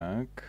Так.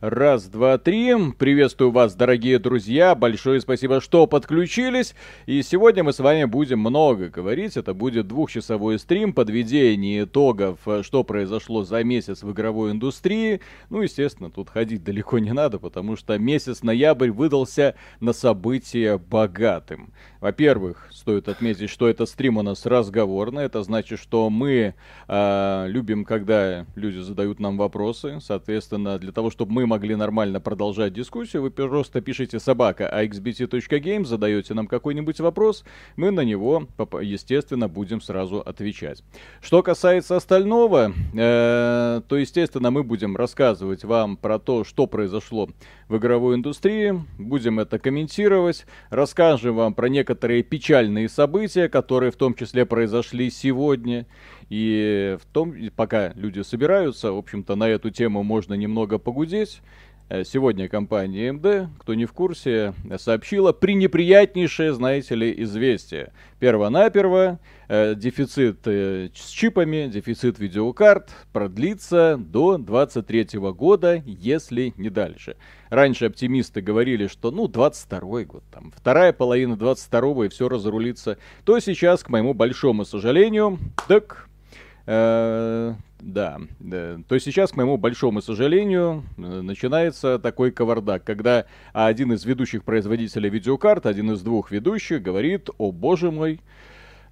Раз, два, три. Приветствую вас, дорогие друзья. Большое спасибо, что подключились. И сегодня мы с вами будем много говорить. Это будет двухчасовой стрим, подведение итогов, что произошло за месяц в игровой индустрии. Ну, естественно, тут ходить далеко не надо, потому что месяц ноябрь выдался на события богатым. Во-первых, стоит отметить, что это стрим у нас разговорный. Это значит, что мы э, любим, когда люди задают нам вопросы. Соответственно, для того, чтобы мы могли нормально продолжать дискуссию, вы просто пишите собака axbt.game, задаете нам какой-нибудь вопрос, мы на него, естественно, будем сразу отвечать. Что касается остального, э, то, естественно, мы будем рассказывать вам про то, что произошло в игровой индустрии, будем это комментировать, расскажем вам про некоторые печальные события, которые в том числе произошли сегодня. И в том, пока люди собираются, в общем-то, на эту тему можно немного погудеть. Э, сегодня компания AMD, кто не в курсе, сообщила пренеприятнейшее, знаете ли, известие. Первонаперво, э, дефицит э, с чипами, дефицит видеокарт продлится до 2023 года, если не дальше. Раньше оптимисты говорили, что ну 22 год, там вторая половина 22 и все разрулится. То сейчас, к моему большому сожалению, так Э, да, да, то сейчас, к моему большому сожалению, э, начинается такой кавардак, когда один из ведущих производителей видеокарт, один из двух ведущих говорит, о боже мой,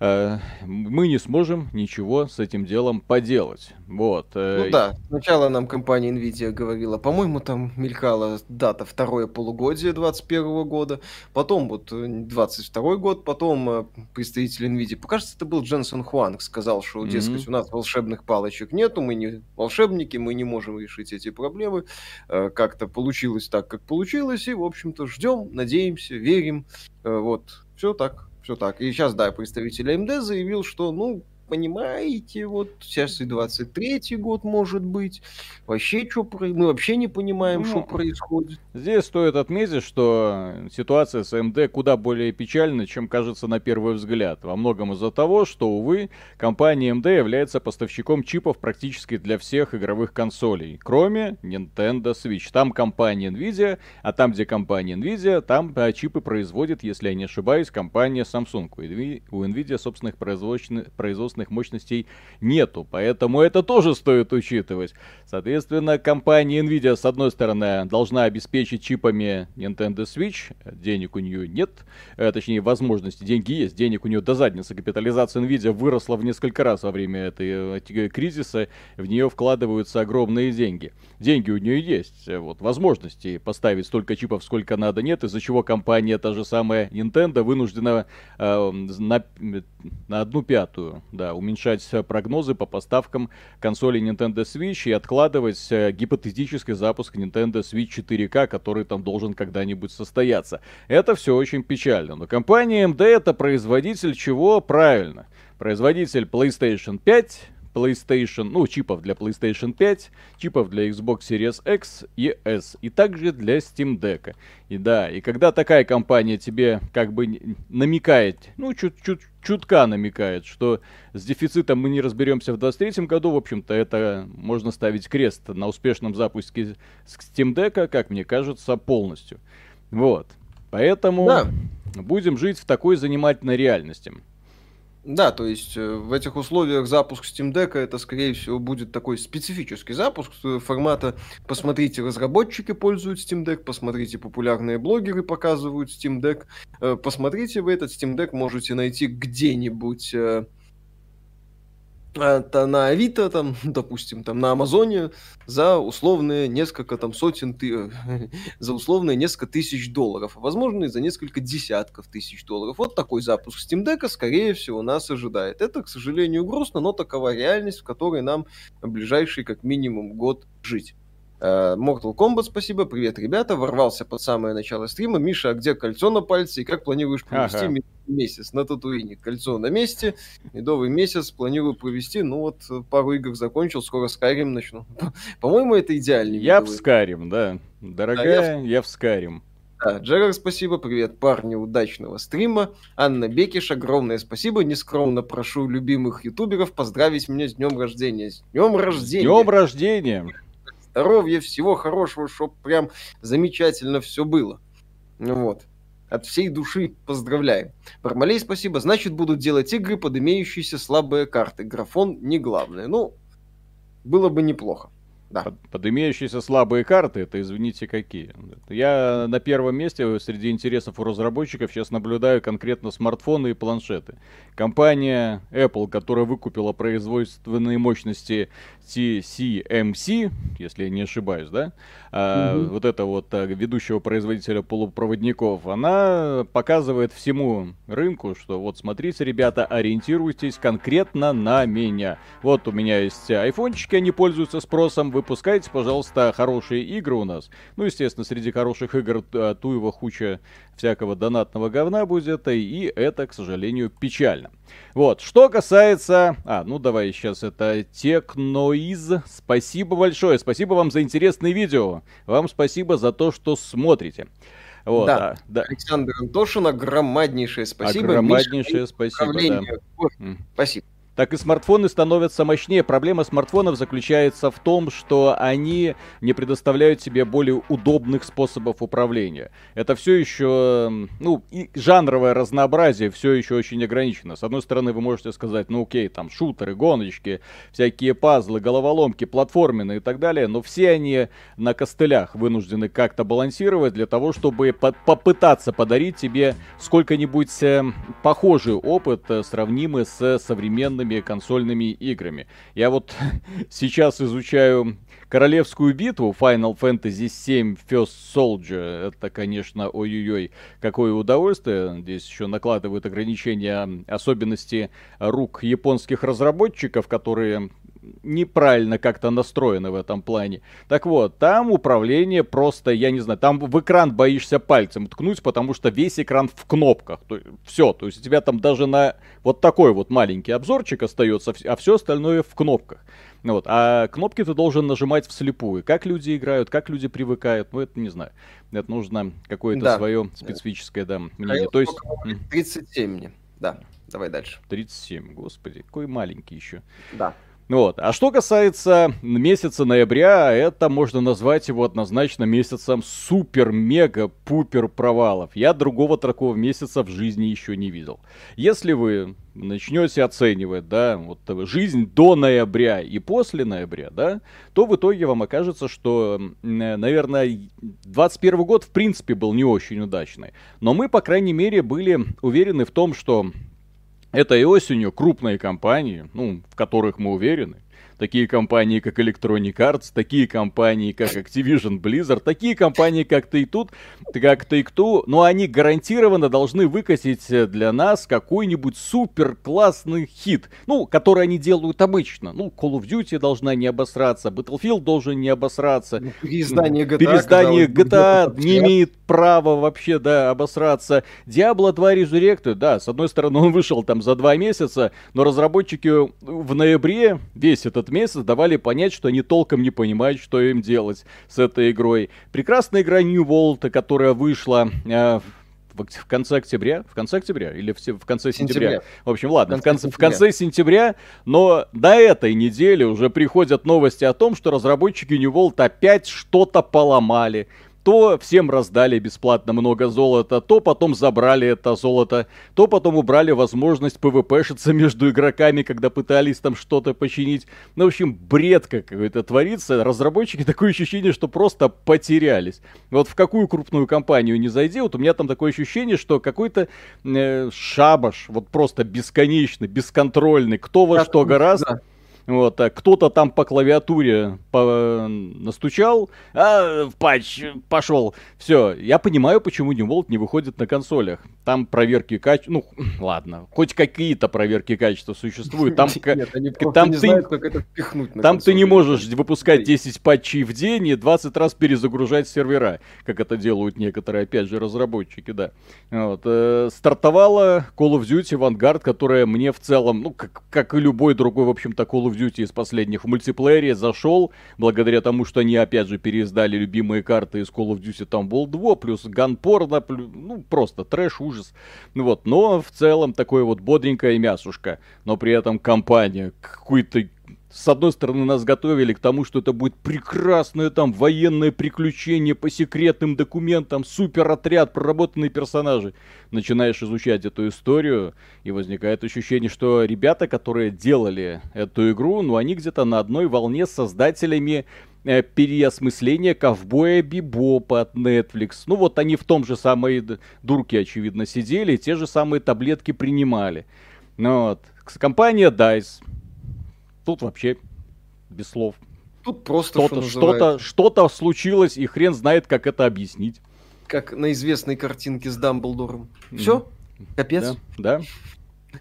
мы не сможем ничего с этим делом поделать. Вот. Э, ну да, сначала нам компания Nvidia говорила, по-моему, там мелькала дата второе полугодие 2021 года, потом вот 22 э, год, потом представитель Nvidia, покажется, это был Дженсон Хуанг, сказал, что, дескать, mm-hmm. у нас волшебных палочек нету, мы не волшебники, мы не можем решить эти проблемы, как-то получилось так, как получилось, и, в общем-то, ждем, надеемся, верим, вот, все так все так. И сейчас, да, представитель AMD заявил, что, ну, понимаете, вот сейчас и 23-й год может быть. Вообще, что мы вообще не понимаем, ну, что происходит. Здесь стоит отметить, что ситуация с AMD куда более печальна, чем кажется на первый взгляд. Во многом из-за того, что, увы, компания AMD является поставщиком чипов практически для всех игровых консолей, кроме Nintendo Switch. Там компания Nvidia, а там, где компания Nvidia, там а, чипы производит, если я не ошибаюсь, компания Samsung. У Nvidia собственных производственных собственных мощностей нету, поэтому это тоже стоит учитывать. Соответственно, компания Nvidia, с одной стороны, должна обеспечить чипами Nintendo Switch, денег у нее нет, э, точнее, возможности, деньги есть, денег у нее до задницы, капитализация Nvidia выросла в несколько раз во время этой э, кризиса, в нее вкладываются огромные деньги. Деньги у нее есть, э, вот, возможности поставить столько чипов, сколько надо, нет, из-за чего компания, та же самая Nintendo, вынуждена э, на, на одну пятую, да, уменьшать э, прогнозы по поставкам консолей Nintendo Switch и откладывать э, гипотетический запуск Nintendo Switch 4K, который там должен когда-нибудь состояться. Это все очень печально. Но компания AMD это производитель чего? Правильно. Производитель PlayStation 5, PlayStation, ну, чипов для PlayStation 5, чипов для Xbox Series X и S, и также для Steam Deck. И да, и когда такая компания тебе как бы намекает, ну, чуть-чуть чутка намекает, что с дефицитом мы не разберемся в 23 году, в общем-то, это можно ставить крест на успешном запуске Steam Deck, как мне кажется, полностью. Вот. Поэтому да. будем жить в такой занимательной реальности. Да, то есть э, в этих условиях запуск Steam Deck это, скорее всего, будет такой специфический запуск э, формата. «посмотрите, разработчики пользуют Steam Deck», «посмотрите, популярные блогеры показывают Steam Deck», э, «посмотрите, вы этот Steam Deck можете найти где-нибудь на Авито, там, допустим, там на Амазоне за условные несколько там сотен, ты... за условные несколько тысяч долларов, а возможно и за несколько десятков тысяч долларов. Вот такой запуск Steam Deck, скорее всего, нас ожидает. Это, к сожалению, грустно, но такова реальность, в которой нам ближайший как минимум год жить. Э, Mortal Kombat, спасибо, привет, ребята, ворвался под самое начало стрима. Миша, а где кольцо на пальце и как планируешь провести ага. месяц на Татуине? Кольцо на месте, медовый месяц планирую провести, ну вот пару игр закончил, скоро Скайрим начну. По-моему, это идеальный. Я в Скайрим, да. Дорогая, да, я, в... Скайрим. Да, Джерар, спасибо, привет, парни, удачного стрима. Анна Бекиш, огромное спасибо, нескромно прошу любимых ютуберов поздравить меня с днем рождения. С днем рождения! Днем рождения! Здоровья, всего хорошего, чтоб прям замечательно все было. Вот. От всей души поздравляем. Бармалей, спасибо. Значит, будут делать игры под имеющиеся слабые карты. Графон не главное. Ну, было бы неплохо. Да. Под, под имеющиеся слабые карты, это извините какие. Я на первом месте среди интересов у разработчиков сейчас наблюдаю конкретно смартфоны и планшеты. Компания Apple, которая выкупила производственные мощности TCMC, если я не ошибаюсь, да, а, вот это вот а, ведущего производителя полупроводников, она показывает всему рынку, что вот смотрите, ребята, ориентируйтесь конкретно на меня. Вот у меня есть айфончики, они пользуются спросом, выпускайте, пожалуйста, хорошие игры у нас. Ну, естественно, среди хороших игр а, Туева хуча всякого донатного говна будет, и это, к сожалению, печально. Вот, что касается... А, ну давай сейчас это Техноиз. Спасибо большое, спасибо вам за интересное видео. Вам спасибо за то, что смотрите. Вот, да. А, да. Александр Антошин, огромнейшее спасибо. Огромнейшее спасибо, да. Спасибо так и смартфоны становятся мощнее. Проблема смартфонов заключается в том, что они не предоставляют себе более удобных способов управления. Это все еще, ну, и жанровое разнообразие все еще очень ограничено. С одной стороны, вы можете сказать, ну окей, там шутеры, гоночки, всякие пазлы, головоломки, платформенные и так далее, но все они на костылях вынуждены как-то балансировать для того, чтобы по попытаться подарить тебе сколько-нибудь э, похожий опыт, э, сравнимый с современными современными консольными играми. Я вот сейчас изучаю королевскую битву Final Fantasy VII First Soldier. Это, конечно, ой-ой-ой, какое удовольствие. Здесь еще накладывают ограничения особенности рук японских разработчиков, которые неправильно как-то настроены в этом плане. Так вот, там управление просто, я не знаю, там в экран боишься пальцем ткнуть, потому что весь экран в кнопках. То, все, то есть у тебя там даже на вот такой вот маленький обзорчик остается, а все остальное в кнопках. Вот. А кнопки ты должен нажимать вслепую. Как люди играют, как люди привыкают, ну это не знаю. Это нужно какое-то да. свое специфическое да, мнение. То есть... 37 мне, да. Давай дальше. 37, господи, какой маленький еще. Да. Вот. А что касается месяца ноября, это можно назвать его однозначно месяцем супер-мега-пупер провалов. Я другого такого месяца в жизни еще не видел. Если вы начнете оценивать, да, вот жизнь до ноября и после ноября, да, то в итоге вам окажется, что, наверное, 21 год в принципе был не очень удачный. Но мы, по крайней мере, были уверены в том, что Этой осенью крупные компании, ну, в которых мы уверены, Такие компании, как Electronic Arts, такие компании, как Activision Blizzard, такие компании, как Take-Two, как Take-Two, но они гарантированно должны выкосить для нас какой-нибудь супер классный хит, ну, который они делают обычно. Ну, Call of Duty должна не обосраться, Battlefield должен не обосраться. Ну, переиздание GTA. Переиздание GTA не имеет права вообще, да, обосраться. Diablo 2 Resurrected, да, с одной стороны, он вышел там за два месяца, но разработчики в ноябре весь этот этот месяц давали понять, что они толком не понимают, что им делать с этой игрой. Прекрасная игра New World, которая вышла э, в конце октября, в конце октября или в, в конце сентября. сентября. В общем, ладно, в конце, в конце сентября, но до этой недели уже приходят новости о том, что разработчики New World опять что-то поломали то всем раздали бесплатно много золота, то потом забрали это золото, то потом убрали возможность пвпшиться между игроками, когда пытались там что-то починить. Ну, в общем, бред какой-то творится. Разработчики такое ощущение, что просто потерялись. Вот в какую крупную компанию не зайди, вот у меня там такое ощущение, что какой-то э, шабаш, вот просто бесконечный, бесконтрольный, кто во что гораздо. Да вот, а кто-то там по клавиатуре по... настучал, а в патч пошел. Все, я понимаю, почему New World не выходит на консолях. Там проверки качества, ну, ладно, хоть какие-то проверки качества существуют. Там, Нет, они там не ты... знают, как это впихнуть на Там консоли. ты не можешь выпускать 10 патчей в день и 20 раз перезагружать сервера, как это делают некоторые, опять же, разработчики, да. Вот, э, стартовала Call of Duty Vanguard, которая мне в целом, ну, как, как и любой другой, в общем-то, Call of Duty из последних в мультиплеере зашел, благодаря тому, что они опять же переиздали любимые карты из Call of Duty там World 2, плюс ганпорно, ну просто трэш, ужас. Вот, но в целом такое вот бодренькое мясушка, но при этом компания какой-то с одной стороны, нас готовили к тому, что это будет прекрасное там военное приключение по секретным документам, суперотряд, проработанные персонажи. Начинаешь изучать эту историю, и возникает ощущение, что ребята, которые делали эту игру, ну, они где-то на одной волне с создателями э, переосмысления ковбоя Бибопа от Netflix. Ну вот они в том же самой дурке, очевидно, сидели, те же самые таблетки принимали. Ну вот. Компания DICE Тут вообще без слов. Тут просто что-то, что-то, что-то случилось, и хрен знает, как это объяснить. Как на известной картинке с Дамблдором. Все? Капец? Да.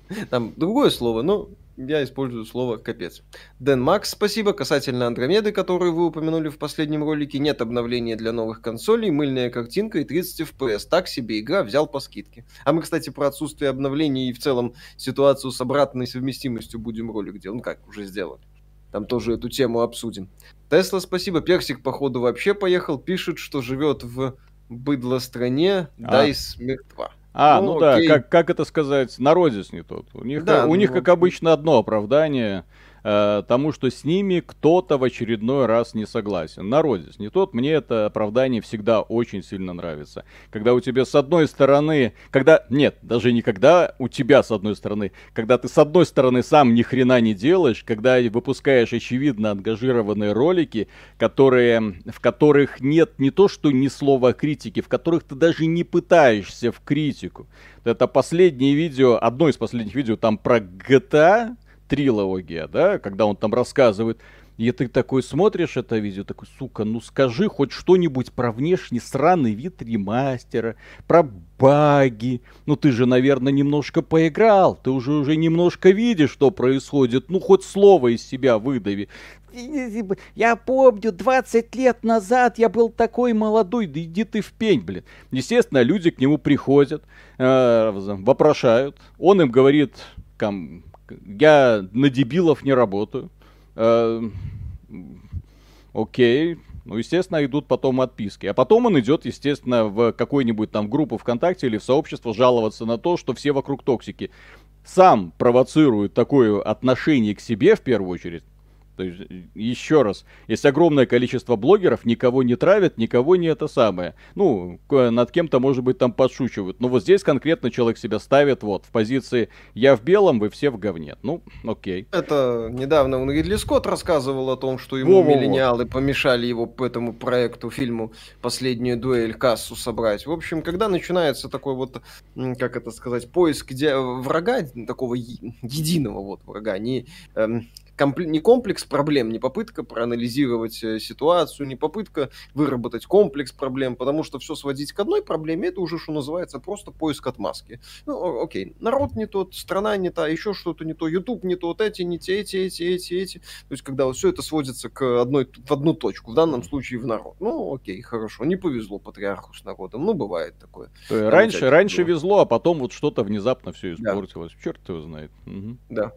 да. Там другое слово, но я использую слово «капец». Дэн Макс, спасибо. Касательно Андромеды, которую вы упомянули в последнем ролике, нет обновления для новых консолей, мыльная картинка и 30 FPS. Так себе игра, взял по скидке. А мы, кстати, про отсутствие обновлений и в целом ситуацию с обратной совместимостью будем ролик делать. Ну как, уже сделали. Там тоже эту тему обсудим. Тесла, спасибо. Персик, походу, вообще поехал. Пишет, что живет в быдло стране, а. DICE мертва. А, ну, ну да, как, как это сказать, народец не тот. У них, да, у ну, них, как обычно, одно оправдание э, тому, что с ними кто-то в очередной раз не согласен. Народец не тот, мне это оправдание всегда очень сильно нравится. Когда у тебя с одной стороны, когда, нет, даже не когда у тебя с одной стороны, когда ты с одной стороны сам ни хрена не делаешь, когда выпускаешь очевидно ангажированные ролики, которые, в которых нет не то что ни слова критики, в которых ты даже не пытаешься в критику. Это последнее видео, одно из последних видео там про GTA, трилогия, да, когда он там рассказывает. И ты такой смотришь это видео, такой, сука, ну скажи хоть что-нибудь про внешний сраный вид ремастера, про баги. Ну ты же, наверное, немножко поиграл, ты уже уже немножко видишь, что происходит. Ну хоть слово из себя выдави. Я помню, 20 лет назад я был такой молодой, да иди ты в пень, блин. Естественно, люди к нему приходят, э, вопрошают. Он им говорит, кам, я на дебилов не работаю. Э, окей. Ну, естественно, идут потом отписки. А потом он идет, естественно, в какую-нибудь там группу ВКонтакте или в сообщество жаловаться на то, что все вокруг токсики. Сам провоцирует такое отношение к себе в первую очередь. То есть, еще раз, есть огромное количество блогеров, никого не травят, никого не это самое. Ну, над кем-то, может быть, там подшучивают. Но вот здесь конкретно человек себя ставит вот в позиции «я в белом, вы все в говне». Ну, окей. Это недавно он Ридли Скотт рассказывал о том, что ему Во-во-во. миллениалы помешали его по этому проекту, фильму «Последнюю дуэль» кассу собрать. В общем, когда начинается такой вот, как это сказать, поиск врага, такого единого вот врага, не эм, компл- не комплекс проблем, не попытка проанализировать э, ситуацию, не попытка выработать комплекс проблем, потому что все сводить к одной проблеме, это уже, что называется, просто поиск отмазки. Ну, окей, народ не тот, страна не та, еще что-то не то, YouTube не тот, эти не те, эти, эти, эти, эти. То есть, когда вот все это сводится к одной, в одну точку, в данном случае в народ. Ну, окей, хорошо, не повезло патриарху с народом, ну, бывает такое. Раньше, раньше везло, а потом вот что-то внезапно все испортилось. Да. Черт его знает. Угу. Да.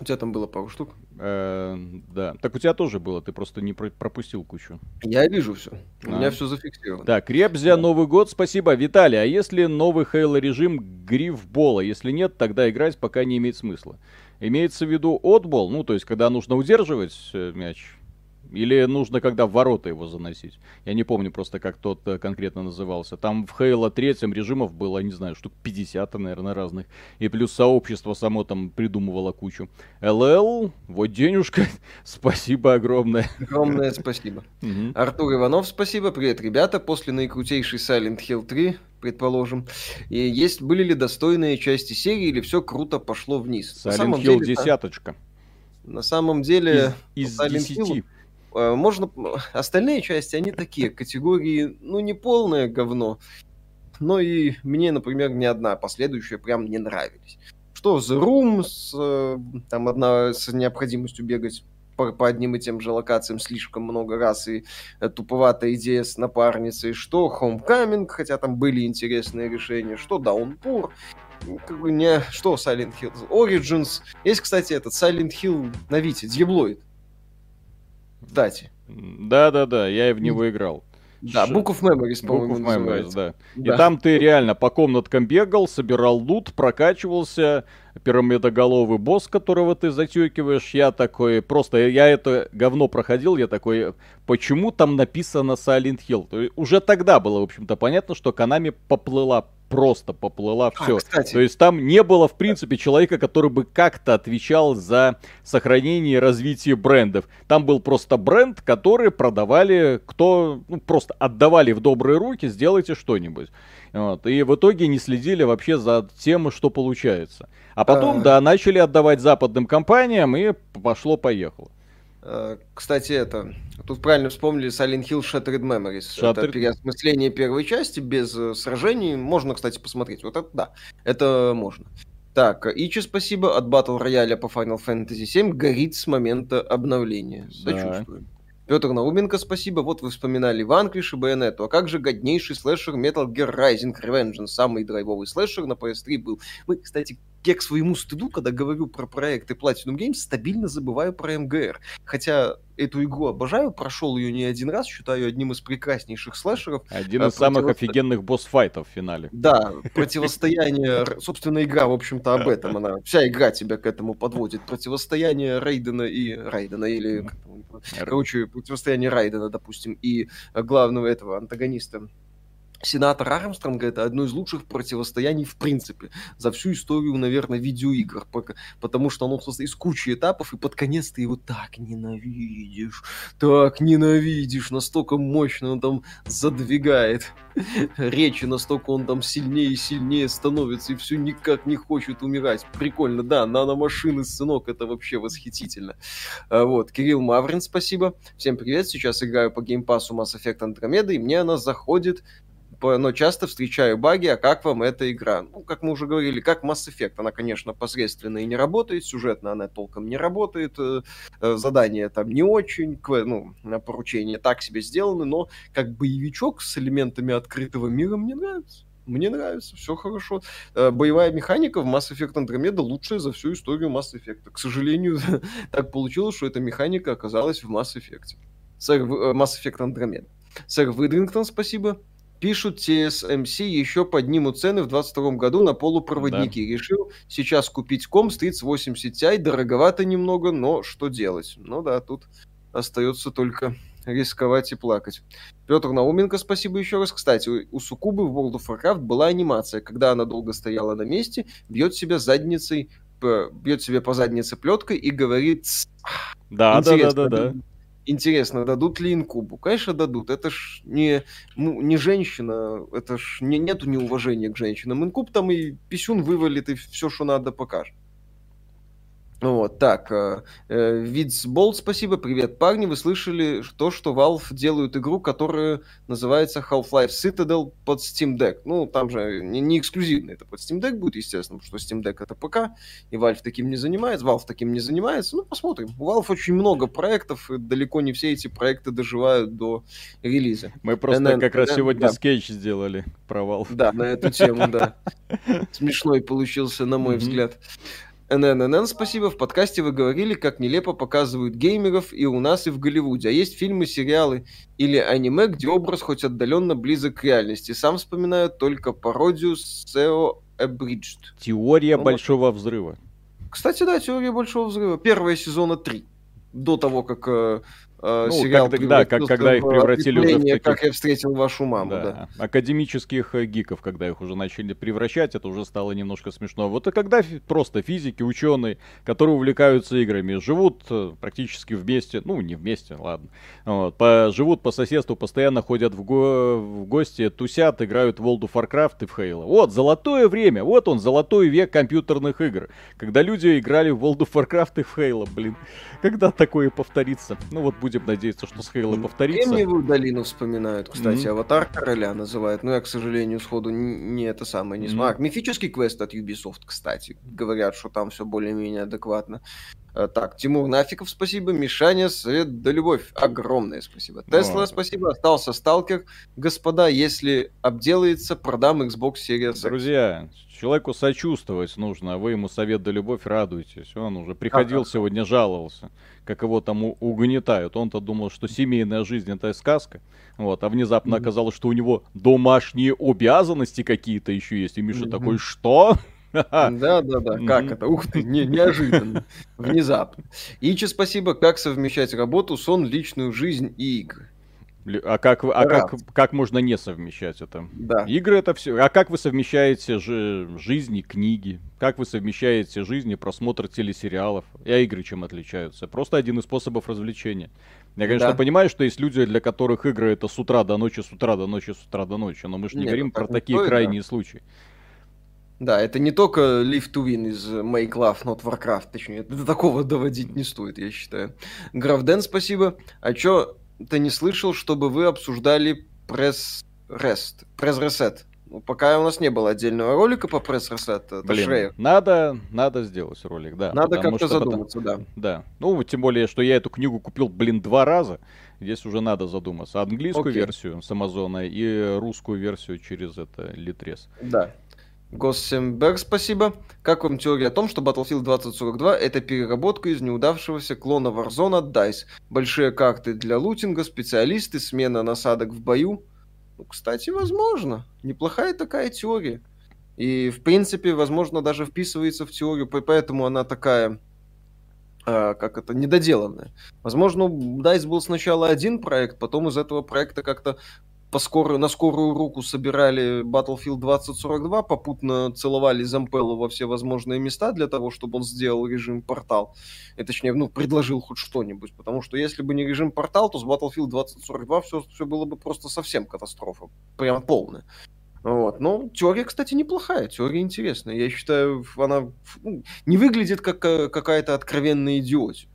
У тебя там было пару штук? Э, да. Так у тебя тоже было, ты просто не пропустил кучу. Я вижу все. У а. меня все зафиксировано. Так, Ребзя, Новый год, спасибо. Виталий, а если новый Хейло режим грифбола? Если нет, тогда играть пока не имеет смысла. Имеется в виду отбол, ну, то есть, когда нужно удерживать э, мяч, или нужно, когда в ворота его заносить? Я не помню просто, как тот э, конкретно назывался. Там в Хейла третьем режимов было, не знаю, штук 50, наверное, разных. И плюс сообщество само там придумывало кучу. ЛЛ, вот денежка. спасибо огромное. Огромное спасибо. Артур Иванов, спасибо. Привет, ребята. После наикрутейшей Silent Hill 3 предположим. И есть, были ли достойные части серии, или все круто пошло вниз? Silent Hill десяточка. На самом деле... Из, из десяти. Можно... Остальные части, они такие, категории, ну, не полное говно, но и мне, например, ни одна последующая прям не нравились. Что The Room, с, э, там одна с необходимостью бегать по, по одним и тем же локациям слишком много раз, и э, туповатая идея с напарницей, что Homecoming, хотя там были интересные решения, что Downpour, как бы не... Что Silent Hill? Origins. Есть, кстати, этот Silent Hill на Вите, Diabloid. Кстати. Да-да-да, я в него играл. Да, Book of Memories, по-моему, Book of Memories, да. да. И там ты реально по комнаткам бегал, собирал лут, прокачивался, пирамидоголовый босс, которого ты затекиваешь. Я такой, просто я это говно проходил, я такой, почему там написано Silent Hill? Уже тогда было, в общем-то, понятно, что Канами поплыла просто поплыла все. А, кстати. То есть там не было, в принципе, человека, который бы как-то отвечал за сохранение и развитие брендов. Там был просто бренд, который продавали, кто ну, просто отдавали в добрые руки, сделайте что-нибудь. Вот. И в итоге не следили вообще за тем, что получается. А потом, а... да, начали отдавать западным компаниям, и пошло-поехало. Э, кстати, это, тут правильно вспомнили Silent Hill Shattered Memories. Shattered... Это переосмысление первой части без э, сражений. Можно, кстати, посмотреть. Вот это да, это можно. Так, Ичи, спасибо. От Battle Royale по Final Fantasy VII горит с момента обновления. Да. Сочувствую. Петр Науменко, спасибо. Вот вы вспоминали Ванквиш и Байонету. А как же годнейший слэшер Metal Gear Rising Revengeance? Самый драйвовый слэшер на PS3 был. Мы, кстати, я к своему стыду, когда говорю про проекты Platinum Games, стабильно забываю про МГР. Хотя эту игру обожаю, прошел ее не один раз, считаю одним из прекраснейших слэшеров. Один из самых офигенных босс-файтов в финале. Да, противостояние, собственно, игра, в общем-то, об этом. Она, вся игра тебя к этому подводит. Противостояние Рейдена и Райдена, или, короче, противостояние Райдена, допустим, и главного этого антагониста Сенатор Армстронга это одно из лучших противостояний в принципе за всю историю, наверное, видеоигр, потому что оно просто из кучи этапов, и под конец ты его так ненавидишь, так ненавидишь, настолько мощно он там задвигает речи, настолько он там сильнее и сильнее становится, и все никак не хочет умирать. Прикольно, да, наномашины, сынок, это вообще восхитительно. А, вот, Кирилл Маврин, спасибо. Всем привет, сейчас играю по геймпасу Mass Effect Andromeda, и мне она заходит но часто встречаю баги, а как вам эта игра? Ну, как мы уже говорили, как Mass Effect, она, конечно, посредственно и не работает, сюжетно она толком не работает, э, э, задания там не очень, ну, поручения так себе сделаны, но как боевичок с элементами открытого мира мне нравится. Мне нравится, все хорошо. Э, боевая механика в Mass Effect Andromeda лучшая за всю историю Mass Effect. К сожалению, так получилось, что эта механика оказалась в Mass Effect. Сэр, Mass Effect Andromeda. Сэр Выдрингтон, спасибо. Пишут, TSMC еще поднимут цены в 22 году на полупроводники. Да. Решил сейчас купить ком с 3080 Ti. Дороговато немного, но что делать? Ну да, тут остается только рисковать и плакать. Петр Науменко, спасибо еще раз. Кстати, у Сукубы в World of Warcraft была анимация, когда она долго стояла на месте, бьет себя задницей, бьет себе по заднице плеткой и говорит... Да, да, да, да, да. Интересно, дадут ли инкубу? Конечно, дадут. Это ж не, ну, не женщина, это ж не, нету неуважения к женщинам. Инкуб там и писюн вывалит, и все, что надо, покажет. Вот, так, э, э спасибо, привет, парни, вы слышали то, что Valve делают игру, которая называется Half-Life Citadel под Steam Deck. Ну, там же не, не эксклюзивно это под Steam Deck будет, естественно, потому что Steam Deck это ПК, и Valve таким не занимается, Valve таким не занимается. Ну, посмотрим. У Valve очень много проектов, и далеко не все эти проекты доживают до релиза. Мы просто NN, как раз сегодня да. скетч сделали про Valve. Да, на эту тему, да. Смешной получился, на мой взгляд. ННН, спасибо. В подкасте вы говорили, как нелепо показывают геймеров и у нас, и в Голливуде. А есть фильмы, сериалы или аниме, где образ хоть отдаленно близок к реальности. Сам вспоминаю только пародию SEO Abridged. Теория ну, большого взрыва. Кстати, да, теория большого взрыва. Первая сезона 3. До того, как э, ну, сериал как, да, как, когда их превратили уже в таких... Как я встретил вашу маму, да. да. Академических э, гиков, когда их уже начали превращать, это уже стало немножко смешно. Вот и когда просто физики, ученые, которые увлекаются играми, живут э, практически вместе, ну, не вместе, ладно, вот, по, живут по соседству, постоянно ходят в, го в гости, тусят, играют в World of Warcraft и в Halo. Вот, золотое время, вот он, золотой век компьютерных игр, когда люди играли в World of Warcraft и в Halo, блин. Когда такое повторится? Ну вот будем надеяться, что с Хейло повторится. Кремниевую долину вспоминают, кстати, mm-hmm. аватар короля называют. Но я, к сожалению, сходу не это самое не смог. Mm-hmm. А, мифический квест от Ubisoft, кстати. Говорят, что там все более-менее адекватно. Э, так, Тимур Нафиков, спасибо. Мишаня, Свет да Любовь, огромное спасибо. Тесла, спасибо. Остался Сталкер. Господа, если обделается, продам Xbox Series X. Друзья, человеку сочувствовать нужно, а вы ему совет да любовь радуйтесь. Он уже приходил ага. сегодня, жаловался, как его там угнетают. Он-то думал, что семейная жизнь это сказка. Вот, а внезапно mm-hmm. оказалось, что у него домашние обязанности какие-то еще есть. И Миша mm-hmm. такой, что? Да, да, да. Как это? Ух ты, не, неожиданно. Внезапно. Ичи, спасибо. Как совмещать работу, сон, личную жизнь и игры? А как, а как, как можно не совмещать это? Да. Игры это все. А как вы совмещаете же жизни, книги? Как вы совмещаете жизни, просмотр телесериалов? И а игры чем отличаются? Просто один из способов развлечения. Я, конечно, да. понимаю, что есть люди, для которых игры это с утра до ночи, с утра до ночи, с утра до ночи. Но мы же не Нет, говорим про такие стоит, крайние да. случаи. Да, это не только Live to Win из Make Love, Not Warcraft, точнее, до такого доводить не стоит, я считаю. Графден, спасибо. А чё ты не слышал, чтобы вы обсуждали пресс Rest, пресс Reset? Ну, пока у нас не было отдельного ролика по пресс Reset, это Блин, Шрейер. Надо, надо сделать ролик, да. Надо как-то задуматься, потом, да. Да. Ну, тем более, что я эту книгу купил, блин, два раза. Здесь уже надо задуматься. Английскую Окей. версию с Амазона и русскую версию через это Литрес. Да. Госсенберг, спасибо. Как вам теория о том, что Battlefield 2042 это переработка из неудавшегося клона Warzone от DICE? Большие карты для лутинга, специалисты, смена насадок в бою? Ну, кстати, возможно. Неплохая такая теория. И, в принципе, возможно, даже вписывается в теорию, поэтому она такая, э, как это, недоделанная. Возможно, DICE был сначала один проект, потом из этого проекта как-то по скорую, на скорую руку собирали Battlefield 2042, попутно целовали Зампеллу во все возможные места для того, чтобы он сделал режим портал. И точнее, ну, предложил хоть что-нибудь. Потому что если бы не режим портал, то с Battlefield 2042 все, все было бы просто совсем катастрофа. Прям полная. Вот. Но теория, кстати, неплохая, теория интересная. Я считаю, она ну, не выглядит как э, какая-то откровенная идиотия.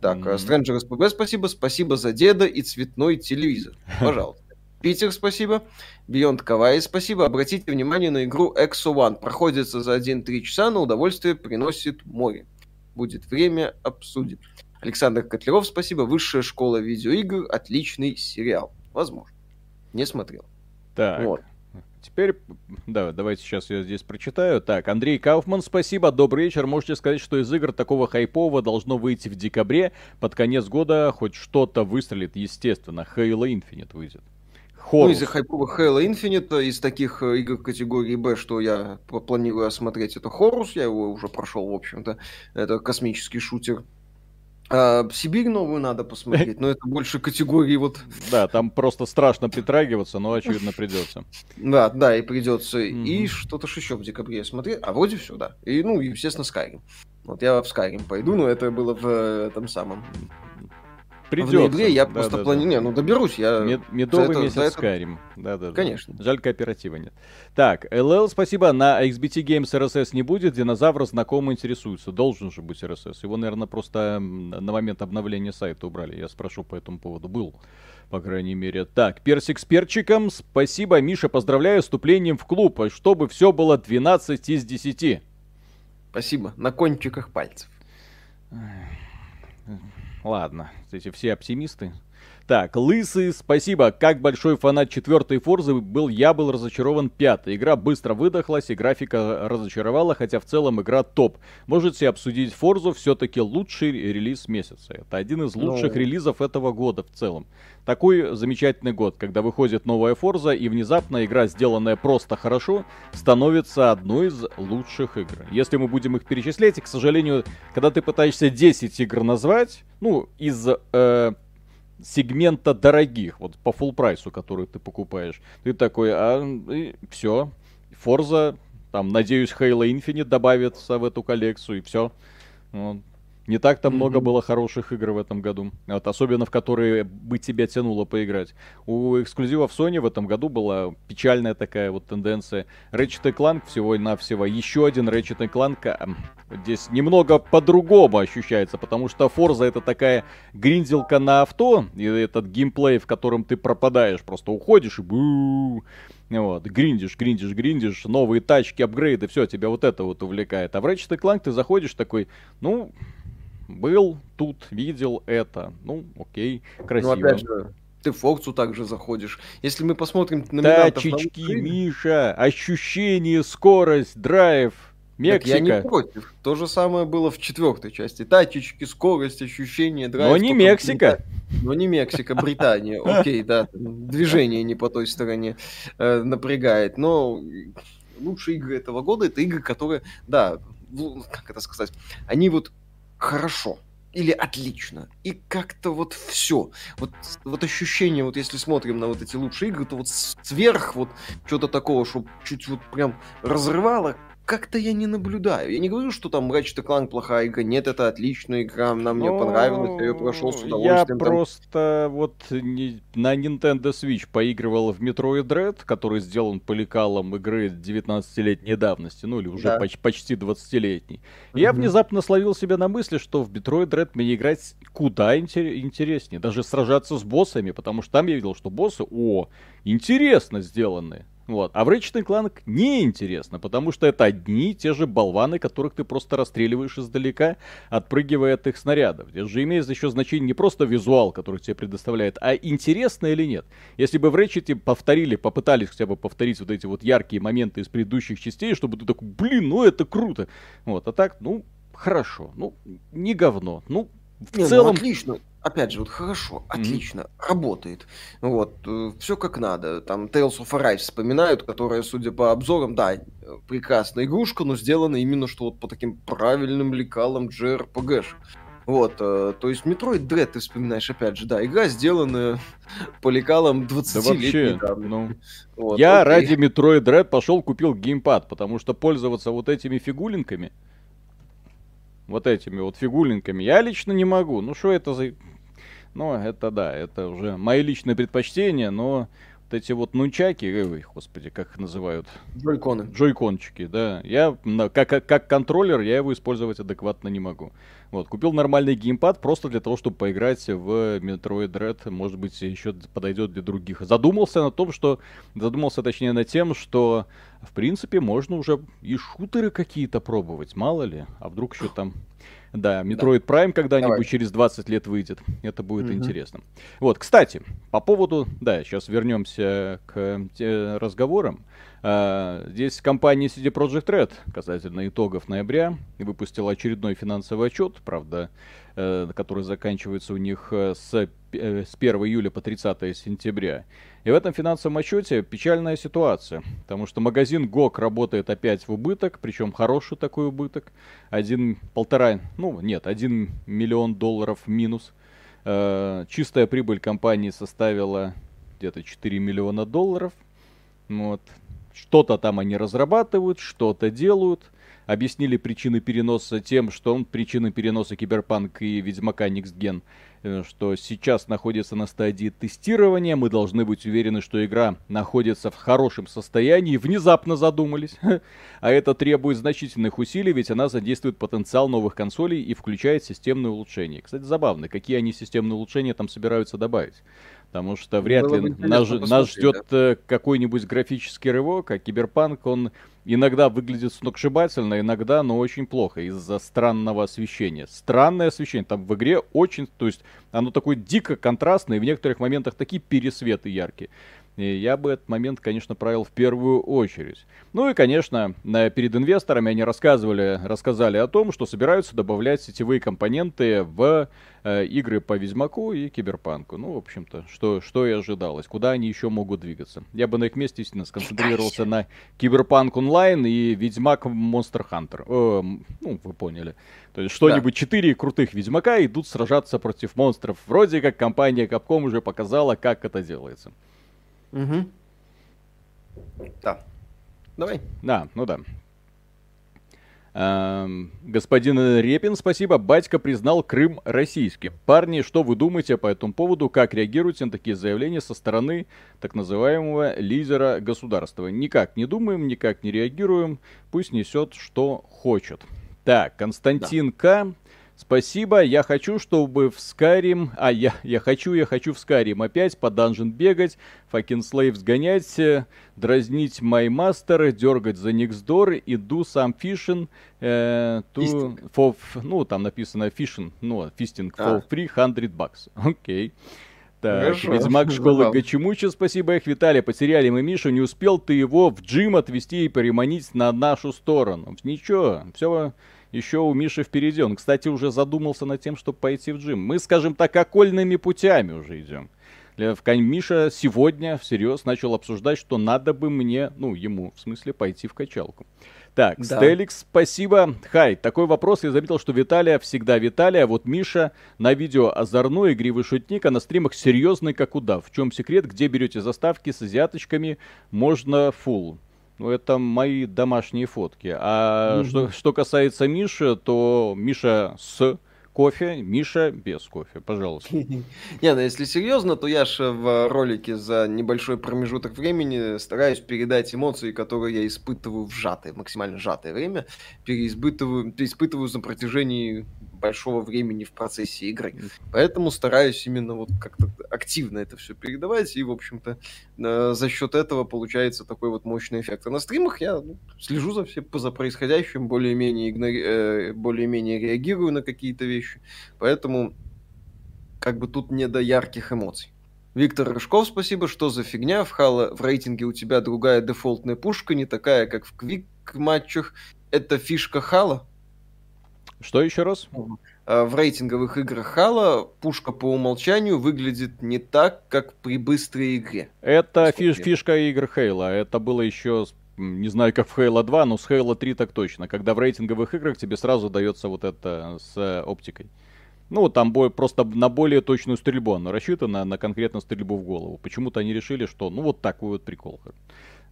Так, mm-hmm. Stranger SPB спасибо, спасибо за деда и цветной телевизор. Пожалуйста. Питер, спасибо. Beyond Kawaii, спасибо. Обратите внимание на игру Exo One. Проходится за 1-3 часа, но удовольствие приносит море. Будет время, обсудим. Александр Котлеров, спасибо. Высшая школа видеоигр. Отличный сериал. Возможно. Не смотрел. Так. Вот. Теперь, да, давайте сейчас я здесь прочитаю. Так, Андрей Кауфман, спасибо, добрый вечер. Можете сказать, что из игр такого хайпового должно выйти в декабре. Под конец года хоть что-то выстрелит, естественно. Halo Infinite выйдет. Хорус. Ну, из-за хайповых Halo Infinite, из таких э, игр категории B, что я планирую осмотреть, это Хорус, я его уже прошел, в общем-то. Это космический шутер. А, Сибирь новую надо посмотреть, но это больше категории вот... Да, там просто страшно притрагиваться, но очевидно придется. Да, да, и придется. И что-то еще в декабре я смотрел. А вроде все, да. И, ну, естественно, Skyrim. Вот я в Skyrim пойду, но это было в э, этом самом Придется. В ноябре я да, просто да, планирую... Да. Не, ну доберусь, я... Мед... Медовый это, месяц это... Skyrim. Да, да, Конечно. Да. Жаль, кооператива нет. Так, LL, спасибо. На XBT Games RSS не будет. Динозавр знакомый интересуется. Должен же быть RSS. Его, наверное, просто на момент обновления сайта убрали. Я спрошу по этому поводу. Был по крайней мере. Так, персик с перчиком. Спасибо, Миша, поздравляю с вступлением в клуб. Чтобы все было 12 из 10. Спасибо. На кончиках пальцев. Ладно, эти все оптимисты. Так, Лысый, спасибо. Как большой фанат четвертой Форзы был, я был разочарован пятой. Игра быстро выдохлась и графика разочаровала, хотя в целом игра топ. Можете обсудить Форзу, все-таки лучший релиз месяца. Это один из лучших Но... релизов этого года в целом. Такой замечательный год, когда выходит новая Форза и внезапно игра, сделанная просто хорошо, становится одной из лучших игр. Если мы будем их перечислять, и, к сожалению, когда ты пытаешься 10 игр назвать, ну, из... Э, сегмента дорогих, вот по full прайсу, который ты покупаешь. Ты такой, а все, Forza, там, надеюсь, Halo Infinite добавится в эту коллекцию, и все. Вот. Не так-то mm-hmm. много было хороших игр в этом году. Вот, особенно в которые бы тебя тянуло поиграть. У эксклюзивов Sony в этом году была печальная такая вот тенденция. Ratchet Clank всего-навсего. Еще один Ratchet Clank здесь немного по-другому ощущается, потому что Forza это такая гринделка на авто, и этот геймплей, в котором ты пропадаешь, просто уходишь и бу вот, гриндишь, гриндишь, гриндишь, новые тачки, апгрейды, все, тебя вот это вот увлекает. А в Ratchet Clank ты заходишь такой, ну, был тут, видел это. Ну, окей, красиво. Ну, опять же, ты в Фоксу также заходишь. Если мы посмотрим на Тачечки, на Миша, ощущение, скорость, драйв. Мексика. Так я не против. То же самое было в четвертой части. Тачечки, скорость, ощущение, драйв. Но не Мексика. Но не Мексика, Британия. Окей, да. Движение не по той стороне э, напрягает. Но лучшие игры этого года это игры, которые, да, как это сказать, они вот хорошо или отлично. И как-то вот все. Вот, вот ощущение, вот если смотрим на вот эти лучшие игры, то вот сверх вот что-то такого, что чуть вот прям разрывало, как-то я не наблюдаю. Я не говорю, что там Ratchet Clank плохая игра. Нет, это отличная игра, она мне понравилась, я ее прошел с удовольствием. Я просто вот не... на Nintendo Switch поигрывал в Metroid Dread, который сделан по лекалам игры 19-летней давности, ну или уже да. поч- почти 20-летней. Mm-hmm. Я внезапно словил себя на мысли, что в Metroid Dread мне играть куда интер- интереснее. Даже сражаться с боссами, потому что там я видел, что боссы, о, интересно сделаны. Вот. А в Ratchet Clank неинтересно, потому что это одни и те же болваны, которых ты просто расстреливаешь издалека, отпрыгивая от их снарядов. Здесь же имеет еще значение не просто визуал, который тебе предоставляет, а интересно или нет. Если бы в Ratchet повторили, попытались хотя бы повторить вот эти вот яркие моменты из предыдущих частей, чтобы ты такой, блин, ну это круто. Вот, а так, ну, хорошо, ну, не говно, ну, в не, ну, целом... Ну, отлично опять же, вот хорошо, отлично, mm-hmm. работает. Вот, э, все как надо. Там Tales of Arise вспоминают, которая, судя по обзорам, да, прекрасная игрушка, но сделана именно что вот по таким правильным лекалам JRPG. Вот, э, то есть Metroid Dread ты вспоминаешь, опять же, да, игра сделанная по лекалам 20 да вообще, ну, вот, Я окей. ради Metroid Dread пошел купил геймпад, потому что пользоваться вот этими фигулинками вот этими вот фигулинками, я лично не могу. Ну что это за... Ну, это да, это уже мои личные предпочтения, но эти вот нунчаки, ой, господи, как их называют? Джойконы. Джойкончики, да. Я, как, как контроллер, я его использовать адекватно не могу. Вот, купил нормальный геймпад просто для того, чтобы поиграть в Metroid Dread. Может быть, еще подойдет для других. Задумался на том, что... Задумался, точнее, на тем, что, в принципе, можно уже и шутеры какие-то пробовать. Мало ли. А вдруг еще там... Да, Metroid да. Prime когда-нибудь Давай. через 20 лет выйдет. Это будет угу. интересно. Вот, кстати, по поводу... Да, сейчас вернемся к э, разговорам. А, здесь компания CD Projekt Red касательно итогов ноября выпустила очередной финансовый отчет, правда, э, который заканчивается у них э, с, э, с 1 июля по 30 сентября. И в этом финансовом отчете печальная ситуация, потому что магазин GOG работает опять в убыток, причем хороший такой убыток. Один, полтора, ну нет, один миллион долларов минус. Чистая прибыль компании составила где-то 4 миллиона долларов. Вот. Что-то там они разрабатывают, что-то делают. Объяснили причины переноса тем, что он причины переноса Киберпанк и Ведьмака э, что сейчас находится на стадии тестирования, мы должны быть уверены, что игра находится в хорошем состоянии, внезапно задумались. А это требует значительных усилий, ведь она задействует потенциал новых консолей и включает системные улучшения. Кстати, забавно, какие они системные улучшения там собираются добавить. Потому что вряд Было ли нас, нас ждет да. Э, какой-нибудь графический рывок, а Киберпанк, он иногда выглядит сногсшибательно, иногда, но очень плохо из-за странного освещения. Странное освещение, там в игре очень, то есть оно такое дико контрастное, и в некоторых моментах такие пересветы яркие. Я бы этот момент, конечно, правил в первую очередь. Ну и, конечно, перед инвесторами они рассказывали, рассказали о том, что собираются добавлять сетевые компоненты в э, игры по Ведьмаку и Киберпанку. Ну, в общем-то, что, что и ожидалось. Куда они еще могут двигаться? Я бы на их месте, естественно, сконцентрировался на Киберпанк онлайн и Ведьмак Монстр Хантер. Э, ну, вы поняли. То есть что-нибудь четыре да. крутых Ведьмака идут сражаться против монстров. Вроде как компания Capcom уже показала, как это делается. Угу. Да. Давай. Да, ну да. Эм, господин Репин, спасибо. Батька признал Крым российским. Парни, что вы думаете по этому поводу? Как реагируете на такие заявления со стороны так называемого лидера государства? Никак не думаем, никак не реагируем. Пусть несет, что хочет. Так, Константин да. К Спасибо, я хочу, чтобы в Skyrim... А, я, я хочу, я хочу в Skyrim опять по данжен бегать, fucking слейв сгонять, дразнить мастер, дергать за Никсдор и do some fishing э, to... For, ну, там написано fishing, ну, фистинг for а. 300 bucks. Окей. Okay. Так, Хорошо. Ведьмак школы Гачимуча, спасибо их, Виталий, потеряли мы Мишу, не успел ты его в джим отвезти и переманить на нашу сторону. Ничего, все еще у Миши впереди. Он, кстати, уже задумался над тем, чтобы пойти в джим. Мы, скажем так, окольными путями уже идем. Миша сегодня всерьез начал обсуждать, что надо бы мне, ну, ему, в смысле, пойти в качалку. Так, да. Стеликс, спасибо. Хай, такой вопрос. Я заметил, что Виталия всегда Виталия, а вот Миша на видео озорной, игривый шутник, а на стримах серьезный, как удав. В чем секрет? Где берете заставки с азиаточками? Можно фул. Ну, это мои домашние фотки. А mm-hmm. что, что касается Миши, то Миша с кофе, Миша без кофе, пожалуйста. Не, ну если серьезно, то я же в ролике за небольшой промежуток времени стараюсь передать эмоции, которые я испытываю в сжатое, максимально сжатое время, переиспытываю, переиспытываю на протяжении большого времени в процессе игры. Поэтому стараюсь именно вот как-то активно это все передавать, и, в общем-то, э, за счет этого получается такой вот мощный эффект. А на стримах я ну, слежу за, все, за происходящим, более-менее, игнори... э, более-менее реагирую на какие-то вещи, поэтому как бы тут не до ярких эмоций. Виктор Рыжков, спасибо. Что за фигня? В Хала в рейтинге у тебя другая дефолтная пушка, не такая, как в квик матчах. Это фишка Хала? Что еще раз? А, в рейтинговых играх Хала пушка по умолчанию выглядит не так, как при быстрой игре. Это фиш, фишка игр Хейла. Это было еще не знаю, как в Halo 2, но с Halo 3 так точно. Когда в рейтинговых играх тебе сразу дается вот это с э, оптикой. Ну, там бой, просто на более точную стрельбу оно рассчитано, на конкретно стрельбу в голову. Почему-то они решили, что ну вот такой вот прикол.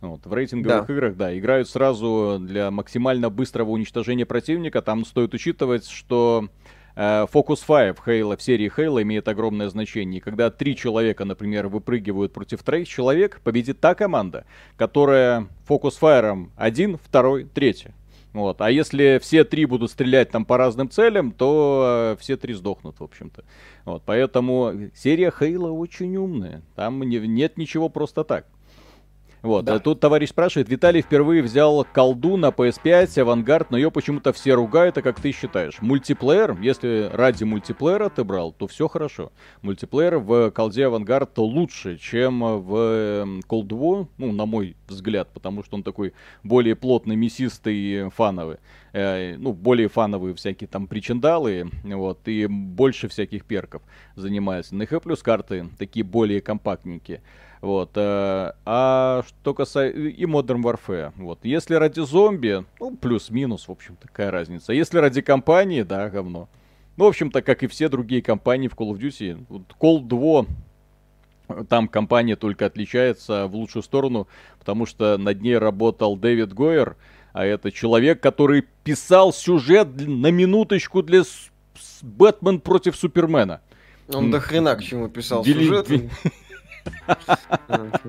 Вот, в рейтинговых да. играх, да, играют сразу для максимально быстрого уничтожения противника. Там стоит учитывать, что э, Focus Fire в Halo, в серии Halo имеет огромное значение. И когда три человека, например, выпрыгивают против троих человек, победит та команда, которая Focus Fire один, второй, третий. Вот. А если все три будут стрелять там по разным целям, то э, все три сдохнут, в общем-то. Вот. Поэтому серия Хейла очень умная. Там не, нет ничего просто так. Вот, да. тут товарищ спрашивает, Виталий впервые взял колду на PS5, авангард, но ее почему-то все ругают, а как ты считаешь? Мультиплеер, если ради мультиплеера ты брал, то все хорошо. Мультиплеер в колде авангард лучше, чем в колдву, ну, на мой взгляд, потому что он такой более плотный, мясистый, фановый. Э, ну, более фановые всякие там причиндалы, вот, и больше всяких перков занимаются. На Х плюс карты такие более компактненькие. Вот. Э, а что касается... И Modern Warfare. Вот. Если ради зомби, ну, плюс-минус, в общем, такая разница. Если ради компании, да, говно. Ну, в общем-то, как и все другие компании в Call of Duty. Вот Call 2, там компания только отличается в лучшую сторону, потому что над ней работал Дэвид Гойер, а это человек, который писал сюжет на минуточку для Бэтмен против Супермена. Он до хрена к чему писал Вели... сюжет.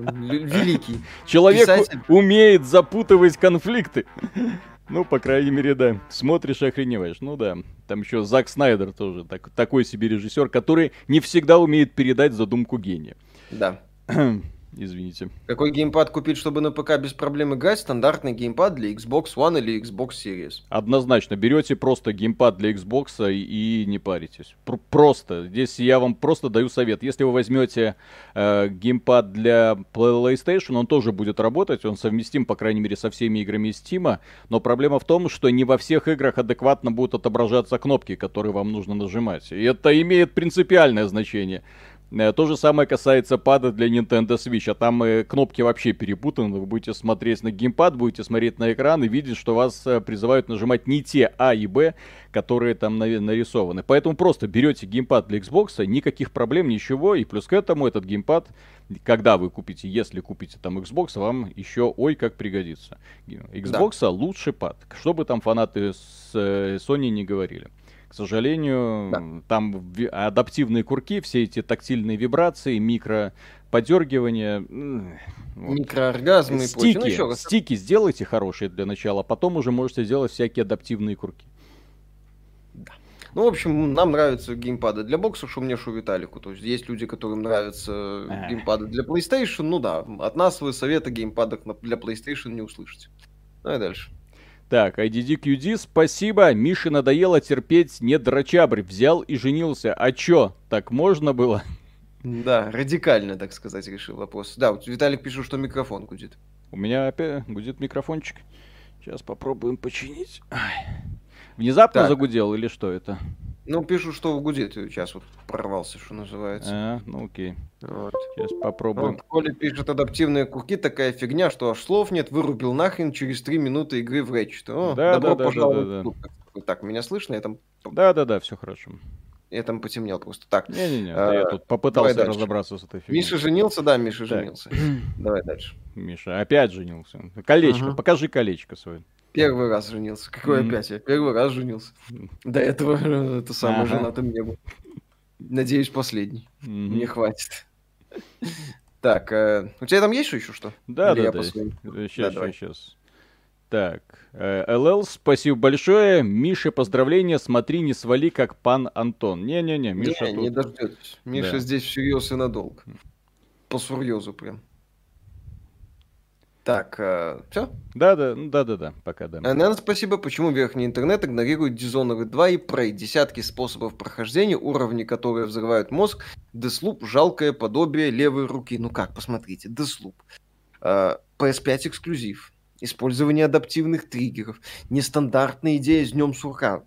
Великий. Человек умеет запутывать конфликты. Ну, по крайней мере, да. Смотришь и охреневаешь. Ну да. Там еще Зак Снайдер тоже так, такой себе режиссер, который не всегда умеет передать задумку гения. Да. Извините. Какой геймпад купить, чтобы на ПК без проблем играть? Стандартный геймпад для Xbox One или Xbox Series. Однозначно. Берете просто геймпад для Xbox и, и не паритесь. Пр просто. Здесь я вам просто даю совет. Если вы возьмете э, геймпад для PlayStation, он тоже будет работать. Он совместим, по крайней мере, со всеми играми Steam. Но проблема в том, что не во всех играх адекватно будут отображаться кнопки, которые вам нужно нажимать. И это имеет принципиальное значение. Э, то же самое касается пада для Nintendo Switch, а там э, кнопки вообще перепутаны. Вы будете смотреть на геймпад, будете смотреть на экран и видеть, что вас э, призывают нажимать не те А и Б, которые там нарисованы. Поэтому просто берете геймпад для Xbox, никаких проблем, ничего. И плюс к этому этот геймпад, когда вы купите, если купите там Xbox, вам еще ой как пригодится. Xbox да. лучший пад. Что бы там фанаты с Sony не говорили. К сожалению, да. там адаптивные курки, все эти тактильные вибрации, микро подергивания. Вот. Микрооргазмы стики, и прочее. Ну, стики сделайте хорошие для начала, потом уже можете сделать всякие адаптивные курки. Да. Ну, в общем, нам нравятся геймпады для бокса, что мне, что Виталику. То есть есть люди, которым нравятся геймпады для PlayStation. Ну да, от нас вы совета геймпадов для PlayStation не услышите. Ну и дальше. Так, IDDQD, спасибо. Мише надоело терпеть не дрочабрь. Взял и женился. А чё, так можно было? Да, радикально, так сказать, решил вопрос. Да, вот Виталик пишет, что микрофон гудит. У меня опять гудит микрофончик. Сейчас попробуем починить. Внезапно так. загудел или что это? Ну, пишут, что гудит. Сейчас вот прорвался, что называется. А, ну окей. Вот. Сейчас попробуем. Вот, Коля пишет, адаптивные куки такая фигня, что аж слов нет, вырубил нахрен через три минуты игры в Ratchet. О, да, добро да, пожаловать. Да, да, да. Так, меня слышно? Я там... Да-да-да, все хорошо. Я там потемнел просто. Так. Не-не-не, а, я тут попытался разобраться с этой фигней. Миша женился? Да, Миша так. женился. Давай дальше. Миша опять женился. Колечко, угу. покажи колечко свое. Первый раз женился. Какой mm. опять? Я первый раз женился. До этого это самое ага. женатым не был. Надеюсь, последний. Mm-hmm. Мне хватит. Так, э, у тебя там есть еще что? Да, Или да, да. Сейчас, да, сейчас, сейчас. Так, э, ЛЛ, спасибо большое. Миша, поздравления. Смотри, не свали, как пан Антон. Не-не-не, Миша не, тут... не дождетесь. Миша да. здесь всерьез и надолго. По сурьезу прям. Так, э, все? Да, да, да, да, да, пока да. Наверное, спасибо. Почему верхний интернет игнорирует Dishonored 2 и Prey? Десятки способов прохождения, уровни, которые взрывают мозг. Deathloop – жалкое подобие левой руки. Ну как, посмотрите, Deathloop. Э, PS5 эксклюзив. Использование адаптивных триггеров. Нестандартная идея с днем сурка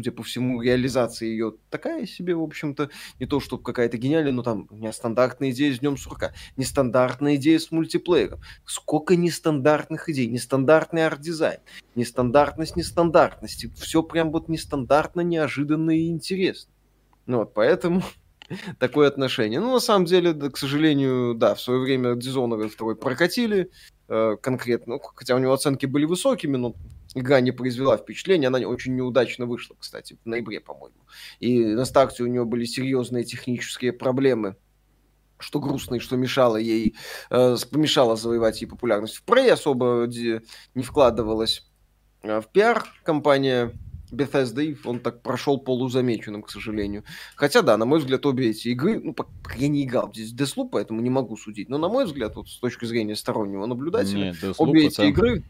судя по всему, реализация ее такая себе, в общем-то, не то, чтобы какая-то гениальная, но там нестандартная идея с Днем Сурка, нестандартная идея с мультиплеером. Сколько нестандартных идей, нестандартный арт-дизайн, нестандартность нестандартности. Все прям вот нестандартно, неожиданно и интересно. Ну вот, поэтому такое отношение. Ну, на самом деле, да, к сожалению, да, в свое время Dishonored 2 прокатили э, конкретно, ну, хотя у него оценки были высокими, но игра не произвела впечатления, она очень неудачно вышла, кстати, в ноябре, по-моему. И на старте у нее были серьезные технические проблемы, что грустно и что мешало ей, э, помешало завоевать ей популярность. В Prey особо не вкладывалась э, в пиар компания Bethesda, он так прошел полузамеченным, к сожалению. Хотя, да, на мой взгляд, обе эти игры, ну, я не играл здесь Deathloop, поэтому не могу судить, но, на мой взгляд, вот с точки зрения стороннего наблюдателя, Нет, обе эти игры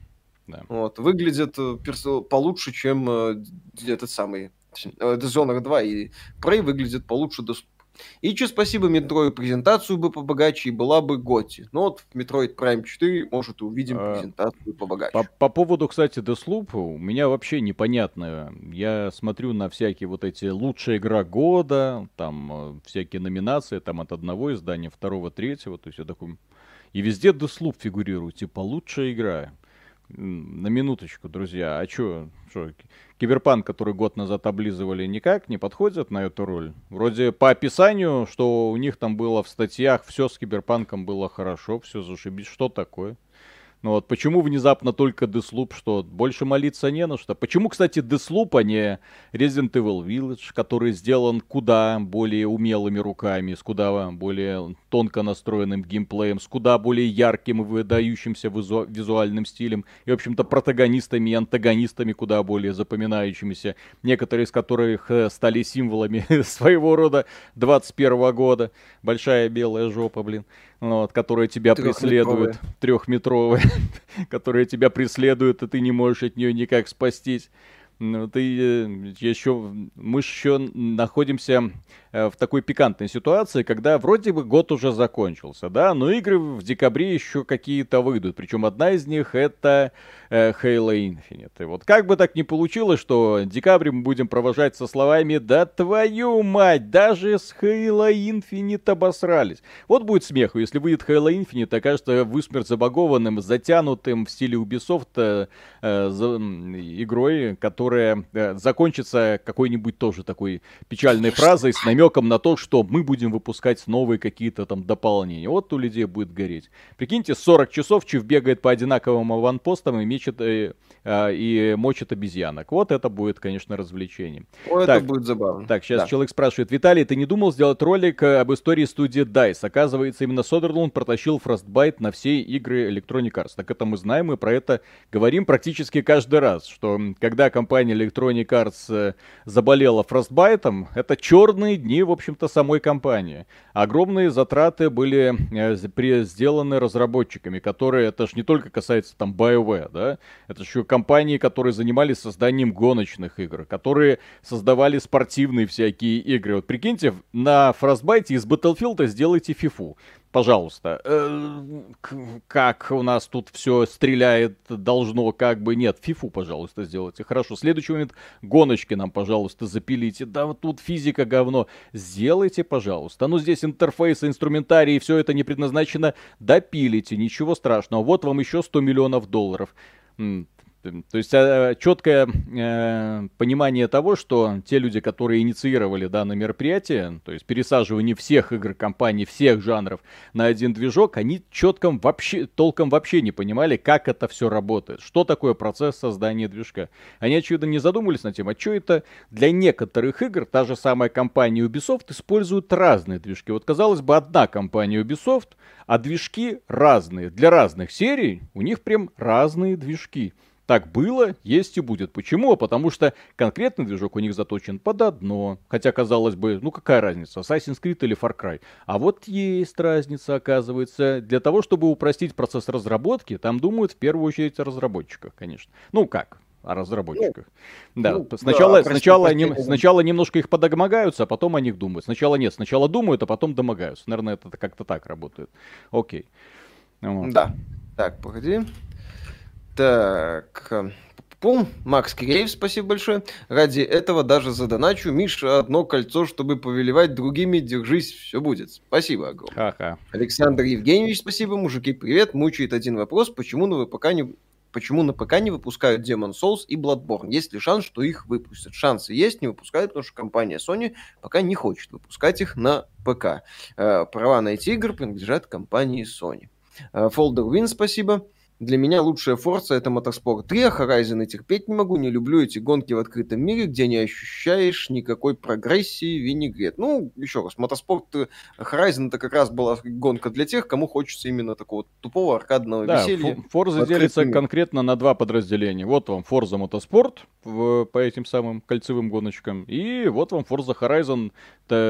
да. Вот, выглядит э, перс- получше, чем э, этот самый э, Dishonored 2, и Prey выглядит получше доступно. И че спасибо Метрою презентацию бы побогаче, и была бы Готи. Но вот в Metroid Prime 4, может, и увидим а, презентацию побогаче. По, по поводу, кстати, Deathloop, у меня вообще непонятно. Я смотрю на всякие вот эти лучшая игра года, там всякие номинации, там от одного издания, второго, третьего, то есть я такой... И везде Deathloop фигурирует, типа лучшая игра на минуточку, друзья, а чё, что, Киберпанк, который год назад облизывали, никак не подходит на эту роль? Вроде по описанию, что у них там было в статьях, все с Киберпанком было хорошо, все зашибись, что такое? Ну вот почему внезапно только Deathloop, что больше молиться не на что? Почему, кстати, Deathloop, а не Resident Evil Village, который сделан куда более умелыми руками, с куда более тонко настроенным геймплеем, с куда более ярким и выдающимся визу- визуальным стилем, и, в общем-то, протагонистами и антагонистами куда более запоминающимися, некоторые из которых э, стали символами своего рода 21 года. Большая белая жопа, блин вот, которые тебя преследуют, трехметровые, которые тебя преследуют, и ты не можешь от нее никак спастись. Ну, ты э, еще, мы еще находимся э, в такой пикантной ситуации, когда вроде бы год уже закончился, да, но игры в декабре еще какие-то выйдут. Причем одна из них это э, Halo Infinite. И вот как бы так ни получилось, что декабрь мы будем провожать со словами «Да твою мать, даже с Halo Infinite обосрались». Вот будет смех, если выйдет Halo Infinite, окажется в усмерть забагованным, затянутым в стиле Ubisoft э, за, игрой, которая э, закончится какой-нибудь тоже такой печальной фразой с намеком на то, что мы будем выпускать новые какие-то там дополнения. Вот у людей будет гореть. Прикиньте, 40 часов Чив бегает по одинаковым аванпостам и мечет э, э, и мочит обезьянок. Вот это будет, конечно, развлечение. О, так, это будет забавно. Так, сейчас да. человек спрашивает. Виталий, ты не думал сделать ролик э, об истории студии DICE? Оказывается, именно Содерлунд протащил Frostbite на все игры Electronic Arts. Так это мы знаем, мы про это говорим практически каждый раз, что когда компания компания Electronic Arts заболела фростбайтом, это черные дни, в общем-то, самой компании. Огромные затраты были сделаны разработчиками, которые, это же не только касается там BioWare, да, это еще компании, которые занимались созданием гоночных игр, которые создавали спортивные всякие игры. Вот прикиньте, на Frostbite из Battlefield сделайте фифу пожалуйста, э, как у нас тут все стреляет, должно, как бы нет, фифу, пожалуйста, сделайте. Хорошо, следующий момент, гоночки нам, пожалуйста, запилите. Да, вот тут физика говно. Сделайте, пожалуйста. Ну, здесь интерфейс, инструментарий, все это не предназначено. Допилите, ничего страшного. Вот вам еще 100 миллионов долларов. То есть э, четкое э, понимание того, что те люди, которые инициировали данное мероприятие, то есть пересаживание всех игр компаний, всех жанров на один движок, они четко вообще, толком вообще не понимали, как это все работает, что такое процесс создания движка. Они, очевидно, не задумывались над тем, а что это для некоторых игр, та же самая компания Ubisoft использует разные движки. Вот, казалось бы, одна компания Ubisoft, а движки разные. Для разных серий у них прям разные движки. Так было, есть и будет. Почему? Потому что конкретный движок у них заточен под одно. Хотя, казалось бы, ну какая разница, Assassin's Creed или Far Cry. А вот есть разница, оказывается. Для того, чтобы упростить процесс разработки, там думают в первую очередь о разработчиках, конечно. Ну как, о разработчиках. Ну, да, ну, сначала, да, сначала, прости, нем, сначала немножко их подомогаются, а потом о них думают. Сначала нет, сначала думают, а потом домогаются. Наверное, это как-то так работает. Окей. Вот. Да. Так, погоди. Так, Пум, Макс Киреев, спасибо большое. Ради этого даже задоначу Миша одно кольцо, чтобы повелевать другими. Держись, все будет. Спасибо огромное. Ха-ха. Александр Евгеньевич, спасибо. Мужики, привет. Мучает один вопрос. Почему на ВПК не... Почему на ПК не выпускают Demon Souls и Bloodborne? Есть ли шанс, что их выпустят? Шансы есть, не выпускают, потому что компания Sony пока не хочет выпускать их на ПК. Э, права на эти игры принадлежат компании Sony. Э, Folder Win, спасибо. Для меня лучшая Forza это Motorsport 3, а Horizon и терпеть не могу, не люблю эти гонки в открытом мире, где не ощущаешь никакой прогрессии, винегрет. Ну, еще раз, Motorsport Horizon это как раз была гонка для тех, кому хочется именно такого тупого аркадного да, веселья. Forza делится мир. конкретно на два подразделения. Вот вам Forza Motorsport в, по этим самым кольцевым гоночкам, и вот вам Forza Horizon,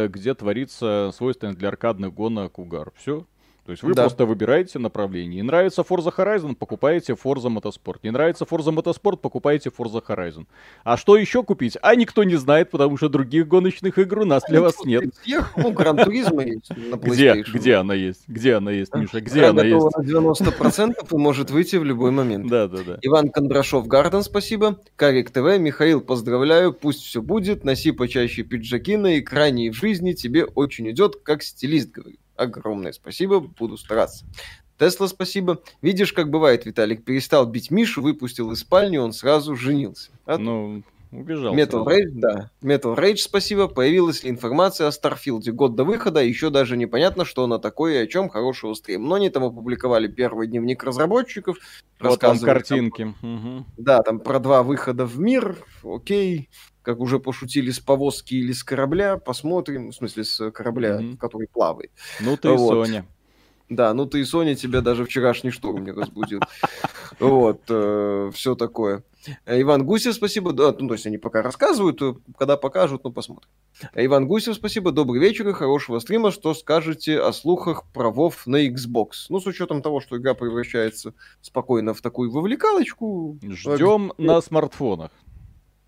где творится свойственный для аркадных гонок угар. Все, то есть вы да. просто выбираете направление. Не нравится Forza Horizon, покупаете Forza Motorsport. Не нравится Forza Motorsport, покупаете Forza Horizon. А что еще купить? А никто не знает, потому что других гоночных игр у нас для вас нет. Ну, Гран Туризма есть на Где? Где она есть? Где она есть, Миша? Где она есть? на 90% и может выйти в любой момент. Да, да, да. Иван Кондрашов, Гарден, спасибо. Карик ТВ, Михаил, поздравляю, пусть все будет. Носи почаще пиджаки на экране и в жизни тебе очень идет, как стилист говорит огромное спасибо, буду стараться. Тесла, спасибо. Видишь, как бывает, Виталик перестал бить Мишу, выпустил из спальни, он сразу женился. А? Ну, убежал. Metal Rage, да. Metal Rage, спасибо. Появилась ли информация о Starfield е год до выхода, еще даже непонятно, что она такое и о чем хорошего стрим. Но они там опубликовали первый дневник разработчиков. Вот там картинки. Там, угу. Да, там про два выхода в мир, окей как уже пошутили, с повозки или с корабля, посмотрим, в смысле, с корабля, mm-hmm. который плавает. Ну ты вот. Соня. Да, ну ты и Соня тебя даже вчерашний шторм не разбудил. Вот, э, все такое. Иван Гусев, спасибо. Да, ну, то есть они пока рассказывают, э, когда покажут, ну, посмотрим. Иван Гусев, спасибо. Добрый вечер и хорошего стрима. Что скажете о слухах про WoW на Xbox? Ну, с учетом того, что игра превращается спокойно в такую вовлекалочку. Ждем на смартфонах.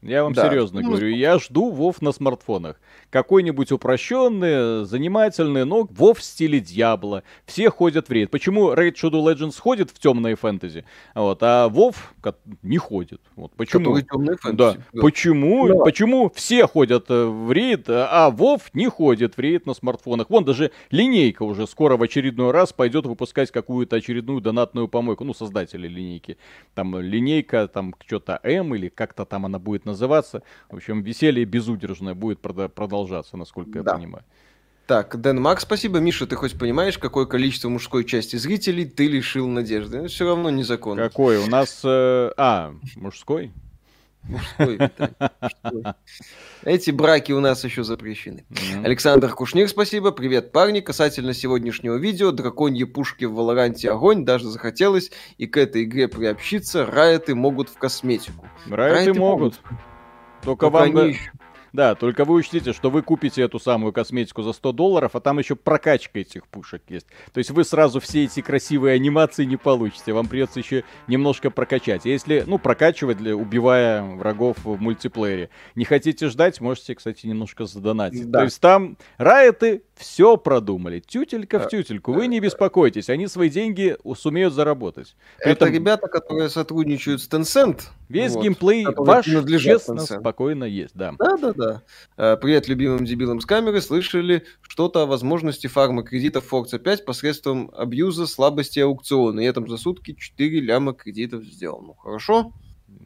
Я вам да. серьезно ну, говорю, я жду Вов на смартфонах. Какой-нибудь упрощенный, занимательный, но Вов в стиле Дьябла. Все ходят в рейд. Почему Raid Shadow Legends ходит в темные фэнтези, вот, а Вов не ходит? Вот, почему? фэнтези. Да. да. Почему? Да. Почему все ходят э, в рейд, а Вов не ходит в рейд на смартфонах? Вон даже линейка уже скоро в очередной раз пойдет выпускать какую-то очередную донатную помойку. Ну, создатели линейки. Там линейка, там что-то М или как-то там она будет называться называться. В общем, веселье безудержное будет продолжаться, насколько да. я понимаю. Так, Дэн Мак, спасибо. Миша, ты хоть понимаешь, какое количество мужской части зрителей ты лишил надежды? Все равно незаконно. Какой? У нас... Э, а, мужской? Мужской, Эти браки у нас еще запрещены. Mm-hmm. Александр Кушнир, спасибо. Привет, парни. Касательно сегодняшнего видео, драконьи пушки в Валоранте огонь. Даже захотелось и к этой игре приобщиться. Райты могут в косметику. Райты, Райты могут. могут. Только, Только вам... Они... Да, только вы учтите, что вы купите эту самую косметику за 100 долларов, а там еще прокачка этих пушек есть. То есть вы сразу все эти красивые анимации не получите. Вам придется еще немножко прокачать. Если, ну, прокачивать, убивая врагов в мультиплеере. Не хотите ждать, можете, кстати, немножко задонатить. Да. То есть там райоты все продумали. Тютелька в тютельку. Вы не беспокойтесь, они свои деньги сумеют заработать. При Это этом... ребята, которые сотрудничают с Tencent. Весь вот, геймплей ваш, честно, Tencent. спокойно есть, да. Да, да, да. Э, привет любимым дебилам с камеры. Слышали что-то о возможности фарма кредитов Forza 5 посредством абьюза, слабости аукциона. И этом за сутки 4 ляма кредитов сделано. Хорошо?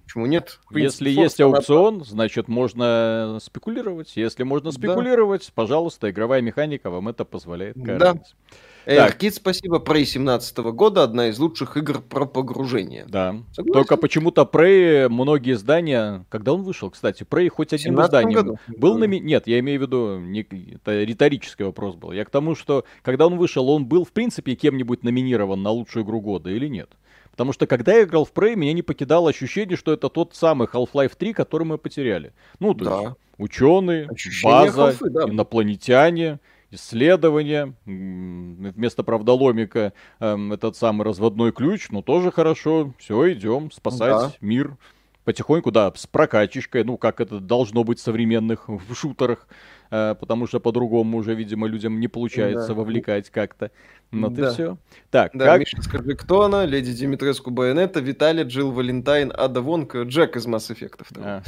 Почему нет? Принцип, Если есть аукцион, значит можно спекулировать. Если можно спекулировать, да. пожалуйста, игровая механика вам это позволяет. Да. AirKit, спасибо. Prey 17 года, одна из лучших игр про погружение. Да. Согласен? Только почему-то Prey, многие издания... Когда он вышел, кстати? Prey хоть одним изданием году? был на... Нет, я имею в виду... Не... Это риторический вопрос был. Я к тому, что когда он вышел, он был, в принципе, кем-нибудь номинирован на лучшую игру года или нет? Потому что когда я играл в Prey, меня не покидало ощущение, что это тот самый Half-Life 3, который мы потеряли. Ну, то да. есть ученые, Ощущение база, халфы, да. инопланетяне, исследования, вместо правдоломика э, этот самый разводной ключ, ну тоже хорошо, все, идем спасать да. мир. Потихоньку, да, с прокачечкой, ну как это должно быть в современных в шутерах, э, потому что по-другому уже, видимо, людям не получается да. вовлекать как-то. Ну ты да. все. Так, да, как... Миша, скажи, кто она? Леди Димитреску Байонета, Виталий, Джилл Валентайн, Ада Вонг, Джек из Mass Effect. А,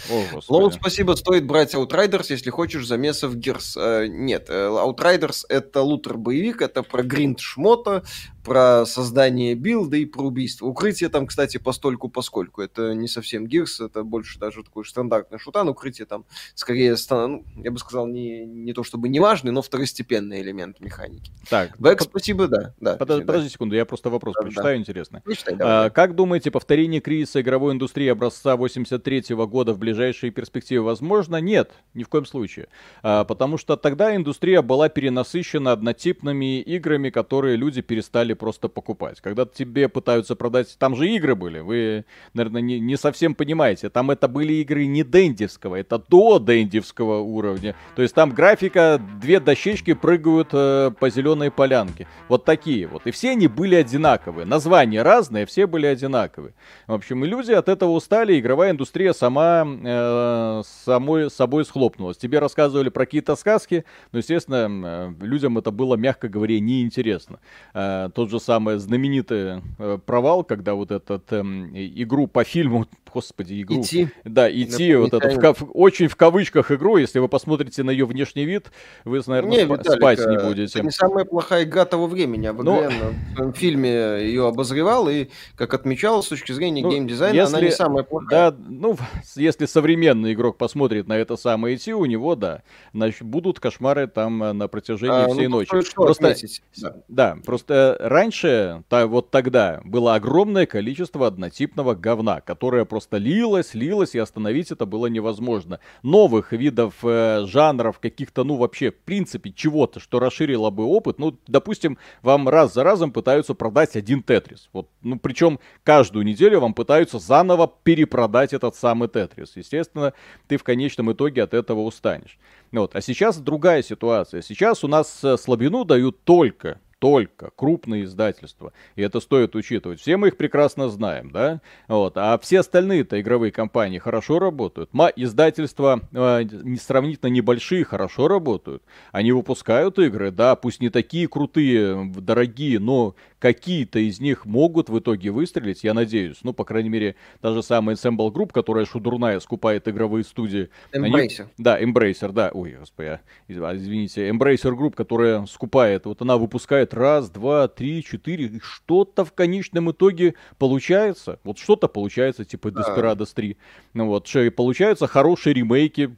Лоуд, спасибо, стоит брать Outriders, если хочешь замесов Герс. Э, нет, э, Outriders это лутер-боевик, это про гринд шмота, про создание билда и про убийство. Укрытие там, кстати, постольку поскольку. Это не совсем Гирс, это больше даже такой стандартный шутан. Укрытие там скорее, ну, я бы сказал, не, не то чтобы не важный, но второстепенный элемент механики. Так. Бэк, спасибо, да. да Под, подожди секунду, я просто вопрос да, прочитаю, да. интересно. Прочитай, давай, а, Как думаете, повторение кризиса игровой индустрии образца 83 -го года в ближайшие перспективы возможно? Нет, ни в коем случае. А, потому что тогда индустрия была перенасыщена однотипными играми, которые люди перестали просто покупать. Когда тебе пытаются продать... Там же игры были, вы, наверное, не, не совсем понимаете. Там это были игры не дендевского, это до дендевского уровня. То есть там графика, две дощечки прыгают э, по зеленой полянке. Вот такие вот. И все они были одинаковые. Названия разные, все были одинаковые. В общем, и люди от этого устали, игровая индустрия сама э, самой собой схлопнулась. Тебе рассказывали про какие-то сказки, но, естественно, э, людям это было, мягко говоря, неинтересно. Э, тот же самый знаменитый э, провал, когда вот этот э, игру по фильму, господи, игру. Идти. Да, идти, вот это, в, очень в кавычках игру, если вы посмотрите на ее внешний вид, вы, наверное, не, спа- Виталик, спать не будете. Это не самая плохая игра того времени, а в ну, в своем фильме ее обозревал, и, как отмечал, с точки зрения ну, геймдизайна, если, она не самая плохая. Да, ну, если современный игрок посмотрит на это самое идти, у него, да, значит, будут кошмары там э, на протяжении а, всей ну, ночи. Просто, да. да, просто раньше, та, вот тогда, было огромное количество однотипного говна, которое просто лилось, лилось, и остановить это было невозможно. Новых видов, э, жанров, каких-то, ну, вообще, в принципе, чего-то, что расширило бы опыт, ну, допустим, вам раз за разом пытаются продать один Тетрис. Вот, ну, причем каждую неделю вам пытаются заново перепродать этот самый Тетрис. Естественно, ты в конечном итоге от этого устанешь. Вот. А сейчас другая ситуация. Сейчас у нас э, слабину дают только только крупные издательства. И это стоит учитывать. Все мы их прекрасно знаем, да? Вот. А все остальные-то игровые компании хорошо работают. Ма издательства э, сравнительно небольшие хорошо работают. Они выпускают игры, да, пусть не такие крутые, дорогие, но какие-то из них могут в итоге выстрелить, я надеюсь. Ну, по крайней мере, та же самая Ensemble Group, которая шудурная скупает игровые студии. Embracer. Они... Да, Embracer, да. Ой, господи, извините. Embracer Group, которая скупает, вот она выпускает раз, два, три, четыре, что-то в конечном итоге получается. Вот что-то получается, типа Desperados 3. Ну вот, что и получаются хорошие ремейки,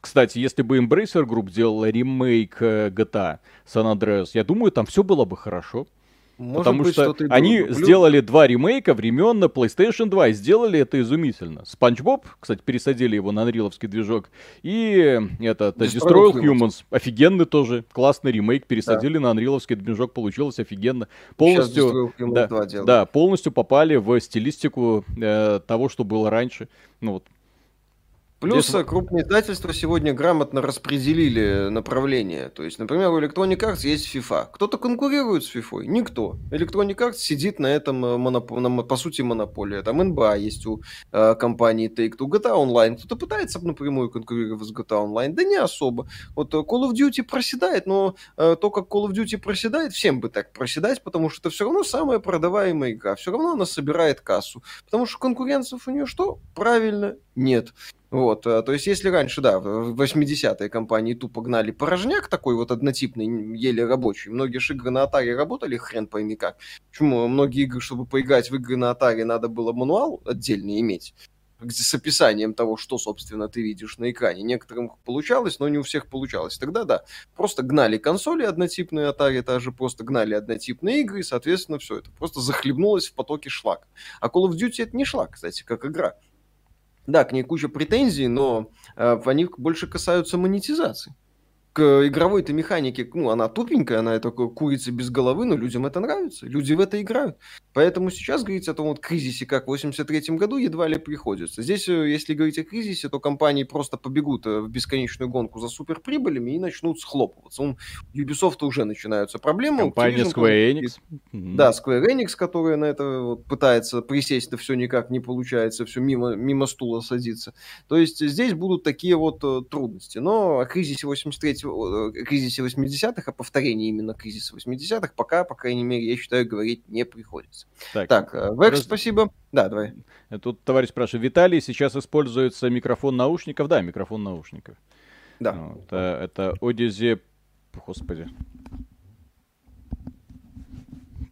кстати, если бы Embracer Group делала ремейк э, GTA San Andreas, я думаю, там все было бы хорошо. Может Потому быть, что, что они было. сделали два ремейка времен на PlayStation 2 и сделали это изумительно. Спанч Боб, кстати, пересадили его на анриловский движок. И этот Destroy Humans. Humans. Офигенный тоже. Классный ремейк. Пересадили да. на анриловский движок. Получилось офигенно. Полностью, да, да, полностью попали в стилистику э, того, что было раньше. Ну вот Плюс Здесь... крупные издательства сегодня грамотно распределили направление. То есть, например, у Electronic Arts есть FIFA. Кто-то конкурирует с FIFA? Никто. Electronic Arts сидит на этом, э, моноп... на, по сути, монополия. Там NBA есть у э, компании Take-Two. GTA Online. Кто-то пытается напрямую конкурировать с GTA Online? Да не особо. Вот э, Call of Duty проседает, но э, то, как Call of Duty проседает, всем бы так проседать, потому что это все равно самая продаваемая игра. Все равно она собирает кассу. Потому что конкуренцев у нее что? Правильно, нет. Вот, э, то есть, если раньше, да, в 80-е компании тупо гнали порожняк такой вот однотипный, еле рабочий, многие же игры на Atari работали хрен пойми как. Почему многие игры, чтобы поиграть в игры на Atari, надо было мануал отдельно иметь, где с описанием того, что, собственно, ты видишь на экране. Некоторым получалось, но не у всех получалось. Тогда, да, просто гнали консоли однотипные Atari, же просто гнали однотипные игры, и, соответственно, все это просто захлебнулось в потоке шлак. А Call of Duty это не шлак, кстати, как игра. Да, к ней куча претензий, но э, они больше касаются монетизации к игровой-то механике, ну, она тупенькая, она такой курица без головы, но людям это нравится, люди в это играют. Поэтому сейчас говорить о том вот кризисе, как в 83 году, едва ли приходится. Здесь, э, если говорить о кризисе, то компании просто побегут э, в бесконечную гонку за суперприбылями и начнут схлопываться. У Ubisoft уже начинаются проблемы. Компания Activision, Square Enix. Да, Square Enix, которая на это вот пытается присесть, то все никак не получается, все мимо, мимо стула садится. То есть здесь будут такие вот э, трудности. Но о кризисе 83 Э, кризисе 80-х, о повторении именно кризиса 80-х, пока, по крайней мере, я считаю, говорить не приходится. Так, так э, Векс, раз... спасибо. Да, давай. Тут товарищ спрашивает, Виталий, сейчас используется микрофон наушников? Да, микрофон наушников. Да. Вот, это, это Odyssey, господи,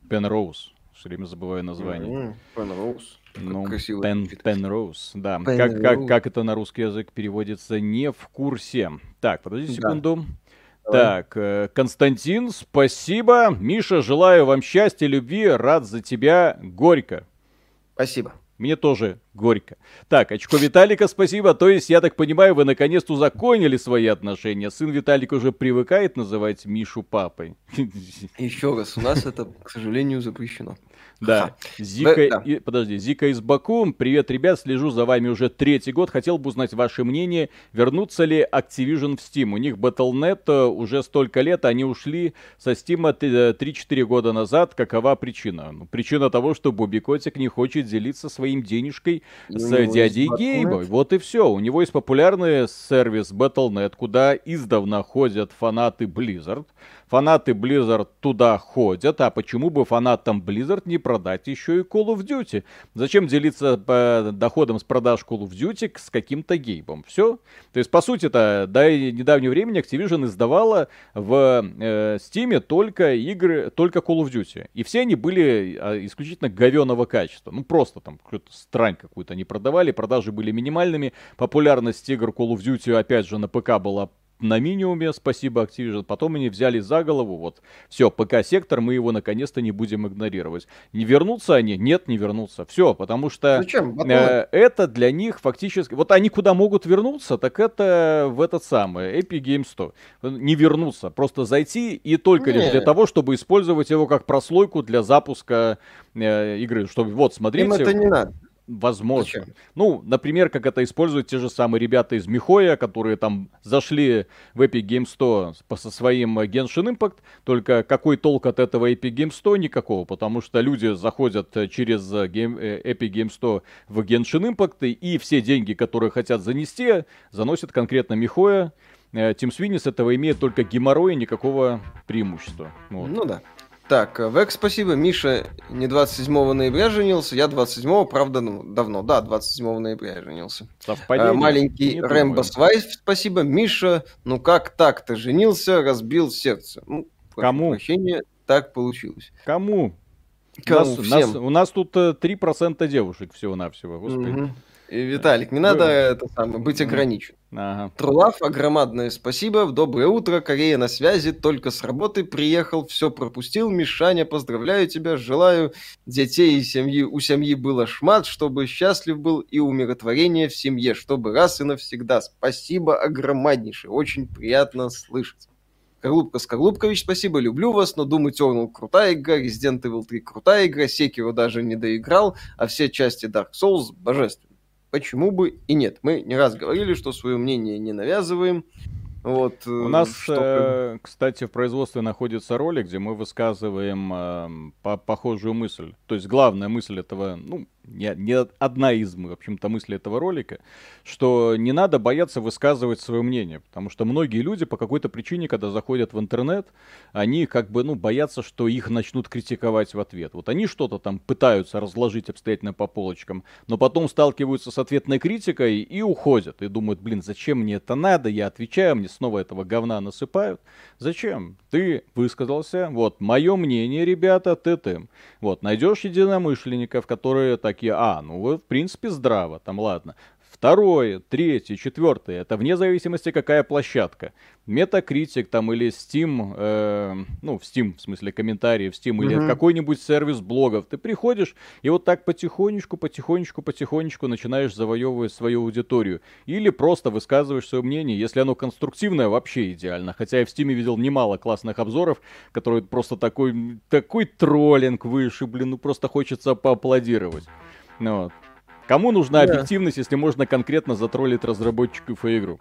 Penrose. Все время забываю название. Penrose. Ну, Пен, Пенроуз, да. Pen как, как, как это на русский язык переводится, не в курсе. Так, подожди секунду. Да. Так, э, Константин, спасибо. Миша, желаю вам счастья, любви, рад за тебя, горько. Спасибо. Мне тоже горько. Так, очко Виталика, спасибо. То есть, я так понимаю, вы наконец-то узаконили свои отношения. Сын Виталика уже привыкает называть Мишу папой. Еще раз, у нас это, к сожалению, запрещено. Да. Зика, да. И, подожди, Зика из Баку. Привет, ребят, слежу за вами уже третий год. Хотел бы узнать ваше мнение, вернутся ли Activision в Steam. У них Battle.net э, уже столько лет, они ушли со Steam 3-4 э, года назад. Какова причина? Ну, причина того, что Бобби Котик не хочет делиться своим денежкой и с дядей Гейбой. Вот и все. У него есть популярный сервис Battle.net, куда издавна ходят фанаты Blizzard. Фанаты Blizzard туда ходят, а почему бы фанатам Blizzard не продать еще и Call of Duty? Зачем делиться по доходам с продаж Call of Duty с каким-то гейбом? Все. То есть, по сути-то, до недавнего времени Activision издавала в э, Steam только игры, только Call of Duty. И все они были а, исключительно говеного качества. Ну, просто там какую-то странь какую-то они продавали, продажи были минимальными. Популярность игр Call of Duty, опять же, на ПК была на минимуме, спасибо Activision. Потом они взяли за голову, вот, все, ПК-сектор, мы его наконец-то не будем игнорировать. Не вернутся они? Нет, не вернутся. Все, потому что Зачем? Э, это для них фактически... Вот они куда могут вернуться, так это в этот самый Epic Games 100. Не вернуться, просто зайти и только не. лишь для того, чтобы использовать его как прослойку для запуска э, игры. Чтобы, вот, смотрите... Им это не надо. Возможно. Зачем? Ну, например, как это используют те же самые ребята из Михоя, которые там зашли в Epic Games 100 со своим Genshin Impact, только какой толк от этого Epic Games 100? Никакого, потому что люди заходят через Game, э, Epic Games 100 в Genshin Impact, и все деньги, которые хотят занести, заносят конкретно Михоя. Тим Свини с этого имеет только геморрой и никакого преимущества. Вот. Ну да. Так, э, Век, спасибо. Миша не 27 ноября женился, я 27, правда, ну, давно, да, 27 ноября женился. Совпадение. А, маленький Рэмбо Свайф, спасибо. Миша, ну как так ты женился, разбил сердце. Ну, Кому? Прощения, так получилось. Кому? Кому? Нас, Всем. Нас, у нас тут 3% э, девушек всего-навсего, господи. Угу. Виталик, не надо это самое, быть ограничен. Ага. Трулав, огромадное спасибо. Доброе утро. Корея на связи. Только с работы приехал. Все пропустил. Мишаня, поздравляю тебя. Желаю детей и семьи. У семьи было шмат, чтобы счастлив был и умиротворение в семье. Чтобы раз и навсегда. Спасибо огромнейшее. Очень приятно слышать. Скорлупка Скорлупкович, спасибо, люблю вас, но Doom Eternal крутая игра, Resident Evil 3 крутая игра, Sekiro даже не доиграл, а все части Dark Souls божественные. Почему бы и нет? Мы не раз говорили, что свое мнение не навязываем, вот, У нас, что... э, кстати, в производстве находится ролик, где мы высказываем э, по похожую мысль. То есть главная мысль этого, ну, не, не одна из, в общем-то, мыслей этого ролика, что не надо бояться высказывать свое мнение, потому что многие люди по какой-то причине, когда заходят в интернет, они как бы, ну, боятся, что их начнут критиковать в ответ. Вот они что-то там пытаются разложить обстоятельно по полочкам, но потом сталкиваются с ответной критикой и уходят, и думают, блин, зачем мне это надо, я отвечаю, мне снова этого говна насыпают. Зачем? Ты высказался, вот, мое мнение, ребята, ты ты. Вот, найдешь единомышленников, которые такие, а, ну в принципе, здраво, там, ладно. Второе, третье, четвертое, это вне зависимости какая площадка. Metacritic там или Steam, э, ну, в Steam, в смысле комментарии в Steam, mm-hmm. или какой-нибудь сервис блогов. Ты приходишь и вот так потихонечку, потихонечку, потихонечку начинаешь завоевывать свою аудиторию. Или просто высказываешь свое мнение, если оно конструктивное, вообще идеально. Хотя я в Steam видел немало классных обзоров, которые просто такой, такой троллинг выше, блин, ну просто хочется поаплодировать. Ну, вот. Кому нужна да. объективность, если можно конкретно затроллить разработчиков и игру?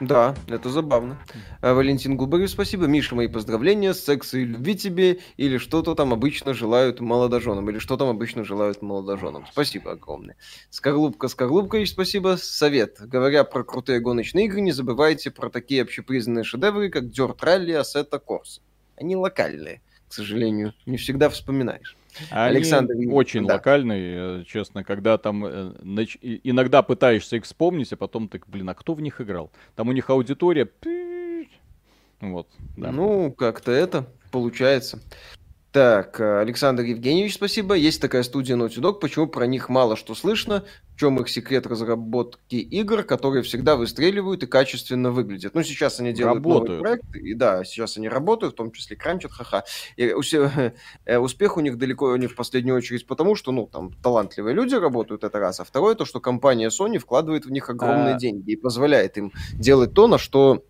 Да, это забавно. А, Валентин Губарев, спасибо. Миша, мои поздравления. Секса и любви тебе. Или что-то там обычно желают молодоженам. Или что там обычно желают молодоженам. Спасибо огромное. Скорлупка, Скорлупка, спасибо. Совет. Говоря про крутые гоночные игры, не забывайте про такие общепризнанные шедевры, как Dirt Rally, Assetto Corsa. Они локальные, к сожалению. Не всегда вспоминаешь. Они Александр очень да. локальные, э, честно, когда там э, иногда пытаешься их вспомнить, а потом ты, блин, а кто в них играл? Там у них аудитория... Вот, да. Ну, как-то это получается. Так, Александр Евгеньевич, спасибо. Есть такая студия Naughty Dog. Почему про них мало что слышно? В чем их секрет разработки игр, которые всегда выстреливают и качественно выглядят? Ну, сейчас они делают работают. новый проект. И да, сейчас они работают, в том числе кранчат, ха-ха. И э, успех у них далеко не в последнюю очередь потому, что, ну, там, талантливые люди работают, это раз. А второе, то, что компания Sony вкладывает в них огромные а... деньги и позволяет им делать то, на что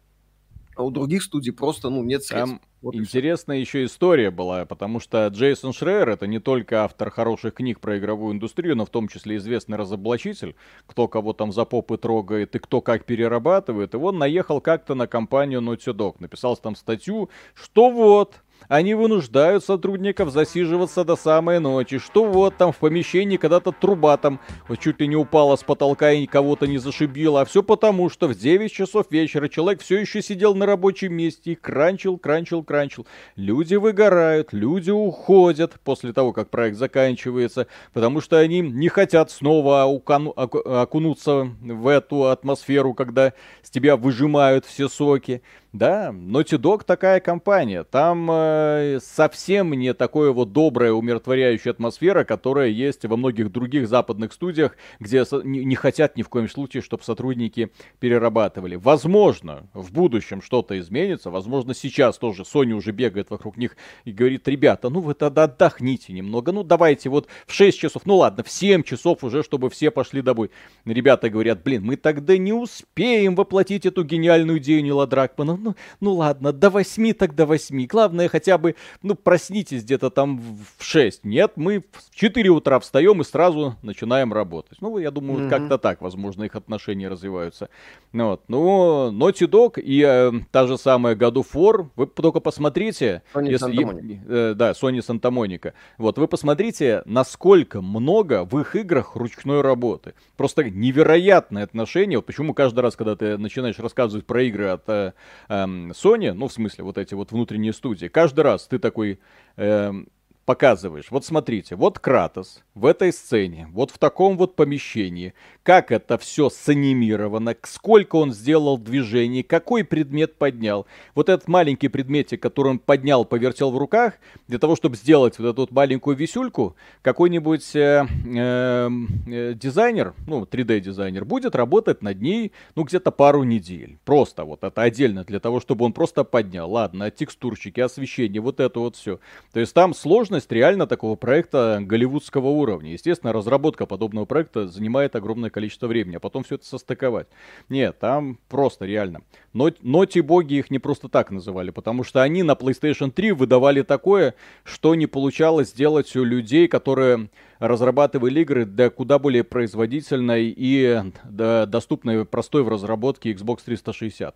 а у других студий просто, ну, нет средств. Там вот интересная еще история была, потому что Джейсон Шрейер это не только автор хороших книг про игровую индустрию, но в том числе известный разоблачитель, кто кого там за попы трогает и кто как перерабатывает. И он наехал как-то на компанию Naughty Dog, написал там статью, что вот, они вынуждают сотрудников засиживаться до самой ночи. Что вот там в помещении когда-то труба там вот чуть ли не упала с потолка и кого-то не зашибила. А все потому, что в 9 часов вечера человек все еще сидел на рабочем месте и кранчил, кранчил, кранчил. Люди выгорают, люди уходят после того, как проект заканчивается, потому что они не хотят снова укану, окунуться в эту атмосферу, когда с тебя выжимают все соки. Да, Naughty Dog такая компания. Там э, совсем не такое вот добрая, умиротворяющая атмосфера, которая есть во многих других западных студиях, где не, не хотят ни в коем случае, чтобы сотрудники перерабатывали. Возможно, в будущем что-то изменится. Возможно, сейчас тоже Sony уже бегает вокруг них и говорит, ребята, ну вы тогда отдохните немного. Ну давайте вот в 6 часов, ну ладно, в 7 часов уже, чтобы все пошли домой. Ребята говорят, блин, мы тогда не успеем воплотить эту гениальную идею Нила Дракмана ну, ну ладно, до восьми так до восьми. Главное хотя бы, ну, проснитесь где-то там в шесть. Нет, мы в четыре утра встаем и сразу начинаем работать. Ну, я думаю, mm-hmm. как-то так, возможно, их отношения развиваются. Ну, вот. Ну, Naughty Dog и э, та же самая God of War, вы только посмотрите. Sony если, Santa э, да, Sony Santa Monica. Вот, вы посмотрите, насколько много в их играх ручной работы. Просто невероятное отношение. Вот почему каждый раз, когда ты начинаешь рассказывать про игры от э, эм, Sony, ну, в смысле, вот эти вот внутренние студии, каждый раз ты такой... Эм, показываешь. Вот смотрите, вот Кратос в этой сцене, вот в таком вот помещении. Как это все санимировано, сколько он сделал движений, какой предмет поднял. Вот этот маленький предметик, который он поднял, повертел в руках, для того, чтобы сделать вот эту вот маленькую висюльку, какой-нибудь э, э, э, дизайнер, ну, 3D-дизайнер, будет работать над ней, ну, где-то пару недель. Просто вот это отдельно для того, чтобы он просто поднял. Ладно, текстурщики, освещение, вот это вот все. То есть там сложность реально такого проекта голливудского уровня уровне. Естественно, разработка подобного проекта занимает огромное количество времени, а потом все это состыковать. Нет, там просто реально. Но, ноти-боги их не просто так называли, потому что они на PlayStation 3 выдавали такое, что не получалось сделать у людей, которые разрабатывали игры для куда более производительной и доступной, простой в разработке Xbox 360.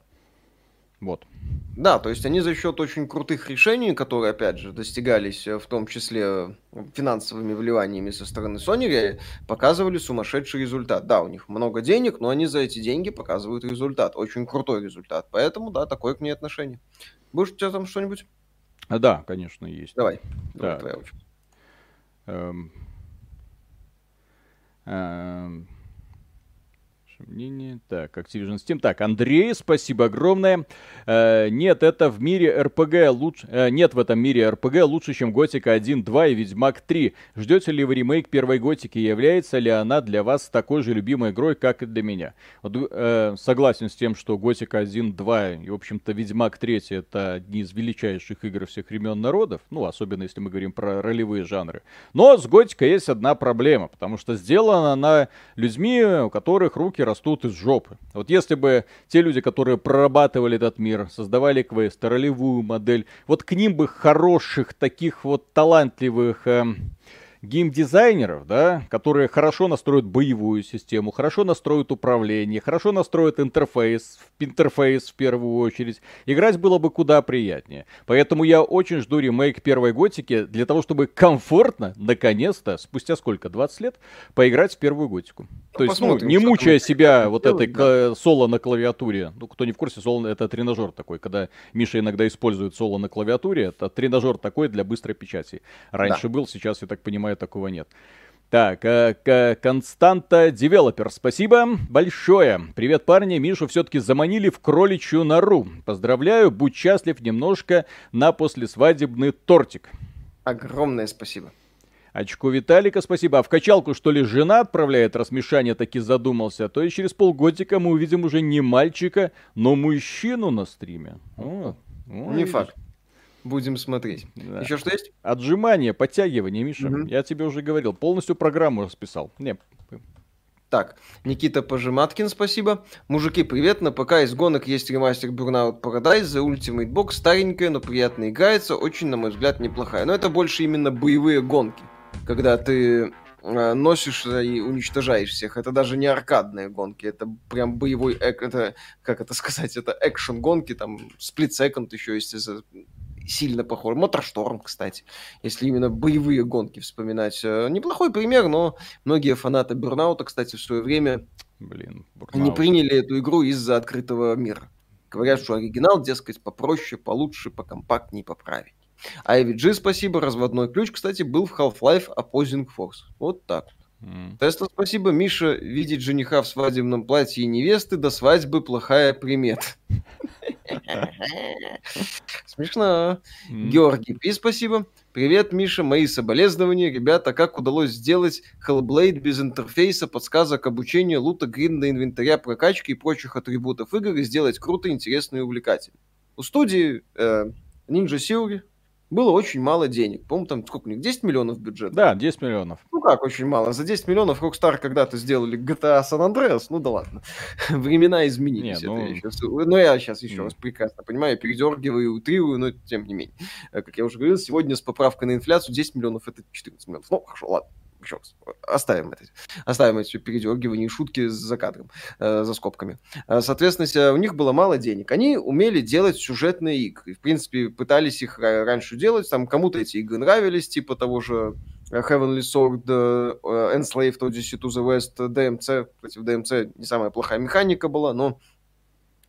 Вот. Да, то есть они за счет очень крутых решений, которые, опять же, достигались э, в том числе э, финансовыми вливаниями со стороны Sony, показывали сумасшедший результат. Да, у них много денег, но они за эти деньги показывают результат. Очень крутой результат. Поэтому, да, такое к ней отношение. Будешь у тебя там что-нибудь? А, да, конечно, есть. Давай. Да. Давай твоя очередь. Эм... Эм... Мнение. Так, Activision Steam. Так, Андрей, спасибо огромное. Э, нет, это в мире РПГ лучше... Э, нет в этом мире РПГ лучше, чем Готика 1, 2 и Ведьмак 3. Ждете ли вы ремейк первой Готики? Является ли она для вас такой же любимой игрой, как и для меня? Вот, э, согласен с тем, что Готика 1, 2 и, в общем-то, Ведьмак 3 это одни из величайших игр всех времен народов. Ну, особенно если мы говорим про ролевые жанры. Но с Готикой есть одна проблема, потому что сделана она людьми, у которых руки растут из жопы. Вот если бы те люди, которые прорабатывали этот мир, создавали квесты, ролевую модель, вот к ним бы хороших, таких вот талантливых... Э, геймдизайнеров, да, которые хорошо настроят боевую систему, хорошо настроят управление, хорошо настроят интерфейс, интерфейс в первую очередь, играть было бы куда приятнее. Поэтому я очень жду ремейк первой Готики для того, чтобы комфортно, наконец-то, спустя сколько, 20 лет, поиграть в первую Готику. Ну, То есть, ну, не мучая себя вот этой да. соло на клавиатуре. Ну, кто не в курсе, соло это тренажер такой, когда Миша иногда использует соло на клавиатуре, это тренажер такой для быстрой печати. Раньше да. был, сейчас, я так понимаю, такого нет. Так, э, Константа Девелопер, спасибо большое. Привет, парни. Мишу все-таки заманили в кроличью нору. Поздравляю, будь счастлив немножко на послесвадебный тортик. Огромное спасибо. Очко Виталика, спасибо. А в качалку, что ли, жена отправляет, раз Мишаня таки задумался, то и через полгодика мы увидим уже не мальчика, но мужчину на стриме. О, не видишь. факт. Будем смотреть. Да. Еще что есть? Отжимание, подтягивание, Миша. Угу. Я тебе уже говорил. Полностью программу расписал. Не. Так, Никита Пожиматкин, спасибо. Мужики, привет. На ПК из гонок есть ремастер Burnout Paradise за Ultimate Box. Старенькая, но приятно играется. Очень, на мой взгляд, неплохая. Но это больше именно боевые гонки. Когда ты э, носишь и уничтожаешь всех. Это даже не аркадные гонки, это прям боевой, это, как это сказать, это экшен гонки, там, сплит секонд еще есть, сильно похож. Моторшторм, кстати, если именно боевые гонки вспоминать. Э, неплохой пример, но многие фанаты Бурнаута, кстати, в свое время Блин, не приняли эту игру из-за открытого мира. Говорят, что оригинал, дескать, попроще, получше, покомпактнее, поправить. А AVG, спасибо, разводной ключ, кстати, был в Half-Life Opposing Force. Вот так. Mm. Тесла, спасибо. Миша, видеть жениха в свадебном платье и невесты до свадьбы плохая примета. Смешно. Георгий Пи, спасибо. Привет, Миша, мои соболезнования. Ребята, как удалось сделать Hellblade без интерфейса, подсказок, обучения, лута, гринда, инвентаря, прокачки и прочих атрибутов игр и сделать круто, интересно и увлекательно? У студии э, Ninja Theory было очень мало денег. По-моему, там сколько у них? 10 миллионов бюджет? Да, 10 миллионов. Ну как очень мало? За 10 миллионов Rockstar когда-то сделали GTA San Andreas. Ну да ладно. Времена изменились. Не, ну... сейчас... Но я сейчас еще mm. раз прекрасно понимаю, передергиваю, утрирую, но тем не менее. Э, как я уже говорил, сегодня с поправкой на инфляцию 10 миллионов это 14 миллионов. Ну, хорошо, ладно раз, оставим это, оставим эти передергивания и шутки за кадром, э, за скобками. Э, соответственно, у них было мало денег. Они умели делать сюжетные игры. В принципе, пытались их раньше делать. Там кому-то эти игры нравились, типа того же Heavenly Sword, Enslaved Odyssey to the West, DMC. Кстати, в DMC не самая плохая механика была, но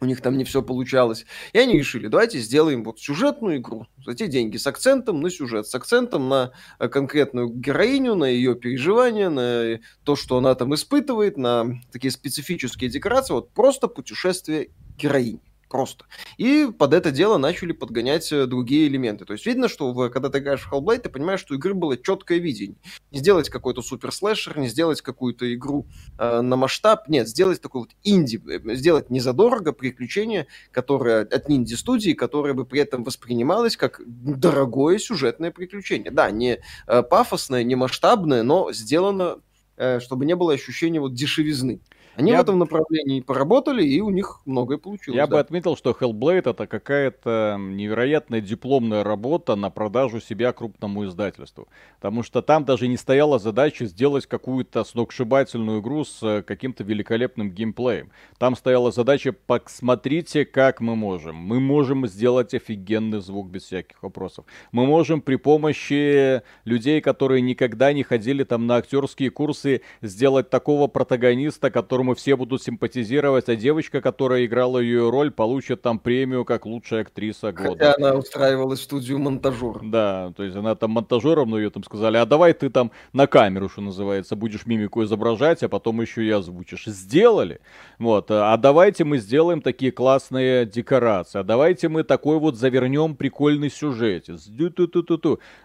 у них там не все получалось. И они решили, давайте сделаем вот сюжетную игру. За те деньги с акцентом на сюжет, с акцентом на э, конкретную героиню, на ее переживания, на то, что она там испытывает, на такие специфические декорации, вот просто путешествие героини Просто. И под это дело начали подгонять э, другие элементы. То есть видно, что в, когда ты играешь в Hellblade, ты понимаешь, что у игры было четкое видение. Не сделать какой-то супер слэшер, не сделать какую-то игру э, на масштаб. Нет, сделать такой вот инди, э, сделать незадорого приключение, которое от ниндзя-студии, которое бы при этом воспринималось как дорогое сюжетное приключение. Да, не э, пафосное, не масштабное, но сделано, э, чтобы не было ощущения вот дешевизны. Они я... в этом направлении поработали, и у них многое получилось. Я да. бы отметил, что Hellblade это какая-то невероятная дипломная работа на продажу себя крупному издательству. Потому что там даже не стояла задача сделать какую-то сногсшибательную игру с э, каким-то великолепным геймплеем. Там стояла задача посмотрите, как мы можем. Мы можем сделать офигенный звук без всяких вопросов. Мы можем при помощи людей, которые никогда не ходили там на актерские курсы, сделать такого протагониста, который которому все будут симпатизировать, а девочка, которая играла ее роль, получит там премию как лучшая актриса года. Хотя она устраивалась в студию монтажер. Да, то есть она там монтажером, но ее там сказали, а давай ты там на камеру, что называется, будешь мимику изображать, а потом еще и озвучишь. Сделали. Вот, а давайте мы сделаем такие классные декорации, а давайте мы такой вот завернем прикольный сюжет.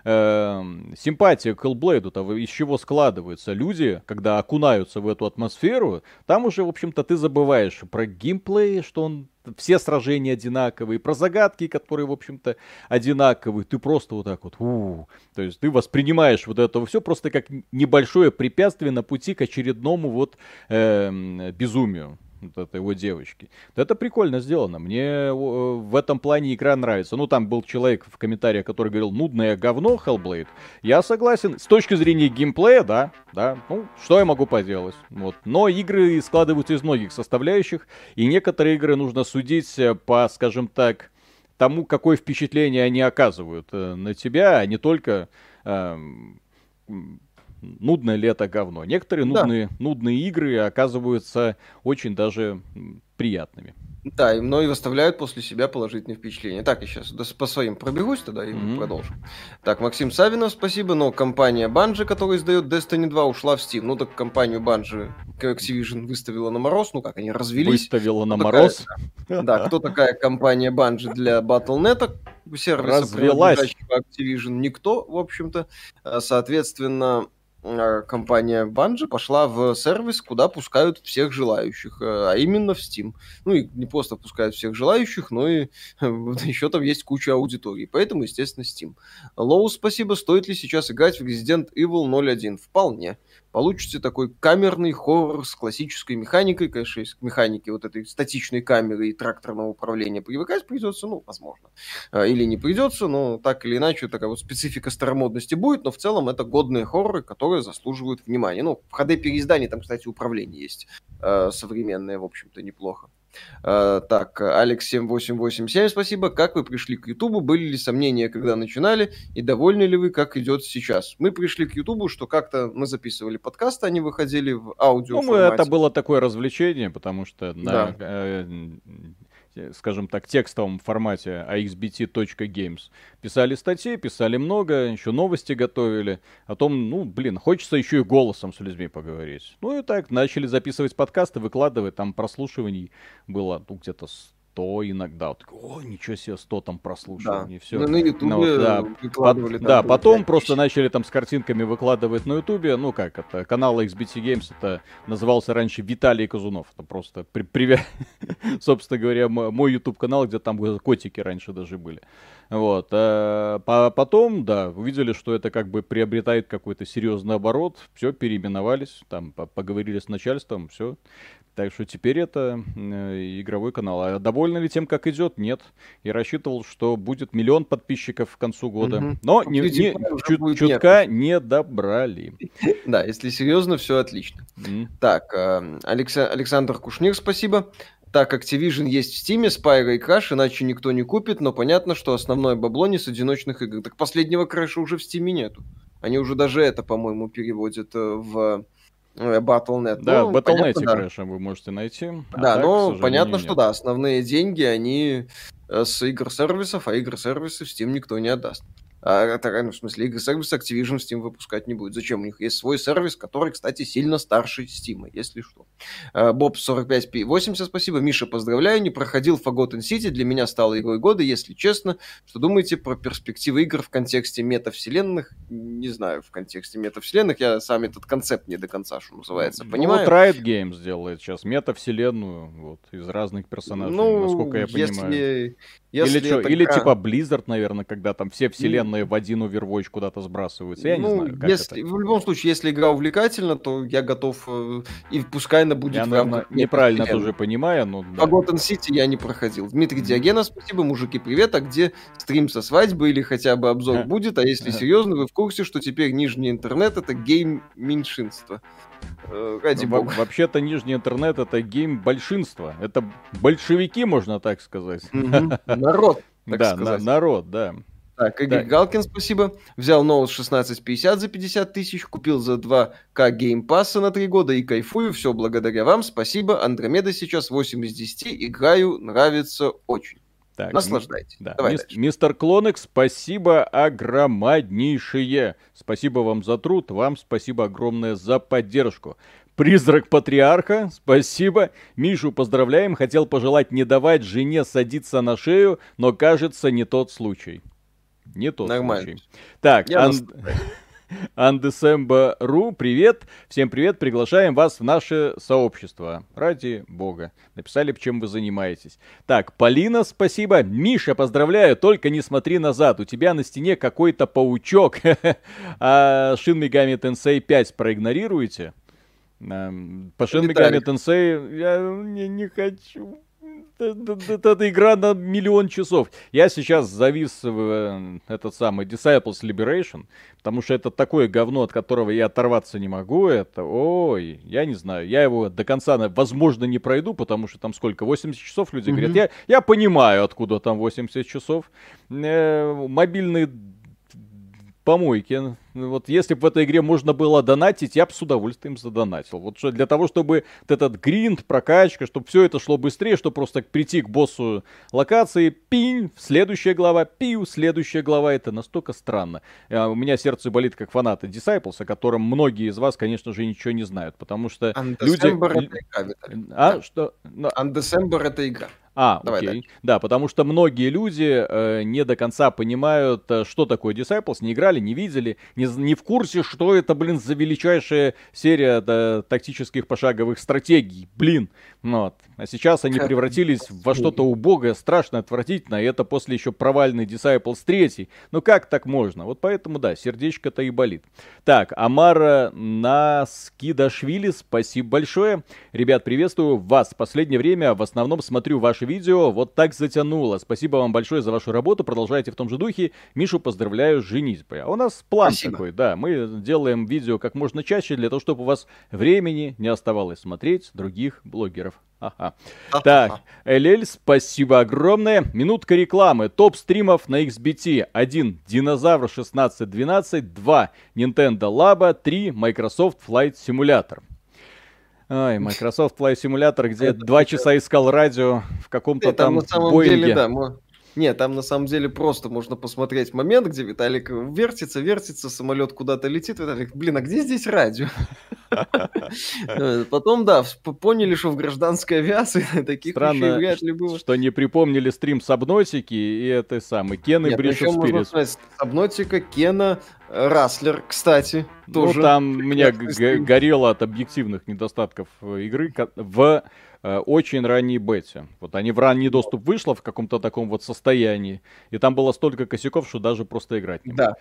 Эм, симпатия к Hellblade-то из чего складывается? Люди, когда окунаются в эту атмосферу, там уже, в общем-то, ты забываешь про геймплей, что он все сражения одинаковые, про загадки, которые, в общем-то, одинаковые. Ты просто вот так вот, у то есть ты воспринимаешь вот это все просто как небольшое препятствие на пути к очередному вот э, безумию вот этой его девочки. Это прикольно сделано. Мне э, в этом плане игра нравится. Ну, там был человек в комментариях, который говорил, нудное говно Hellblade. Я согласен. С точки зрения геймплея, да, да. Ну, что я могу поделать? Вот. Но игры складываются из многих составляющих, и некоторые игры нужно судить э, по, скажем так, тому, какое впечатление они оказывают э, на тебя, а не только э, нудное ли это говно. Некоторые да. нудные, нудные игры оказываются очень даже приятными. Да, и мной выставляют после себя положительные впечатления. Так, я сейчас по своим пробегусь тогда и mm-hmm. продолжим. Так, Максим Савинов, спасибо, но компания Bungie, которая издает Destiny 2, ушла в Steam. Ну, так компанию Bungie Activision выставила на мороз, ну как, они развелись. Выставила на мороз? да, кто такая компания Bungie для Battle.net? Сервиса, Развелась. Activision никто, в общем-то. А, соответственно, компания Bungie пошла в сервис, куда пускают всех желающих, э, а именно в Steam. Ну и не просто пускают всех желающих, но и еще там есть куча аудитории, поэтому, естественно, Steam. Лоу, спасибо. Стоит ли сейчас играть в Resident Evil 01? Вполне получите такой камерный хоррор с классической механикой, конечно, из механики вот этой статичной камеры и тракторного управления привыкать придется, ну, возможно. А, или не придется, но так или иначе такая вот специфика старомодности будет, но в целом это годные хорроры, которые заслуживают внимания. Ну, в HD-переиздании там, кстати, управление есть э, современное, в общем-то, неплохо. Uh, так, Алекс 7887, спасибо. Как вы пришли к Ютубу? Были ли сомнения, когда начинали? И довольны ли вы, как идет сейчас? Мы пришли к Ютубу, что как-то мы записывали подкасты, они выходили в аудио. Ну, это было такое развлечение, потому что да. на, э, Э, скажем так, текстовом формате axbt.games. Писали статьи, писали много, еще новости готовили. О том, ну, блин, хочется еще и голосом с людьми поговорить. Ну и так, начали записывать подкасты, выкладывать, там прослушиваний было ну, где-то 100 иногда. Вот, О, ничего себе, 100 там прослушиваний, да. все. Ну, на ютубе ну, вот, да. выкладывали. Под, да, потом просто начали там с картинками выкладывать на ютубе. Ну как это, канал XBT Games, это назывался раньше Виталий Казунов. Это просто при, привет, собственно говоря, мой YouTube канал, где там котики раньше даже были. Вот. А потом, да, увидели, что это как бы приобретает какой-то серьезный оборот, все, переименовались, там поговорили с начальством, все. Так что теперь это э, игровой канал. А довольны ли тем, как идет? Нет. Я рассчитывал, что будет миллион подписчиков к концу года. Угу. Но не, не, чуть, чутка не добрали. Да, если серьезно, все отлично. Так, э, Александр Кушнир, спасибо. Так, Activision есть в Steam, Spyro и Crash, иначе никто не купит, но понятно, что основное бабло не с одиночных игр. Так последнего Crash уже в Steam нету. Они уже даже это, по-моему, переводят э, в э, Battle.net. Да, ну, в Battle.net да. Crash вы можете найти. А да, так, но понятно, нет. что да, основные деньги, они э, с игр-сервисов, а игр-сервисы в Steam никто не отдаст. А это, ну, в смысле, игры сервис Activision Steam выпускать не будет. Зачем? У них есть свой сервис, который, кстати, сильно старше Steam, если что. А, Боб 4580, спасибо. Миша, поздравляю. Не проходил Forgotten City. Для меня стало игрой года, если честно. Что думаете про перспективы игр в контексте метавселенных? Не знаю, в контексте метавселенных. Я сам этот концепт не до конца, что называется, ну, понимаю. вот Riot Games делает сейчас метавселенную вот, из разных персонажей, ну, насколько я если, понимаю. Если или, что, или типа Blizzard, наверное, когда там все вселенные mm. в один Overwatch куда-то сбрасываются. Я ну, не знаю, как если, это. В любом случае, если игра увлекательна, то я готов, э, и пускай она будет я, в рамках... неправильно тоже понимаю, но... Да. Forgotten City я не проходил. Дмитрий Диогенов, спасибо, мужики, привет. А где стрим со свадьбы или хотя бы обзор будет? А если серьезно, вы в курсе, что теперь нижний интернет это game меньшинства? Э, ради ну, бога. Вообще-то нижний интернет это гейм большинства. Это большевики, можно так сказать. Народ, Да, народ, да. Так, Игорь Галкин, спасибо. Взял Note 1650 за 50 тысяч, купил за 2К геймпасса на 3 года и кайфую. Все благодаря вам. Спасибо. Андромеда сейчас 8 из 10. Играю, нравится очень. Так, Наслаждайтесь. Да. Давай Мис- мистер Клонек, спасибо огромнейшее. Спасибо вам за труд, вам спасибо огромное за поддержку. Призрак Патриарха, спасибо. Мишу поздравляем. Хотел пожелать не давать жене садиться на шею, но кажется не тот случай. Не тот Нормально. случай. Так, ан... Андесемба.ру, привет. Всем привет, приглашаем вас в наше сообщество. Ради бога. Написали, чем вы занимаетесь. Так, Полина, спасибо. Миша, поздравляю, только не смотри назад. У тебя на стене какой-то паучок. а Shin Megami Tensei 5 проигнорируете? По Shin Megami Tensei я не, не хочу. Это игра на миллион часов. Я сейчас завис в э, этот самый Disciples Liberation, потому что это такое говно, от которого я оторваться не могу. Это, ой, я не знаю. Я его до конца, возможно, не пройду, потому что там сколько, 80 часов люди говорят. Я, я понимаю, откуда там 80 часов. Э, мобильный помойки. Вот если бы в этой игре можно было донатить, я бы с удовольствием задонатил. Вот что для того, чтобы вот этот гринд, прокачка, чтобы все это шло быстрее, чтобы просто прийти к боссу локации, пинь, следующая глава, пиу, следующая глава, это настолько странно. А, у меня сердце болит как фанаты Disciples, о котором многие из вас, конечно же, ничего не знают, потому что люди... это игра, А, да. что? Undecember это игра. А, Давай окей. Дальше. Да, потому что многие люди э, не до конца понимают, э, что такое Disciples, не играли, не видели, не, не в курсе, что это, блин, за величайшая серия да, тактических пошаговых стратегий. Блин. Ну вот. А сейчас они превратились во что-то убогое, страшно, отвратительно, и это после еще провальный Disciples 3. Ну как так можно? Вот поэтому, да, сердечко-то и болит. Так, Амара Наскидашвили, спасибо большое. Ребят, приветствую вас. В последнее время в основном смотрю ваши видео, вот так затянуло. Спасибо вам большое за вашу работу, продолжайте в том же духе. Мишу поздравляю с женитьбой. А у нас план Спасибо. такой, да, мы делаем видео как можно чаще, для того, чтобы у вас времени не оставалось смотреть других блогеров. Ага. Так, Элель, спасибо огромное. Минутка рекламы. Топ стримов на XBT. 1. Динозавр 1612. 2. Nintendo Labo. 3. Microsoft Flight Simulator. Ай, Microsoft Flight Simulator, где два часа искал радио в каком-то там, там на самом Боинге. деле, да, нет, там на самом деле просто можно посмотреть момент, где Виталик вертится, вертится, самолет куда-то летит. Виталик, блин, а где здесь радио? Потом, да, поняли, что в гражданской авиации таких вещей вряд ли было. что не припомнили стрим Сабнотики и это самый Кен и Бриш Сабнотика, Кена, Раслер, кстати, тоже. Ну, там меня горело от объективных недостатков игры в Э, очень ранней бете. Вот они в ранний доступ вышло в каком-то таком вот состоянии, и там было столько косяков, что даже просто играть не Да.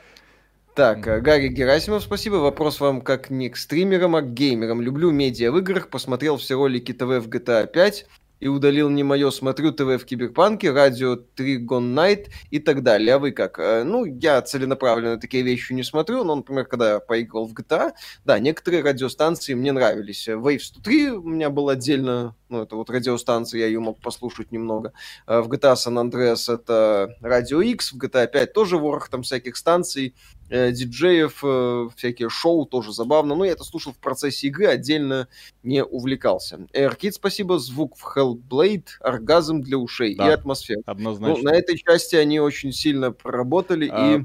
Так, Гарри Герасимов, спасибо. Вопрос вам как не к стримерам, а к геймерам. Люблю медиа в играх, посмотрел все ролики ТВ в GTA 5, и удалил не мое, смотрю ТВ в Киберпанке, радио Тригон Найт и так далее. А вы как? Э, ну, я целенаправленно такие вещи не смотрю, но, например, когда я поиграл в GTA, да, некоторые радиостанции мне нравились. Wave 103 у меня был отдельно, ну, это вот радиостанция, я ее мог послушать немного. Э, в GTA San Andreas это Радио X, в GTA 5 тоже ворох там всяких станций, э, диджеев, э, всякие шоу, тоже забавно. Но я это слушал в процессе игры, отдельно не увлекался. AirKit, спасибо, звук в Hellblade, оргазм для ушей да, и атмосфера. Однозначно. Ну, на этой части они очень сильно проработали а... и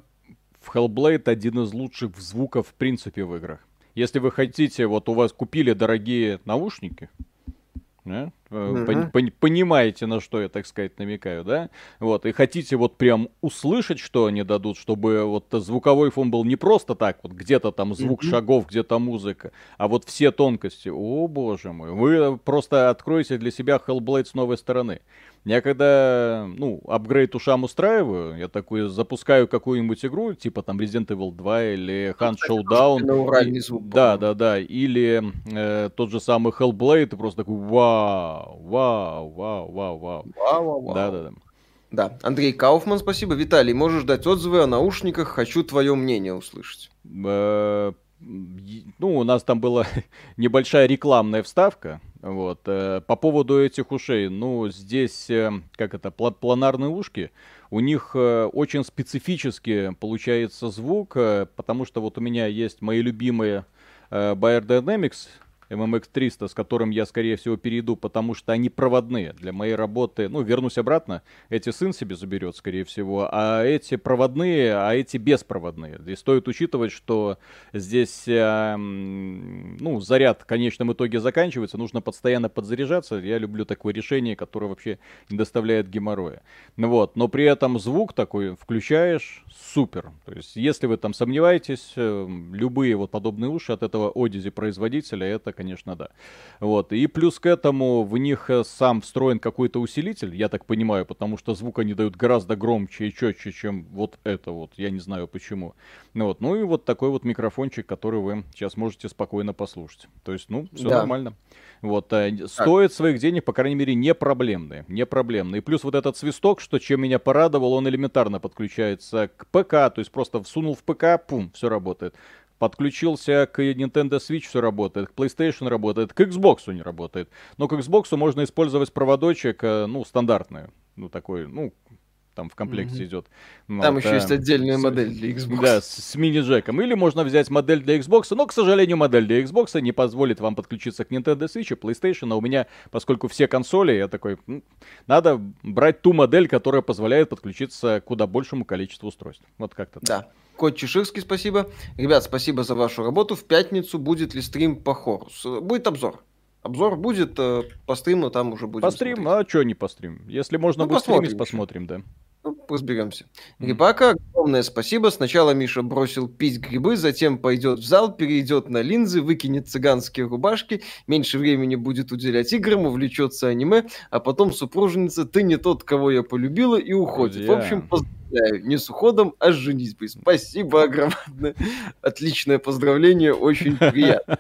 в Hellblade один из лучших звуков в принципе в играх. Если вы хотите, вот у вас купили дорогие наушники, да? Пон, пон, понимаете, на что я, так сказать, намекаю, да? Вот, и хотите вот прям услышать, что они дадут, чтобы вот звуковой фон был не просто так, вот где-то там звук шагов, где-то музыка, а вот все тонкости. О, боже мой, вы просто откроете для себя Hellblade с новой стороны. Я когда, ну, апгрейд ушам устраиваю, я такой запускаю какую-нибудь игру, типа там Resident Evil 2 или Hunt Showdown. И, звук, да, да, да. Или э, тот же самый Hellblade, и просто такой вау, вау, вау, вау, вау. Вау, вау, Да, да, да. Да, Андрей Кауфман, спасибо. Виталий, можешь дать отзывы о наушниках, хочу твое мнение услышать. Э, ну, у нас там была небольшая рекламная вставка, вот, э, по поводу этих ушей, ну, здесь, э, как это, планарные ушки, у них очень специфически получается звук, потому что вот у меня есть мои любимые Bayer Dynamics MMX300, с которым я, скорее всего, перейду, потому что они проводные для моей работы. Ну, вернусь обратно, эти сын себе заберет, скорее всего, а эти проводные, а эти беспроводные. Здесь стоит учитывать, что здесь, э, ну, заряд в конечном итоге заканчивается, нужно постоянно подзаряжаться. Я люблю такое решение, которое вообще не доставляет геморроя. Ну вот, но при этом звук такой включаешь, супер. То есть, если вы там сомневаетесь, э, любые вот подобные уши от этого Одизи производителя, это, конечно, да. Вот. И плюс к этому в них э, сам встроен какой-то усилитель, я так понимаю, потому что звук они дают гораздо громче и четче, чем вот это вот. Я не знаю почему. Ну, вот. ну и вот такой вот микрофончик, который вы сейчас можете спокойно послушать. То есть, ну, все да. нормально. Вот, э, стоит своих денег, по крайней мере, не проблемные. Не проблемные. И плюс вот этот свисток, что чем меня порадовал, он элементарно подключается к ПК, то есть просто всунул в ПК, пум, все работает. Подключился к Nintendo Switch, все работает, к PlayStation работает, к Xbox не работает. Но к Xbox можно использовать проводочек, э, ну, стандартный. Ну, такой, ну, там в комплекте mm-hmm. идет. Ну, там вот, еще а, есть отдельная с, модель для Xbox. Да, с, с мини-джеком. Или можно взять модель для Xbox, но, к сожалению, модель для Xbox не позволит вам подключиться к Nintendo Switch и PlayStation. А у меня, поскольку все консоли, я такой, надо брать ту модель, которая позволяет подключиться к куда большему количеству устройств. Вот как-то Да. Так. Кот Чеширский, спасибо. Ребят, спасибо за вашу работу. В пятницу будет ли стрим по Хорус? Будет обзор. Обзор будет э, по стриму, там уже будет. По стриму? А что не по стриму? Если можно ну, будет стримить, посмотрим, да. Ну, разберемся. Mm. Рыбака, огромное спасибо. Сначала Миша бросил пить грибы, затем пойдет в зал, перейдет на линзы, выкинет цыганские рубашки, меньше времени будет уделять играм, увлечется аниме, а потом супруженица «ты не тот, кого я полюбила» и уходит. Друзья. В общем, поздравляю поздравляю. Не с уходом, а с женитьбой. Спасибо огромное. Отличное поздравление, очень приятно.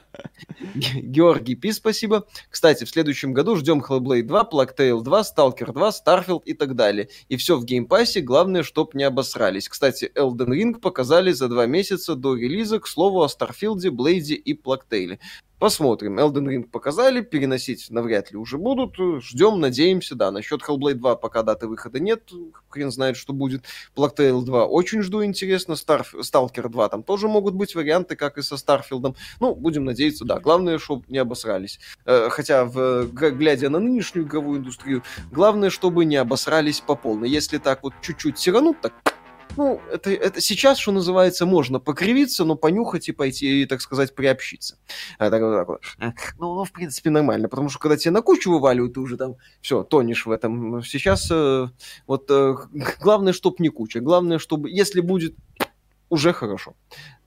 Георгий Пи, спасибо. Кстати, в следующем году ждем Hellblade 2, Plague Tale 2, Stalker 2, Starfield и так далее. И все в Game Pass е, главное, чтоб не обосрались. Кстати, Elden Ring показали за два месяца до релиза, к слову, о Starfield е, Blade е и Plague. Посмотрим. Elden Ring показали, переносить навряд ли уже будут. Ждем, надеемся, да. Насчет Hellblade 2 пока даты выхода нет. Хрен знает, что будет. Black Tail 2 очень жду, интересно. Star... Stalker 2 там тоже могут быть варианты, как и со Старфилдом. Ну, будем надеяться, да. Главное, чтобы не обосрались. Э, хотя, в, глядя на нынешнюю игровую индустрию, главное, чтобы не обосрались по полной. Если так вот чуть-чуть сиранут, так ну, это, это сейчас, что называется, можно покривиться, но понюхать и пойти, и, так сказать, приобщиться. А, так, так вот. Ну, в принципе, нормально, потому что когда тебе на кучу вываливают, ты уже там все, тонешь в этом. Сейчас э, вот э, главное, чтобы не куча. Главное, чтобы, если будет, уже хорошо.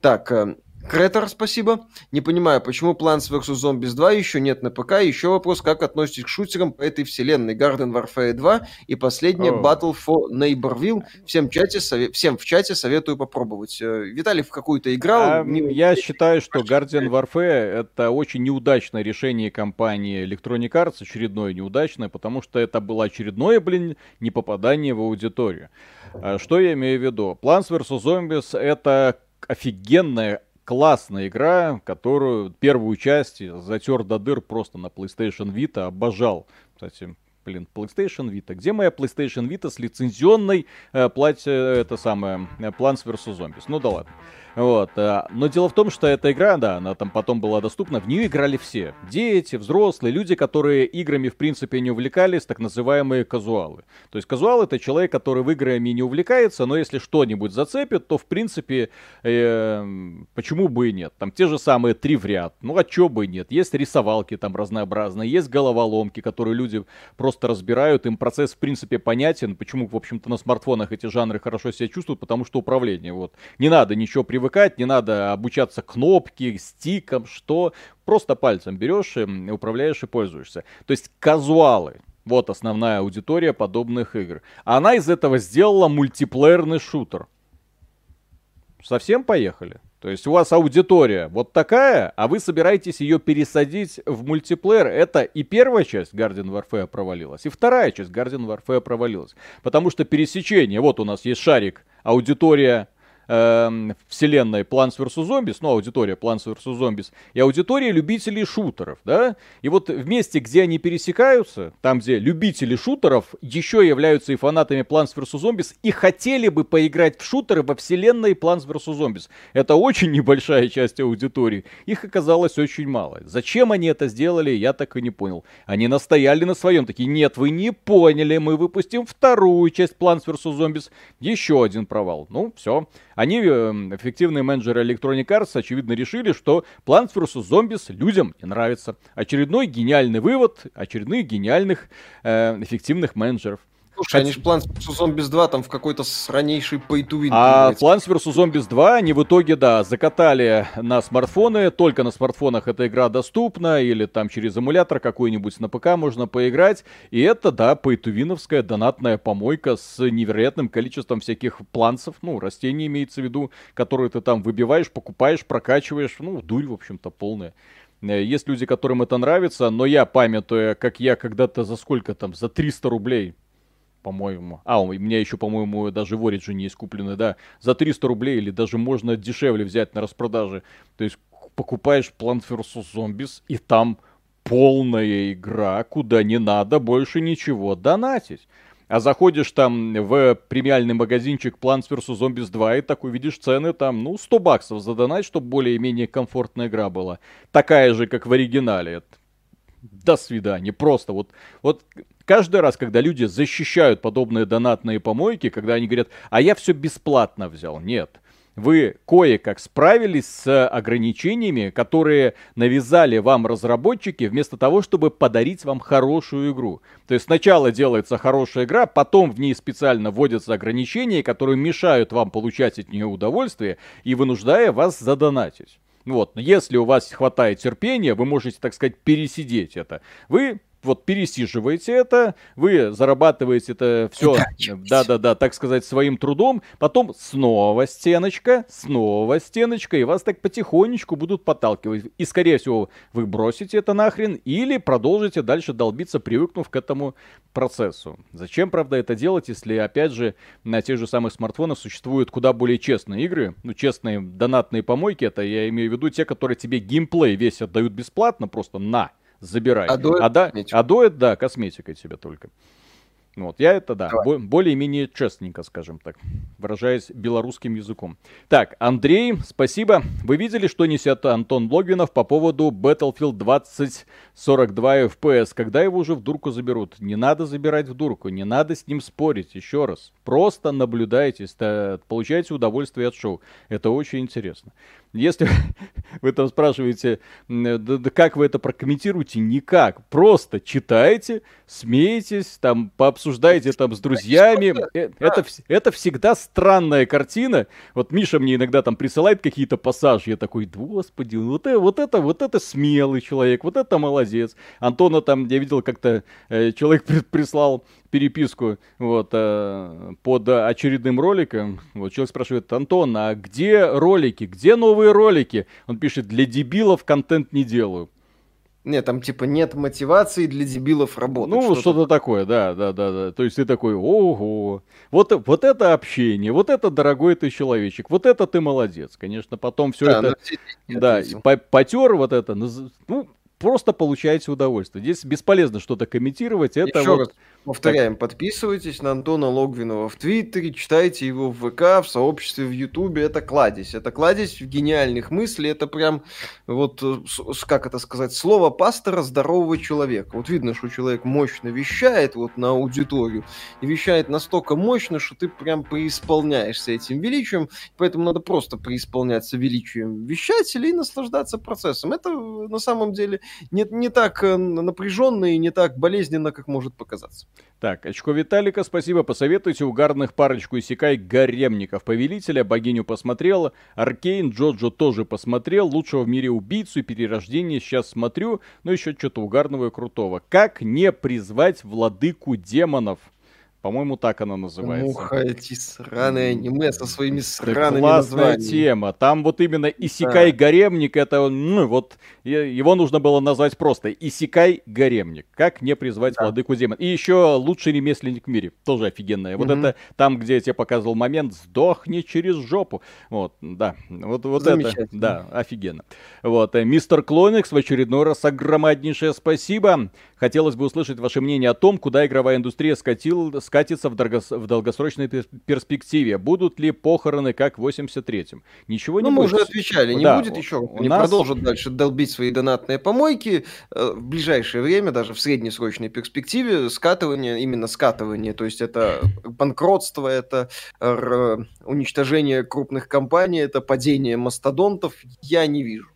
Так, э, Кретор, спасибо. Не понимаю, почему Plants vs. Zombies 2 еще нет на ПК. Еще вопрос, как относитесь к шутерам по этой вселенной? Garden Warfare 2 и последняя oh. Battle for Neighborville. Всем, чате, сове... Всем в чате советую попробовать. Э, Виталий в какую-то играл? А, не... Я считаю, что Guardian Warfare это очень неудачное решение компании Electronic Arts, очередное неудачное, потому что это было очередное, блин, не попадание в аудиторию. А что я имею в виду? Plants vs. Zombies это офигенная классная игра, которую первую часть затер до дыр просто на PlayStation Vita, обожал. Кстати, блин, PlayStation Vita. Где моя PlayStation Vita с лицензионной э, платье, это самое, э, Plants vs. Zombies? Ну да ладно. Вот. Э, но дело в том, что эта игра, да, она там потом была доступна, в нее играли все. Дети, взрослые, люди, которые играми в принципе не увлекались, так называемые казуалы. То есть казуал это человек, который в играми не увлекается, но если что-нибудь зацепит, то в принципе э, почему бы и нет. Там те же самые три в ряд. Ну а чё бы и нет. Есть рисовалки там разнообразные, есть головоломки, которые люди просто разбирают, им процесс в принципе понятен. Почему, в общем-то, на смартфонах эти жанры хорошо себя чувствуют, потому что управление. Вот. Не надо ничего привыкать привыкать, не надо обучаться кнопки, стикам, что. Просто пальцем берешь, и управляешь и пользуешься. То есть казуалы. Вот основная аудитория подобных игр. Она из этого сделала мультиплеерный шутер. Совсем поехали? То есть у вас аудитория вот такая, а вы собираетесь ее пересадить в мультиплеер. Это и первая часть Guardian Warfare провалилась, и вторая часть Guardian Warfare провалилась. Потому что пересечение, вот у нас есть шарик, аудитория э, вселенной Plants vs. Zombies, ну, аудитория Plants vs. Zombies, и аудитория любителей шутеров, да? И вот в месте, где они пересекаются, там, где любители шутеров еще являются и фанатами Plants vs. Zombies, и хотели бы поиграть в шутеры во вселенной Plants vs. Zombies. Это очень небольшая часть аудитории. Их оказалось очень мало. Зачем они это сделали, я так и не понял. Они настояли на своем, такие, нет, вы не поняли, мы выпустим вторую часть Plants vs. Zombies. Еще один провал. Ну, все. Они, эм, эффективные менеджеры Electronic Arts, очевидно решили, что Plants vs. Zombies людям не нравится. Очередной гениальный вывод очередных гениальных э, эффективных менеджеров. Слушай, они же Plants vs. Zombies 2 там в какой-то сранейший pay to win. А Plants vs. Zombies 2 они в итоге, да, закатали на смартфоны. Только на смартфонах эта игра доступна. Или там через эмулятор какой-нибудь на ПК можно поиграть. И это, да, pay to win донатная помойка с невероятным количеством всяких планцев. Ну, растений имеется в виду, которые ты там выбиваешь, покупаешь, прокачиваешь. Ну, дурь, в общем-то, полная. Э, есть люди, которым это нравится, но я памятуя, как я когда-то за сколько там, за 300 рублей по-моему. А, у меня еще, по-моему, даже в Origin есть куплены, да, за 300 рублей или даже можно дешевле взять на распродаже. То есть покупаешь Plant vs. Zombies, и там полная игра, куда не надо больше ничего донатить. А заходишь там в премиальный магазинчик Plants vs. Zombies 2 и такой видишь цены там, ну, 100 баксов задонать, чтобы более-менее комфортная игра была. Такая же, как в оригинале. До свидания. Просто вот, вот каждый раз, когда люди защищают подобные донатные помойки, когда они говорят, а я все бесплатно взял. Нет. Вы кое-как справились с ограничениями, которые навязали вам разработчики, вместо того, чтобы подарить вам хорошую игру. То есть сначала делается хорошая игра, потом в ней специально вводятся ограничения, которые мешают вам получать от нее удовольствие и вынуждая вас задонатить. Вот, если у вас хватает терпения, вы можете, так сказать, пересидеть это. Вы вот пересиживаете это, вы зарабатываете это все, да-да-да, так сказать, своим трудом, потом снова стеночка, снова стеночка, и вас так потихонечку будут подталкивать. И, скорее всего, вы бросите это нахрен или продолжите дальше долбиться, привыкнув к этому процессу. Зачем, правда, это делать, если, опять же, на тех же самых смартфонах существуют куда более честные игры, ну, честные донатные помойки, это я имею в виду те, которые тебе геймплей весь отдают бесплатно, просто на забирай. А до, а, да, а это, да, косметикой тебе только. Вот, я это, да, бо- более-менее честненько, скажем так, выражаясь белорусским языком. Так, Андрей, спасибо. Вы видели, что несет Антон Блогвинов по поводу Battlefield 2042 FPS? Когда его уже в дурку заберут? Не надо забирать в дурку, не надо с ним спорить, еще раз. Просто наблюдайте, получайте удовольствие от шоу. Это очень интересно. Если вы там спрашиваете, да, да как вы это прокомментируете, никак. Просто читайте, смеетесь, там пообсуждайте там с друзьями. Э, это, это всегда странная картина. Вот Миша мне иногда там присылает какие-то пассажи, я такой, господи, вот это, вот это, вот это смелый человек, вот это молодец. Антона там, я видел, как-то э, человек прислал переписку вот, э, под очередным роликом. Вот человек спрашивает, Антон, а где ролики? Где новые ролики? Он пишет, для дебилов контент не делаю. Нет, там типа нет мотивации для дебилов работать. Ну, что-то, что такое, да, да, да, да. То есть ты такой, ого, вот, вот это общение, вот это дорогой ты человечек, вот это ты молодец. Конечно, потом все да, это, да, потер вот это, ну, просто получаете удовольствие. Здесь бесполезно что-то комментировать. Это Еще вот... раз повторяем, так. подписывайтесь на Антона Логвинова в Твиттере, читайте его в ВК, в сообществе в Ютубе. Это кладезь. Это кладезь гениальных мыслей. Это прям вот, э, как это сказать, слово пастора здорового человека. Вот видно, что человек мощно вещает вот на аудиторию. И вещает настолько мощно, что ты прям преисполняешься этим величием. Поэтому надо просто преисполняться величием вещателя и наслаждаться процессом. Это на самом деле не, не так э, напряженно и не так болезненно, как может показаться. Так, очко Виталика, спасибо. Посоветуйте угарных парочку Исекай гаремников. Повелителя, богиню посмотрел. Аркейн, Джоджо тоже посмотрел. Лучшего в мире убийцу и перерождение сейчас смотрю. Но еще что-то угарного и крутого. Как не призвать владыку демонов? По-моему, так она называется. Муха, эти сраные аниме со своими сраными Классная названиями. тема. Там вот именно Исикай Гаремник, это, ну, вот, его нужно было назвать просто Исикай Гаремник. Как не призвать да. владыку демон. И еще лучший ремесленник в мире. Тоже офигенная. Вот это там, где я тебе показывал момент, сдохни через жопу. Вот, да. Вот, вот это, да, офигенно. Вот, э, мистер Клоникс в очередной раз огромнейшее спасибо. Хотелось бы услышать ваше мнение о том, куда игровая индустрия скатил, скатится в, доргос, в долгосрочной перспективе. Будут ли похороны, как в 83-м? Ничего ну, не мы будет. мы уже отвечали, не да, будет еще. Они нас... продолжат дальше долбить свои донатные помойки. Э, в ближайшее время, даже в среднесрочной перспективе, скатывание, именно скатывание, то есть это банкротство, это уничтожение крупных компаний, это падение мастодонтов, я не вижу.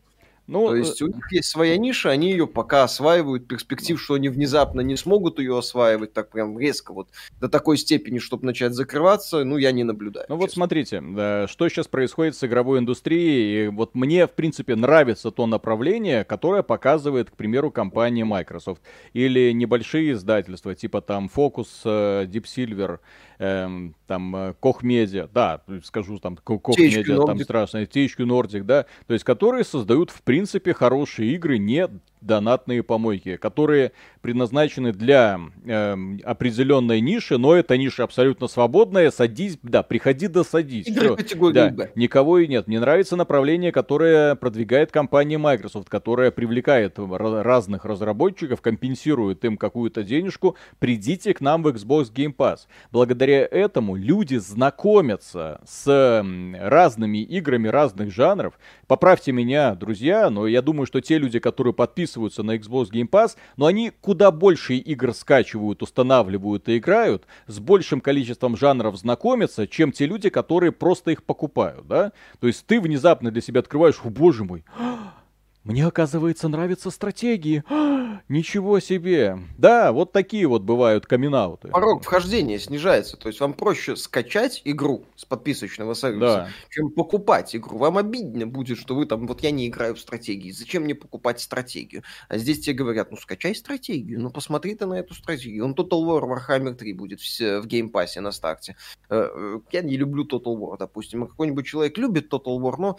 Ну, То есть э, у них есть своя ниша, они ее пока осваивают. Перспектив, что они внезапно не смогут ее осваивать так прям резко вот до такой степени, чтобы начать закрываться, ну, я не наблюдаю. Ну честно. вот смотрите, да, что сейчас происходит с игровой индустрией. И вот мне, в принципе, нравится то направление, которое показывает, к примеру, компания Microsoft. Или небольшие издательства, типа там Focus, э, Deep Silver, эм, там э, Media, да, скажу там Media, там страшно, THQ Nordic, да, то есть которые создают в принципе хорошие игры, не донатные помойки, которые предназначены для э, определенной ниши, но эта ниша абсолютно свободная. Садись, да, приходи да садись. Игры категории да, Б. Никого и нет. Мне нравится направление, которое продвигает компания Microsoft, которая привлекает разных разработчиков, компенсирует им какую-то денежку. Придите к нам в Xbox Game Pass. Благодаря этому люди знакомятся с разными играми разных жанров. Поправьте меня, друзья, но я думаю, что те люди, которые подписываются подписываются на Xbox Game Pass, но они куда больше игр скачивают, устанавливают и играют, с большим количеством жанров знакомятся, чем те люди, которые просто их покупают, да? То есть ты внезапно для себя открываешь, о боже мой, мне, оказывается, нравятся стратегии. Ничего себе. Да, вот такие вот бывают каминг-ауты. Порог вхождения снижается. То есть вам проще скачать игру с подписочного сервиса, да. чем покупать игру. Вам обидно будет, что вы там, вот я не играю в стратегии. Зачем мне покупать стратегию? А здесь тебе говорят, ну скачай стратегию, ну посмотри ты на эту стратегию. Вон Total War Warhammer 3 будет в, в Game Pass е на старте. Э, э, я не люблю Total War, допустим. А какой-нибудь человек любит Total War, но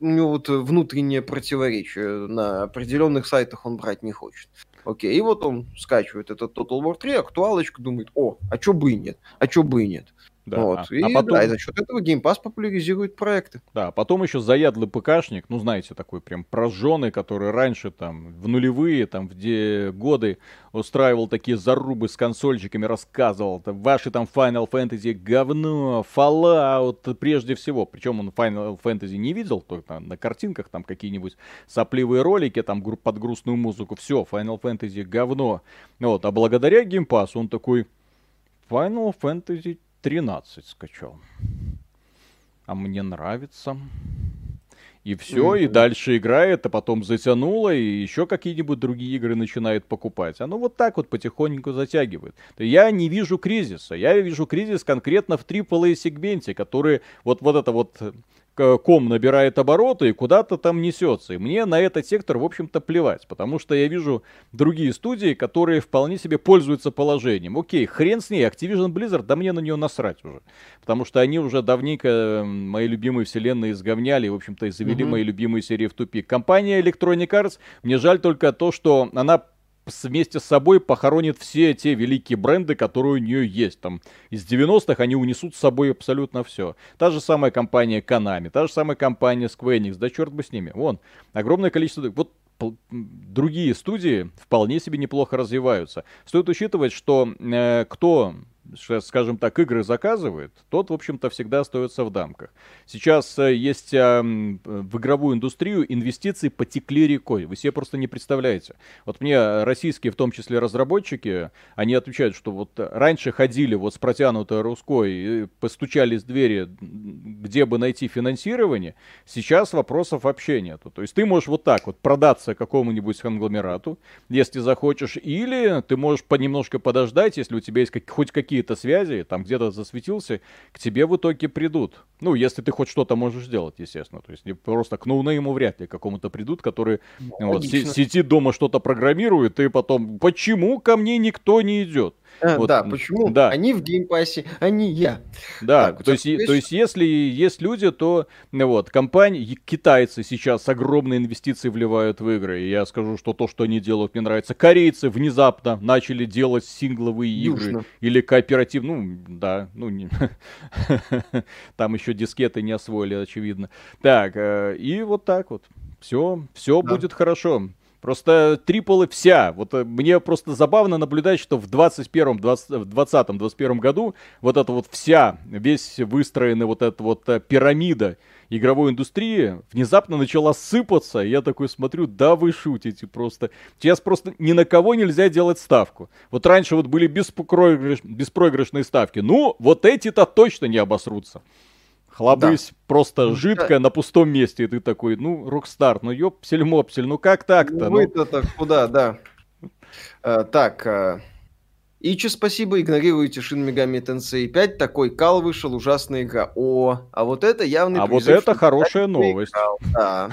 у него вот внутреннее противоречие. На определенных сайтах он брать не хочет. Окей, и вот он скачивает этот Total War 3, актуалочку, думает, о, а чё бы и нет, а чё бы и нет. Да. Вот. А, и, а потом... да, и за счет этого Game Pass популяризирует проекты. Да, потом еще заядлый ПКшник, ну, знаете, такой прям прожженный, который раньше там в нулевые, там в де... годы устраивал такие зарубы с консольчиками, рассказывал, ваши там Final Fantasy говно, Fallout прежде всего. Причем он Final Fantasy не видел, только на картинках там какие-нибудь сопливые ролики, там под грустную музыку. Все, Final Fantasy говно. Вот, а благодаря Game Pass он такой Final Fantasy 13 скачал. А мне нравится. И все, mm-hmm. и дальше играет, а потом затянуло, и еще какие-нибудь другие игры начинает покупать. Оно вот так вот потихоньку затягивает. Я не вижу кризиса. Я вижу кризис конкретно в AAA сегменте, который вот, вот это вот ком набирает обороты и куда-то там несется. И мне на этот сектор, в общем-то, плевать, потому что я вижу другие студии, которые вполне себе пользуются положением. Окей, хрен с ней, Activision Blizzard, да мне на нее насрать уже. Потому что они уже давненько мои любимые вселенные изговняли, в общем-то, и завели угу. мои любимые серии в тупик. Компания Electronic Arts, мне жаль только то, что она вместе с собой похоронит все те великие бренды, которые у нее есть. Там из 90-х они унесут с собой абсолютно все. Та же самая компания Konami, та же самая компания Square Enix, да черт бы с ними. Вон, огромное количество... Вот другие студии вполне себе неплохо развиваются. Стоит учитывать, что э, кто скажем так, игры заказывает, тот, в общем-то, всегда остается в дамках. Сейчас э, есть а, в игровую индустрию инвестиции потекли рекой. Вы себе просто не представляете. Вот мне российские, в том числе разработчики, они отвечают, что вот раньше ходили вот с протянутой русской, постучали с двери, где бы найти финансирование. Сейчас вопросов вообще нету. То есть ты можешь вот так вот продаться какому-нибудь конгломерату, если захочешь, или ты можешь понемножко подождать, если у тебя есть как, хоть какие какие-то связи, там где-то засветился, к тебе в итоге придут. Ну, если ты хоть что-то можешь сделать, естественно. То есть просто к no-name у вряд ли какому-то придут, который ну, вот, сидит дома что-то программирует, и потом, почему ко мне никто не идет? А, вот, да, почему? Да. Они в Game Pass е, а не я. Да, так, то, есть, то есть если есть люди, то вот, компании, китайцы сейчас огромные инвестиции вливают в игры. И я скажу, что то, что они делают, мне нравится. Корейцы внезапно начали делать сингловые игры Южно. или кооператив. Ну, да, ну, не... там еще дискеты не освоили, очевидно. Так, э, и вот так вот. Все, все да. будет хорошо. Просто триплы вся. Вот э, мне просто забавно наблюдать, что в 21 20, в 20 21 году вот эта вот вся, весь выстроенная вот эта вот э, пирамида игровой индустрии внезапно начала сыпаться. Я такой смотрю, да вы шутите просто. Сейчас просто ни на кого нельзя делать ставку. Вот раньше вот были беспроигрыш... беспроигрышные ставки. Ну, вот эти-то точно не обосрутся хлобысь да. просто ну, жидкая на пустом месте, и ты такой, ну, Rockstar, ну ёпсель-мопсель, ну как так-то? Ну, вы-то так куда, да. А, так, а... Ичи, спасибо, игнорируете Shin Megami Tensei 5, такой кал вышел, ужасная игра. О, а вот это явный А вот это хорошая новость. Да.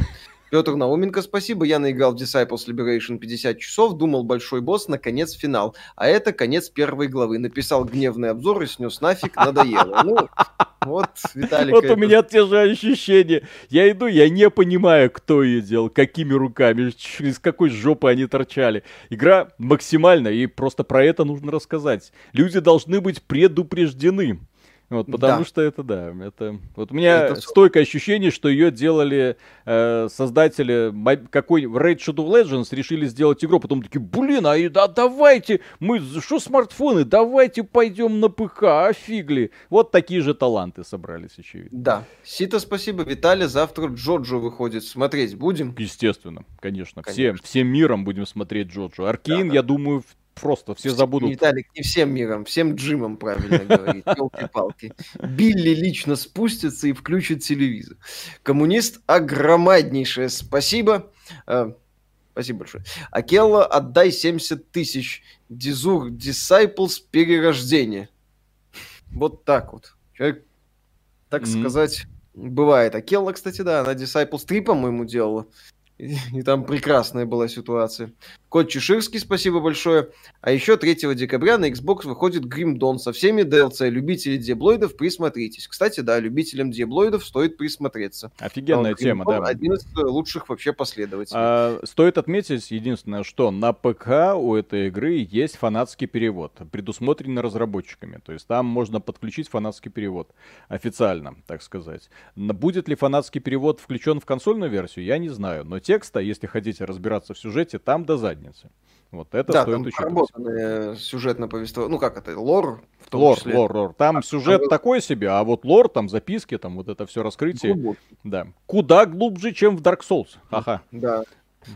Петр Науменко, спасибо. Я наиграл в Disciples Liberation 50 часов, думал большой босс, наконец финал. А это конец первой главы. Написал гневный обзор и снес нафиг, надоело. Ну, вот, Виталик. Вот у меня те же ощущения. Я иду, я не понимаю, кто ее делал, какими руками, из какой жопы они торчали. Игра максимально, и просто про это нужно рассказать. Люди должны быть предупреждены. Вот, потому да. что это, да, это... Вот у меня это стойкое ощущение, что ее делали э, создатели какой Raid Shadow Legends, решили сделать игру, потом такие, блин, а, а давайте, мы, что смартфоны, давайте пойдем на ПК, офигли. Вот такие же таланты собрались, очевидно. Да. Сита, спасибо, Виталий, завтра Джоджо выходит, смотреть будем? Естественно, конечно, конечно. Всем, всем миром будем смотреть Джоджо. Аркейн, да, я думаю, просто все забудут. Виталик, не всем миром, всем Джимом правильно говорит. Елки-палки. Билли лично спустится и включит телевизор. Коммунист, огромнейшее спасибо. Э, спасибо большое. Акелла, отдай 70 тысяч. Дизур, Disciples, перерождение. Вот так вот. Человек, так mm-hmm. сказать, бывает. Акелла, кстати, да, она Disciples 3, по-моему, делала. И, там прекрасная была ситуация. Кот Чеширский, спасибо большое. А еще 3 декабря на Xbox выходит Grim Dawn со всеми DLC. Любители диаблоидов, присмотритесь. Кстати, да, любителям диаблоидов стоит присмотреться. Офигенная Но тема, Dawn да. Один из лучших вообще последователей. А, стоит отметить, единственное, что на ПК у этой игры есть фанатский перевод, предусмотренный разработчиками. То есть там можно подключить фанатский перевод. Официально, так сказать. Будет ли фанатский перевод включен в консольную версию, я не знаю. Но текста, если хотите разбираться в сюжете, там до задницы. Вот это да, стоит учитывать. сюжетно повествование. Ну как это, лор в том лор, числе. Лор, лор. Там а, сюжет а... такой себе, а вот лор, там записки, там вот это все раскрытие. Глубокий. Да. Куда глубже, чем в Dark Souls. Ага. Да.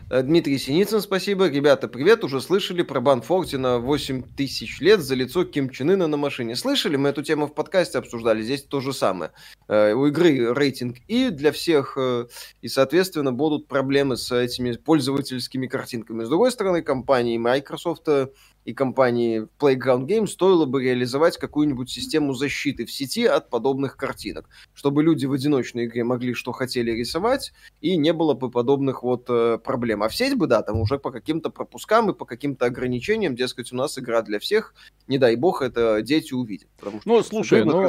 Э, Дмитрий Синицын, спасибо. Ребята, привет. Уже слышали про бан Фортина 8 тысяч лет за лицо Ким Чен Ына на машине. Слышали? Мы эту тему в подкасте обсуждали. Здесь то же самое. Э, у игры рейтинг И для всех. Э, и, соответственно, будут проблемы с этими пользовательскими картинками. С другой стороны, компании Microsoft и компании Playground Games стоило бы реализовать какую-нибудь систему защиты в сети от подобных картинок, чтобы люди в одиночной игре могли что хотели рисовать, и не было бы подобных вот э, проблем. А в сеть бы, да, там уже по каким-то пропускам и по каким-то ограничениям, дескать, у нас игра для всех, не дай бог, это дети увидят. Потому что, ну, слушай, ну...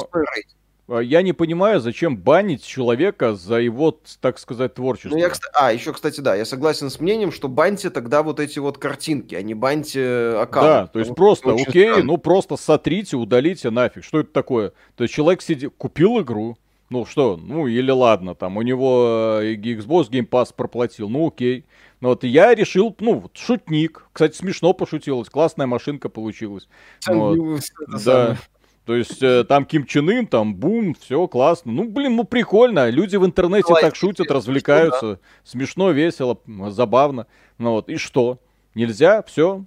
я не понимаю, зачем банить человека за его, так сказать, творчество. Ну, я, а, еще, кстати, да, я согласен с мнением, что баньте тогда вот эти вот картинки, а не баньте э, аккаунт. Да, то есть просто, окей, странно. ну просто сотрите, удалите нафиг. Что это такое? То есть человек сидит, купил игру, Ну что, ну или ладно, там у него э, Xbox Game Pass проплатил, ну окей. Но вот я решил, ну, вот, шутник. Кстати, смешно пошутилось, классная машинка получилась. Вот. Да. То есть э, там Ким Чен Ын, там бум, все классно. Ну, блин, ну прикольно. Люди в интернете Давай, так шутят, развлекаются. Да. Смешно, весело, забавно. Ну вот, и что? Нельзя, все,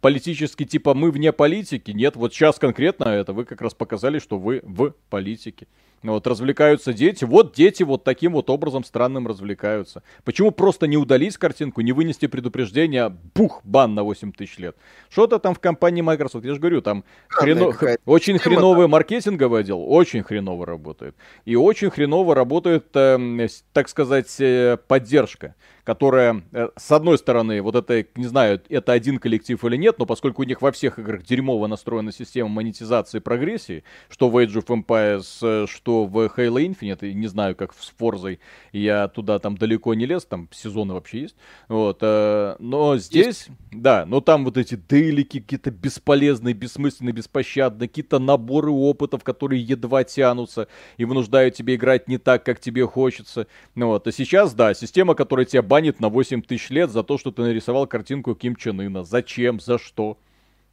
политически, типа, мы вне политики. Нет, вот сейчас конкретно это вы как раз показали, что вы в политике. Вот, развлекаются дети. Вот дети вот таким вот образом странным развлекаются. Почему просто не удалить картинку, не вынести предупреждение, бух, бан на 8 тысяч лет? Что-то там в компании Microsoft, я же говорю, там хрено... очень хреновый маркетинговый отдел, очень хреново работает. И очень хреново работает, э, так сказать, э, поддержка которая, э, с одной стороны, вот это, не знаю, это один коллектив или нет, но поскольку у них во всех играх дерьмово настроена система монетизации и прогрессии, что в Age of Empires, э, что в Halo Infinite, и не знаю, как с Forza, я туда там далеко не лез, там сезоны вообще есть, вот, э, но здесь, есть. да, но там вот эти дейлики какие-то бесполезные, бессмысленные, беспощадные, какие-то наборы опытов, которые едва тянутся и вынуждают тебя играть не так, как тебе хочется, ну вот, а сейчас, да, система, которая тебя банит на 8 тысяч лет за то, что ты нарисовал картинку Ким Чен Ына. Зачем? За что?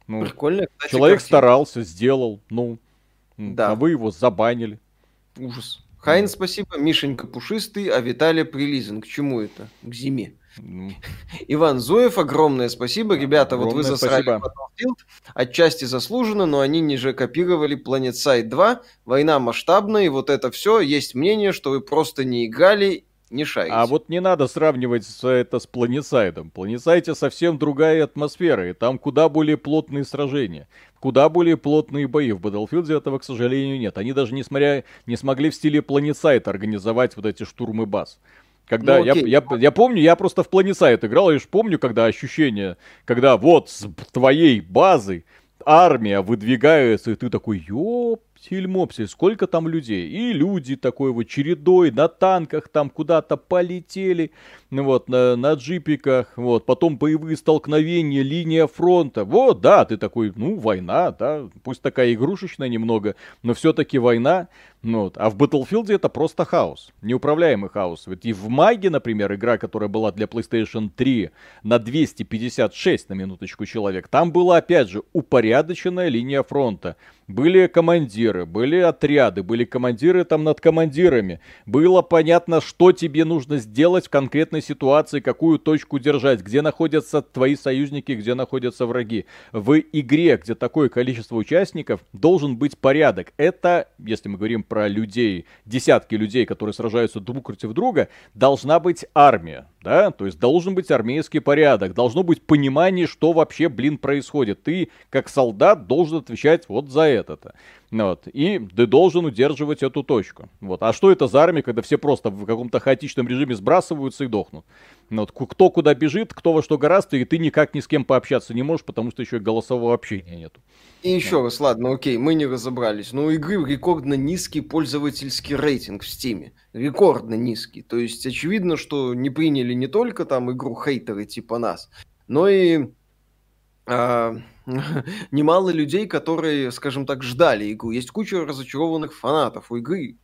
Ну, Прикольно, кстати, Человек картинка. старался, сделал, ну, да. а вы его забанили. Ужас. Хайн, спасибо. Мишенька пушистый, а Виталия прилизан. К чему это? К зиме. Ну. Иван Зуев, огромное спасибо. Ребята, огромное вот вы засрали Battlefield. Отчасти заслуженно, но они ниже копировали Planet Side 2. Война масштабная, и вот это все. Есть мнение, что вы просто не играли не шарите. А вот не надо сравнивать это с Планисайдом. В Планисайде совсем другая атмосфера, и там куда более плотные сражения. Куда более плотные бои. В Battlefield этого, к сожалению, нет. Они даже несмотря, не смогли в стиле Планисайд организовать вот эти штурмы баз. Когда ну, я, я, я помню, я просто в Планисайд играл, и лишь помню, когда ощущение, когда вот с твоей базы армия выдвигается, и ты такой, ёп, Тильмопси, сколько там людей? И люди такой вот чередой на танках там куда-то полетели, вот, на, на джипиках, вот, потом боевые столкновения, линия фронта. Вот, да, ты такой, ну, война, да, пусть такая игрушечная немного, но все-таки война. Ну, вот. А в Battlefield это просто хаос, неуправляемый хаос. Ведь и в Маге, например, игра, которая была для PlayStation 3 на 256 на минуточку человек, там была, опять же, упорядоченная линия фронта. Были командиры, были отряды, были командиры там над командирами. Было понятно, что тебе нужно сделать в конкретной ситуации, какую точку держать, где находятся твои союзники, где находятся враги. В игре, где такое количество участников, должен быть порядок. Это, если мы говорим про людей, десятки людей, которые сражаются друг против друга, должна быть армия, да, то есть должен быть армейский порядок, должно быть понимание, что вообще, блин, происходит. Ты, как солдат, должен отвечать вот за это-то. Вот. И ты должен удерживать эту точку. Вот. А что это за армия, когда все просто в каком-то хаотичном режиме сбрасываются и дохнут? Вот. Кто куда бежит, кто во что гораздо, и ты никак ни с кем пообщаться не можешь, потому что еще и голосового общения нету. И еще да. раз, ладно, окей, мы не разобрались. Но у игры рекордно низкий пользовательский рейтинг в Стиме. Рекордно низкий. То есть очевидно, что не приняли не только там игру хейтеры типа нас, но и а, немало людей, которые, скажем так, ждали игру. Есть куча разочарованных фанатов у игры.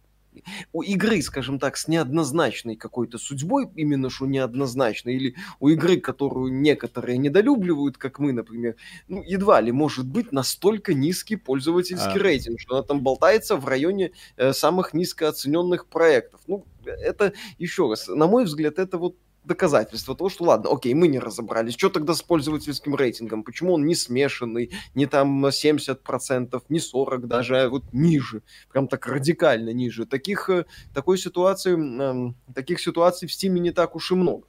У игры, скажем так, с неоднозначной какой-то судьбой, именно что неоднозначной, или у игры, которую некоторые недолюбливают, как мы, например, ну, едва ли может быть настолько низкий пользовательский а... рейтинг, что она там болтается в районе э, самых низкооцененных проектов. Ну, это, еще раз, на мой взгляд, это вот доказательство того, что ладно, окей, мы не разобрались. Что тогда с пользовательским рейтингом? Почему он не смешанный, не там 70%, не 40% даже, а вот ниже, прям так радикально ниже. Таких, э, такой ситуации, таких ситуаций в Steam не так уж и много.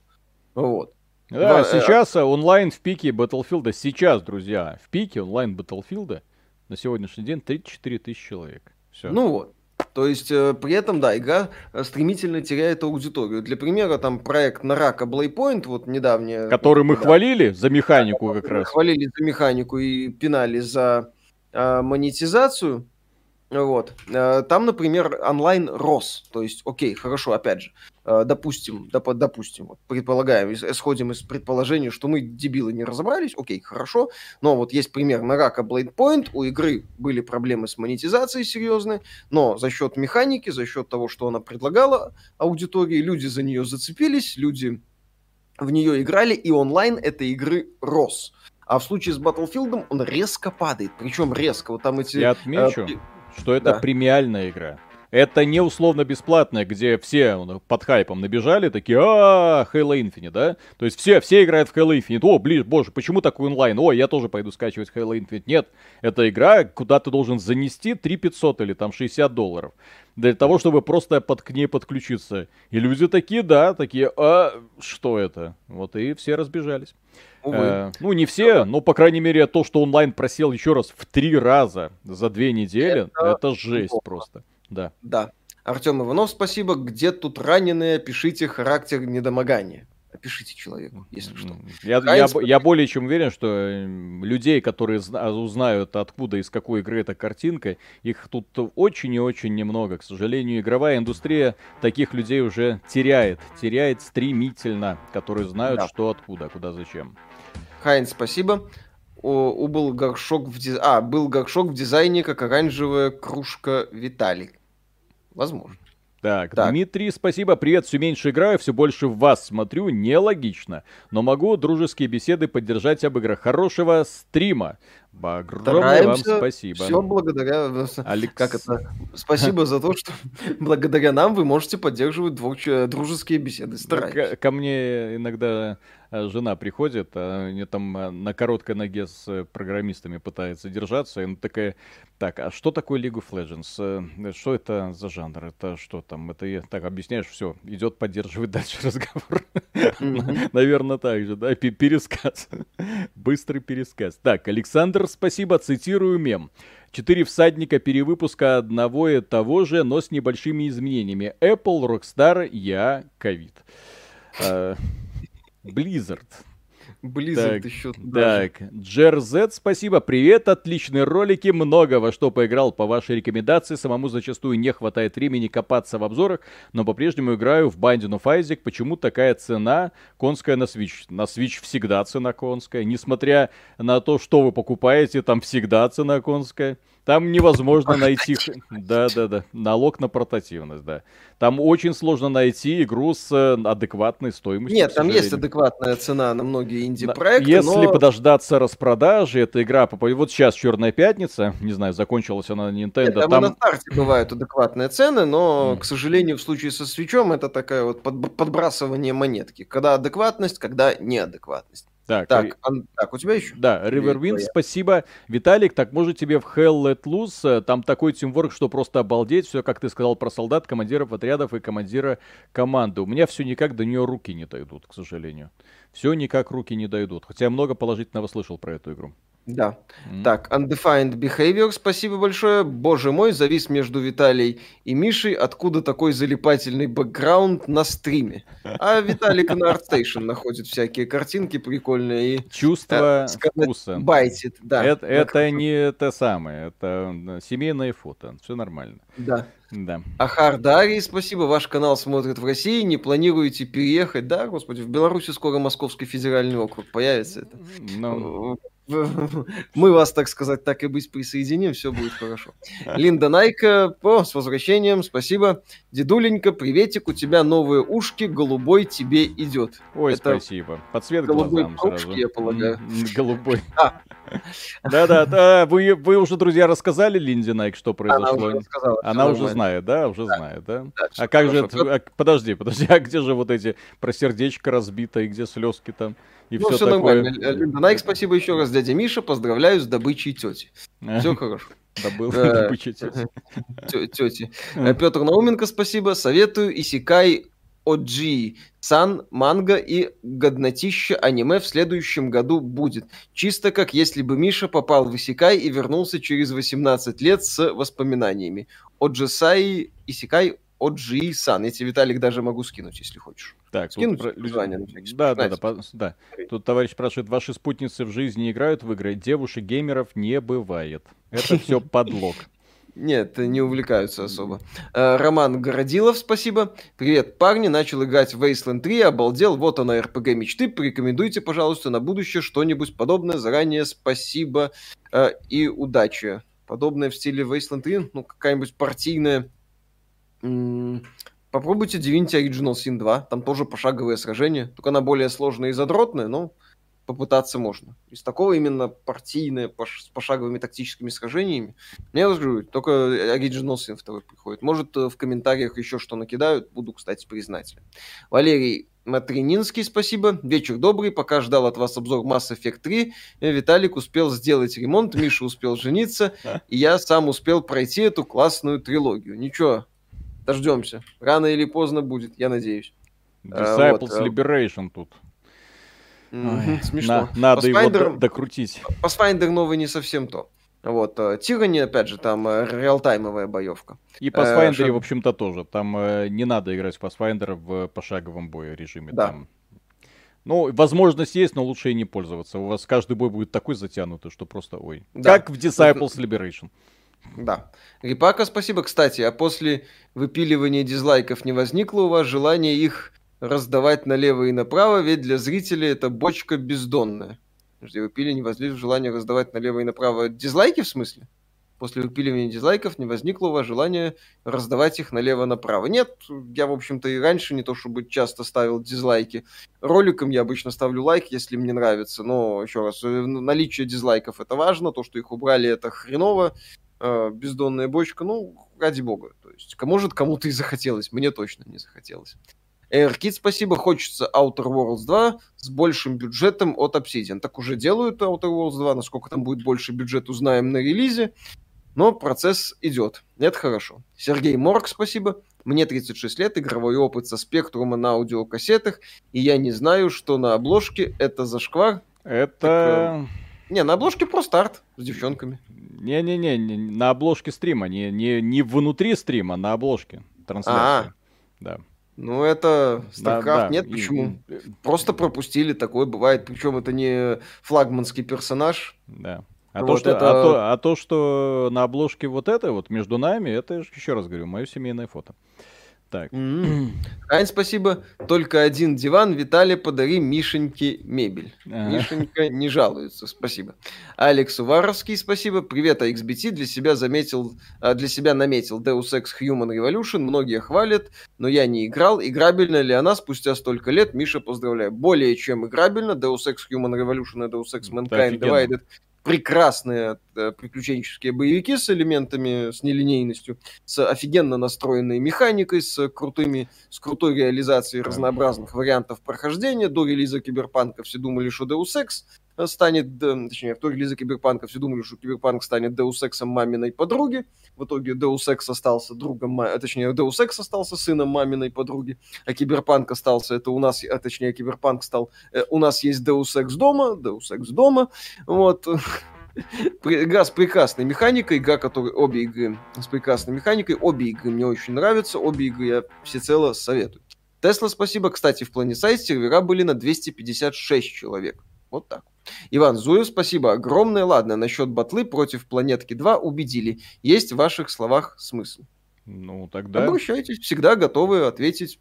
Вот. Да, да, э, сейчас э, онлайн в пике Battlefield, сейчас, друзья, в пике онлайн Battlefield на сегодняшний день 34 тысячи человек. Все. Ну вот. То есть э, при этом, да, игра э, стремительно теряет аудиторию. Для примера, там проект Нарака Blade вот недавний. Который мы да, хвалили за механику как раз. Хвалили за механику и пинали за э, монетизацию. Вот. Э, там, например, онлайн рос. То есть, окей, хорошо, опять же, допустим, доп, допустим, вот, предполагаем, исходим из предположения, что мы, дебилы, не разобрались, окей, хорошо, но вот есть пример на рака Blade Point, у игры были проблемы с монетизацией серьезные, но за счет механики, за счет того, что она предлагала аудитории, люди за нее зацепились, люди в нее играли, и онлайн этой игры рос. А в случае с Battlefield он резко падает. Причем резко. Вот там эти... Я отмечу, э, что это да. премиальная игра. Это не условно бесплатная, где все ну, под хайпом набежали, такие, а, Halo Infinite, да? То есть все, все играют в Halo Infinite. О, блин, боже, почему такой онлайн? О, я тоже пойду скачивать Halo Infinite. Нет, это игра, куда ты должен занести 3 500 или там 60 долларов. Для того, чтобы просто под, к ней подключиться. И люди такие, да, такие, а что это? Вот и все разбежались. Э, ну, не все, но, по крайней мере, то, что онлайн просел еще раз в три раза за две недели, это, это жесть плохо. просто. Да. Да. Артем Иванов, спасибо. Где тут раненые? Пишите характер недомогания. Опишите человеку, если что. Я, я, я более чем уверен, что эм, людей, которые узнают, откуда, из какой игры эта картинка, их тут очень и очень немного. К сожалению, игровая индустрия таких людей уже теряет. Теряет стремительно, которые знают, да. что откуда, куда, зачем. Хайнс, спасибо. О, у был горшок в диз... А, был горшок в дизайне, как оранжевая кружка Виталик. Возможно. Так, так, Дмитрий, спасибо. Привет, все меньше играю, все больше в вас смотрю. Нелогично. Но могу дружеские беседы поддержать об играх. Хорошего стрима. Огромное вам спасибо. Все благодаря... Алекс... Как это? Спасибо за то, что благодаря нам вы можете поддерживать двух... дружеские беседы. Ко, ко мне иногда Э, жена приходит, а мне там э, на короткой ноге с э, программистами пытается держаться, и она такая, так, а что такое League of Legends? Что это за жанр? Это что там? Это я так объясняешь, все, идет поддерживать дальше разговор. Наверное, так же, да, пересказ. Быстрый пересказ. Так, Александр, спасибо, цитирую мем. Четыре всадника перевыпуска одного и того же, но с небольшими изменениями. Apple, Rockstar, я, ковид. Blizzard. Blizzard так, еще. Так, Джерзет, спасибо, привет, отличные ролики, много во что поиграл по вашей рекомендации, самому зачастую не хватает времени копаться в обзорах, но по-прежнему играю в Binding of Isaac, почему такая цена конская на Switch? На Switch всегда цена конская, несмотря на то, что вы покупаете, там всегда цена конская. Там невозможно найти... Да-да-да, налог на портативность, да. Там очень сложно найти игру с э, адекватной стоимостью. Нет, там есть адекватная цена на многие инди-проекты, Если но... подождаться распродажи, эта игра... Вот сейчас Черная Пятница, не знаю, закончилась она на Nintendo. Нет, там, там... на старте бывают адекватные цены, но, к сожалению, в случае со свечом это такая вот подбрасывание монетки. Когда адекватность, когда неадекватность. Так, так, ан... так, у тебя еще? Да, Riverwind, спасибо. Виталик, так может тебе в Hell Let Loose, там такой тимворк, что просто обалдеть, все, как ты сказал про солдат, командиров отрядов и командира команды. У меня все никак до нее руки не дойдут, к сожалению. Все никак руки не дойдут, хотя я много положительного слышал про эту игру. Да. Mm. Так, Undefined Behavior, спасибо большое. Боже мой, завис между Виталий и Мишей. Откуда такой залипательный бэкграунд на стриме? А Виталик на ArtStation находит всякие картинки прикольные. И, Чувство э, сказать, вкуса. Байтит, да. Это, это не то самое, это семейное фото. Все нормально. Да. Да. Ахар Дарий, спасибо. Ваш канал смотрит в России. Не планируете переехать? Да, господи, в Беларуси скоро Московский федеральный округ появится. Это. Ну, мы вас, так сказать, так и быть присоединим, все будет хорошо. Линда Найка, по с возвращением, спасибо. Дедуленька, приветик, у тебя новые ушки, голубой тебе идет. Ой, Это спасибо. Под цвет голубой глазам сразу. я полагаю. Голубой. А. Да-да, да. Вы, вы уже, друзья, рассказали Линде Найк, что произошло? Она уже, рассказала, Она уже знает, да? Уже да. знает, да? да а как же... А, подожди, подожди, а где же вот эти про сердечко разбито и где слезки там? и ну, все, все такое. нормально. Линда Найк, спасибо еще раз, дядя Миша, поздравляю с добычей тети. Все хорошо. Добыл добычей тети. Тети. Петр Науменко, спасибо. Советую Исикай OG Сан, манга и годнотища аниме в следующем году будет. Чисто как если бы Миша попал в Исикай и вернулся через 18 лет с воспоминаниями. Оджисай Исикай OG Сан. Я тебе, Виталик, даже могу скинуть, если хочешь. Так, Скинуть про... название на всякий да, да, да, по... да. Тут товарищ спрашивает, ваши спутницы в жизни играют в игры? Девушек-геймеров не бывает. Это все подлог. Нет, не увлекаются особо. Э, Роман Городилов, спасибо. Привет, парни. Начал играть в Wasteland 3, обалдел. Вот она, RPG мечты. Порекомендуйте, пожалуйста, на будущее что-нибудь подобное. Заранее спасибо э, и удачи. Подобное в стиле Wasteland 3, ну, какая-нибудь партийная... Попробуйте Divinity Original Sin 2. Там тоже пошаговое сражение. Только она более сложная и задротная, но попытаться можно. Из такого именно партийное, пош, с пошаговыми тактическими сражениями. Мне говорю, только Original Sin 2 приходит. Может, э, в комментариях еще что накидают, буду, кстати, признателен. Валерий Матрининский, спасибо. Вечер добрый. Пока ждал от вас обзор Mass Effect 3, э, Виталик успел сделать ремонт, Миша успел жениться, и я сам успел пройти эту классную трилогию. Ничего, дождемся. Рано или поздно будет, я надеюсь. Disciples вот. Liberation тут. Ой, Смешно. На, надо Pathfinder, его докрутить. Pathfinder новый не совсем то. Вот, Тирани, опять же, там э, реалтаймовая боевка. И Pathfinder, э, Шаг... в общем-то, тоже. Там э, не надо играть в Pathfinder в пошаговом бою режиме. Да. Там... Ну, возможность есть, но лучше и не пользоваться. У вас каждый бой будет такой затянутый, что просто ой. Да. Как в Disciples Liberation. Да. Рипака, спасибо. Кстати, а после выпиливания дизлайков не возникло у вас желания их раздавать налево и направо, ведь для зрителей это бочка бездонная. Подожди, выпили не возникло желания раздавать налево и направо. Дизлайки в смысле? После выпиливания дизлайков не возникло у вас желания раздавать их налево-направо. Нет, я, в общем-то, и раньше не то чтобы часто ставил дизлайки. Роликам я обычно ставлю лайк, если мне нравится. Но, еще раз, э, наличие дизлайков это важно, то, что их убрали, это хреново. Э, бездонная бочка, ну, ради бога. То есть, может, кому-то и захотелось, мне точно не захотелось. AirKit, спасибо, хочется Outer Worlds 2 с большим бюджетом от Obsidian. Так уже делают Outer Worlds 2, насколько там будет больше бюджет, узнаем на релизе. Но процесс идет. Это хорошо. Сергей Морг, спасибо. Мне 36 лет, игровой опыт со спектрума на аудиокассетах, и я не знаю, что на обложке это зашквар. Это... Так, э, не, на обложке просто арт с девчонками. Не-не-не, на обложке стрима, не, не, не внутри стрима, на обложке трансляции. А-а. Да. Ну, это StarCraft. Да, да. Нет, почему? И... Просто пропустили, такое бывает. Причем это не флагманский персонаж. Да. А, вот то, что, это... а, то, а то, что на обложке вот это вот между нами, это, еще раз говорю, мое семейное фото. Так. Mm-hmm. Ань, спасибо. Только один диван. Виталий, подари Мишеньке мебель. Ага. Мишенька не жалуется. Спасибо. Алекс Уваровский, спасибо. Привет, XBT. Для себя заметил, а, для себя наметил Deus Ex Human Revolution. Многие хвалят, но я не играл. Играбельна ли она спустя столько лет? Миша, поздравляю. Более чем играбельно. Deus Ex Human Revolution и Deus Ex Mankind Divided прекрасные э, приключенческие боевики с элементами, с нелинейностью, с офигенно настроенной механикой, с крутыми, с крутой реализацией разнообразных вариантов прохождения. До релиза Киберпанка все думали, что Deus Ex станет, точнее, в той релизе Киберпанка все думали, что Киберпанк станет Deus Ex маминой подруги. В итоге Deus Ex остался другом, а, точнее, Deus Ex остался сыном маминой подруги, а Киберпанк остался, это у нас, а точнее, Киберпанк стал, э, у нас есть Deus Ex дома, Deus Ex дома, вот. Игра с прекрасной механикой, игра, которая обе игры с прекрасной механикой, обе игры мне очень нравятся, обе игры я всецело советую. Тесла, спасибо. Кстати, в плане сайт сервера были на 256 человек. Вот так. Иван Зуев, спасибо огромное. Ладно, насчет батлы против Планетки 2 убедили. Есть в ваших словах смысл. Ну, тогда... Обращайтесь, всегда готовы ответить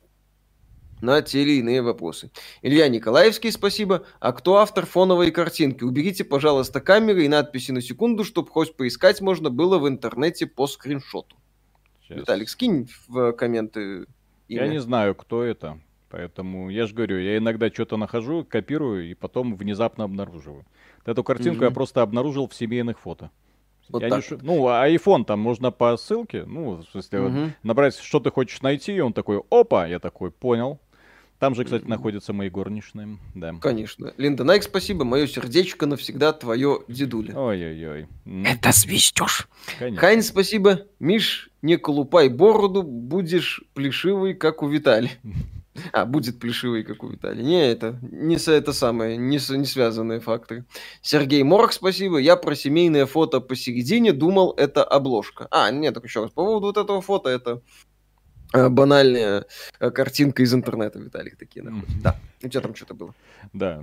на те или иные вопросы. Илья Николаевский, спасибо. А кто автор фоновой картинки? Уберите, пожалуйста, камеры и надписи на секунду, чтобы хоть поискать можно было в интернете по скриншоту. Сейчас. Виталик, скинь в комменты имя. Я не знаю, кто это. Поэтому я же говорю, я иногда что-то нахожу, копирую и потом внезапно обнаруживаю. Эту картинку угу. я просто обнаружил в семейных фото. Вот я так. Не... Ну, а iPhone там можно по ссылке, ну, в смысле, угу. вот, набрать, что ты хочешь найти, и он такой, опа, я такой, понял. Там же, кстати, находятся мои горничные, да. Конечно. Линда Найк, спасибо, мое сердечко навсегда твое дедуля. Ой-ой-ой. Это свистешь. Хайн, спасибо. Миш, не колупай бороду, будешь плешивый, как у Виталия. А, будет плешивый, как у Виталия. Не, это не это самое, не, не связанные факторы. Сергей Морг, спасибо. Я про семейное фото посередине думал, это обложка. А, нет, так еще раз. По поводу вот этого фото, это э, банальная э, картинка из интернета, Виталик, такие находят. Да, у тебя там что-то было. Да,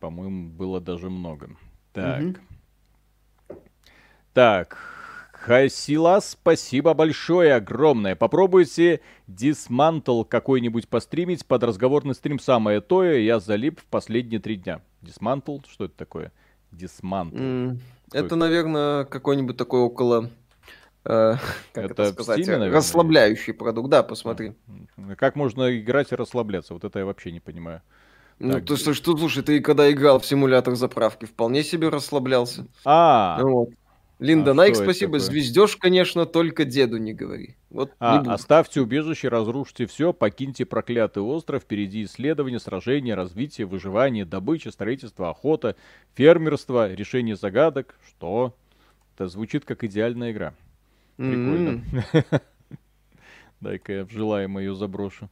по-моему, было даже много. Так. Так, Хасила, спасибо большое, огромное. Попробуйте дисмантл какой-нибудь постримить под разговорный стрим. Самое то, я залип в последние три дня. Дисмантл? Что это такое? Дисмантл. Mm, это, это, наверное, какой-нибудь такой около... Э, как это, это сказать? Стиме, наверное, расслабляющий продукт. Да, посмотри. Как можно играть и расслабляться? Вот это я вообще не понимаю. Ну, так. ты что, слушай, ты когда играл в симулятор заправки, вполне себе расслаблялся. А, вот. Линда а Найк, спасибо. Звездеж, конечно, только деду не говори. Вот а, не оставьте убежище, разрушьте все, покиньте проклятый остров, впереди исследования, сражения, развитие, выживание, добыча, строительство, охота, фермерство, решение загадок. Что? Это звучит как идеальная игра. Прикольно. Дай-ка я в желаемое ее заброшу.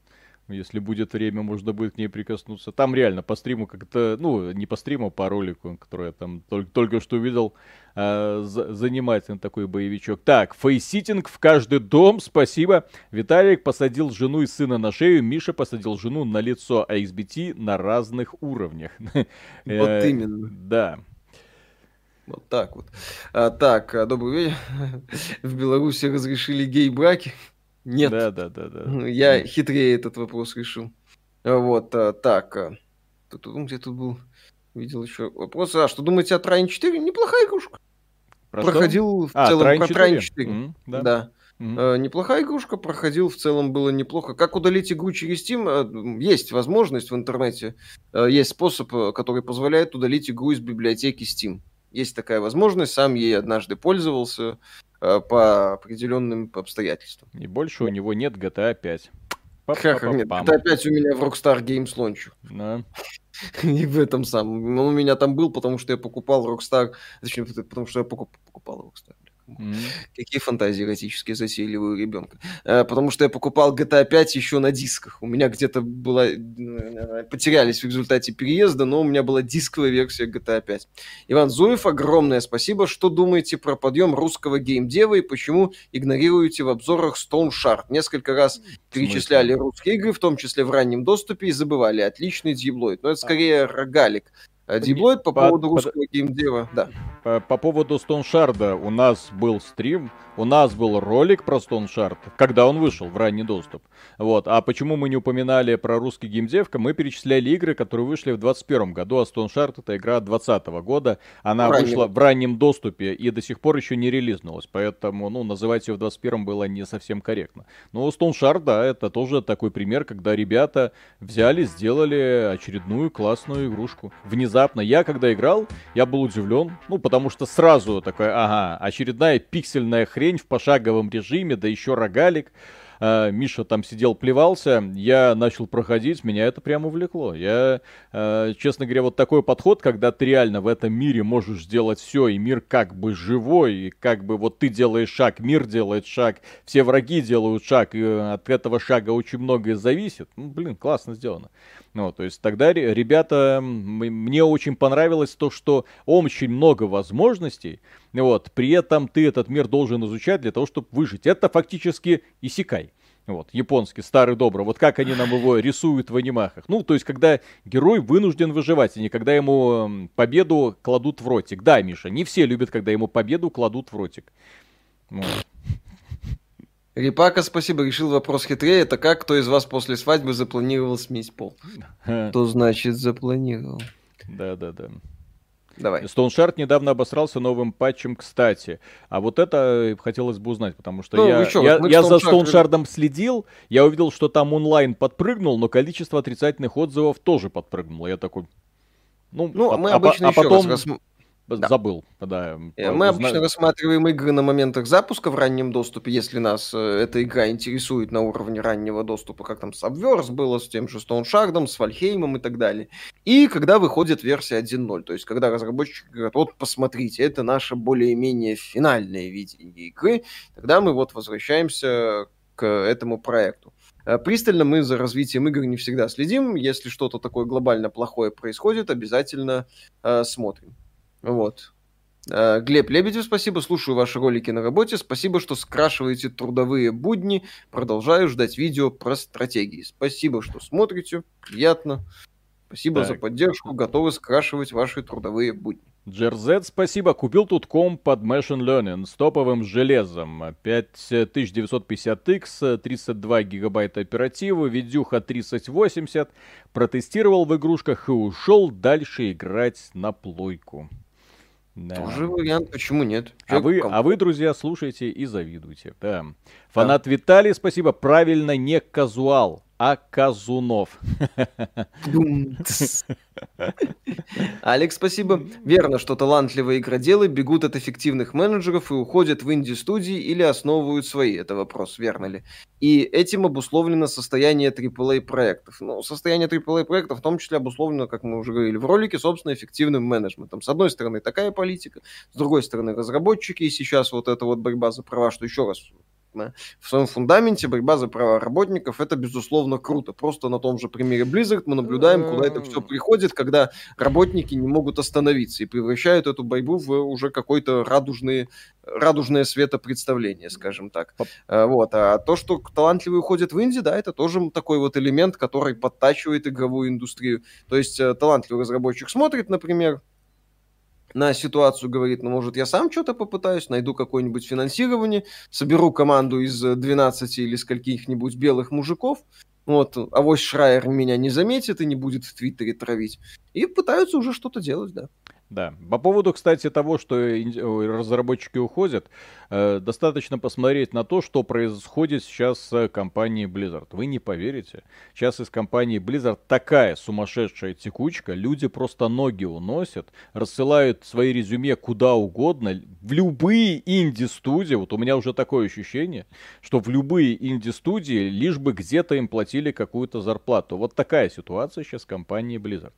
Если будет время, можно будет к ней прикоснуться. Там реально по стриму как-то, ну, не по стриму, а по ролику, который я там только, только что увидел, э, занимательный такой боевичок. Так, facesitting в каждый дом, спасибо. Виталик посадил жену и сына на шею, Миша посадил жену на лицо, а XBT на разных уровнях. Вот э, именно. Да. Вот так вот. А, так, а, добрый вечер. В Беларуси разрешили гей-браки. Нет. Да, да, да, да. Я хитрее этот вопрос решил. Вот, а, так. Тут, где тут был? Видел еще вопрос. А, что думаете о Трайн 4? Неплохая игрушка. Про Проходил что? в а, целом Трайн про Трайн 4. Mm, да. да. Mm-hmm. неплохая игрушка, проходил, в целом было неплохо. Как удалить игру через Steam? Есть возможность в интернете, есть способ, который позволяет удалить игру из библиотеки Steam. Есть такая возможность, сам ей однажды пользовался. Э, по определенным обстоятельствам. И больше у него нет GTA 5. Как нет? GTA 5 у меня в Rockstar Games Launch. Да. И в этом самом. Он у меня там был, потому что я покупал Rockstar. Зачем? Потому что я покупал Rockstar. Mm-hmm. Какие фантазии эротические засеяли у ребенка. А, потому что я покупал GTA 5 еще на дисках. У меня где-то была... Э, потерялись в результате переезда, но у меня была дисковая версия GTA 5. Иван Зуев, огромное спасибо. Что думаете про подъем русского геймдева и почему игнорируете в обзорах Stone Shard? Несколько раз перечисляли русские игры, в том числе в раннем доступе, и забывали. Отличный дьеблоид. Но это скорее рогалик. Диблоид по, по поводу русского по, геймдева, да. По, по поводу Стоншарда у нас был стрим, у нас был ролик про Стоншард, когда он вышел в ранний доступ. Вот. А почему мы не упоминали про русский геймдев? Мы перечисляли игры, которые вышли в 2021 году, а Стоншард это игра 2020 года. Она в вышла в раннем доступе и до сих пор еще не релизнулась, поэтому ну, называть ее в 2021 было не совсем корректно. Но Стоншард, да, это тоже такой пример, когда ребята взяли, сделали очередную классную игрушку. Внезапно внезапно. Я, когда играл, я был удивлен, ну, потому что сразу такой, ага, очередная пиксельная хрень в пошаговом режиме, да еще рогалик. Uh, Миша там сидел, плевался, я начал проходить, меня это прямо увлекло. Я, uh, честно говоря, вот такой подход, когда ты реально в этом мире можешь сделать все, и мир как бы живой, и как бы вот ты делаешь шаг, мир делает шаг, все враги делают шаг, и от этого шага очень многое зависит. Ну, блин, классно сделано. Ну, то есть тогда ребята, мне очень понравилось то, что очень много возможностей, вот, при этом ты этот мир должен изучать для того, чтобы выжить. Это фактически исекай. Вот, японский, старый добрый. Вот как они нам его рисуют в анимахах. Ну, то есть, когда герой вынужден выживать, а не когда ему победу кладут в ротик. Да, Миша, не все любят, когда ему победу кладут в ротик. Вот. Рипака, спасибо, решил вопрос хитрее. Это как, кто из вас после свадьбы запланировал сменить пол? Что значит запланировал? Да-да-да. Давай. Стоуншард недавно обосрался новым патчем, кстати. А вот это хотелось бы узнать, потому что ну, я, что, я, я за Стоуншардом следил, я увидел, что там онлайн подпрыгнул, но количество отрицательных отзывов тоже подпрыгнуло. Я такой, ну, ну а, мы обычно а, а потом... раз да. Забыл, да. Э, мы обычно рассматриваем игры на моментах запуска в раннем доступе, если нас э, эта игра интересует на уровне раннего доступа, как там Subverse было с тем же Shard, с Вальхеймом и так далее. И когда выходит версия 1.0, то есть когда разработчики говорят, вот посмотрите, это наше более-менее финальное видение игры, тогда мы вот возвращаемся к этому проекту. Э, пристально мы за развитием игр не всегда следим. Если что-то такое глобально плохое происходит, обязательно э, смотрим. Вот. Э, Глеб Лебедев, спасибо. Слушаю ваши ролики на работе. Спасибо, что скрашиваете трудовые будни. Продолжаю ждать видео про стратегии. Спасибо, что смотрите. Приятно. Спасибо так. за поддержку. Готовы скрашивать ваши трудовые будни. Джерзет, спасибо. Купил тут комп под Machine Learning с топовым железом. 5950X, 32 гигабайта оперативы, видюха 3080. Протестировал в игрушках и ушел дальше играть на плойку. Да. Тоже вариант, почему нет? а вы, а вы, друзья, слушайте и завидуйте. Да. Фанат да. Виталий, спасибо. Правильно, не казуал а Казунов. Алекс, спасибо. Верно, что талантливые игроделы бегут от эффективных менеджеров и уходят в инди-студии или основывают свои. Это вопрос, верно ли? И этим обусловлено состояние AAA проектов. Ну, состояние AAA проектов в том числе обусловлено, как мы уже говорили в ролике, собственно, эффективным менеджментом. С одной стороны, такая политика, с другой стороны, разработчики, и сейчас вот эта вот борьба за права, что еще раз в своем фундаменте борьба за права работников это безусловно круто. Просто на том же примере Blizzard мы наблюдаем, куда это все приходит, когда работники не могут остановиться и превращают эту борьбу в уже какой-то радужный, радужное светопредставление, скажем так. Э, вот. А то, что талантливые уходят в инди, да, это тоже такой вот элемент, который подтачивает игровую индустрию. То есть э, талантливый разработчик смотрит, например, на ситуацию, говорит, ну, может, я сам что-то попытаюсь, найду какое-нибудь финансирование, соберу команду из 12 или скольких-нибудь белых мужиков, вот, авось Шрайер меня не заметит и не будет в Твиттере травить. И пытаются уже что-то делать, да. Да. По поводу, кстати, того, что разработчики уходят, э, достаточно посмотреть на то, что происходит сейчас с компанией Blizzard. Вы не поверите. Сейчас из компании Blizzard такая сумасшедшая текучка. Люди просто ноги уносят, рассылают свои резюме куда угодно, в любые инди-студии. Вот у меня уже такое ощущение, что в любые инди-студии лишь бы где-то им платили какую-то зарплату. Вот такая ситуация сейчас в компании Blizzard.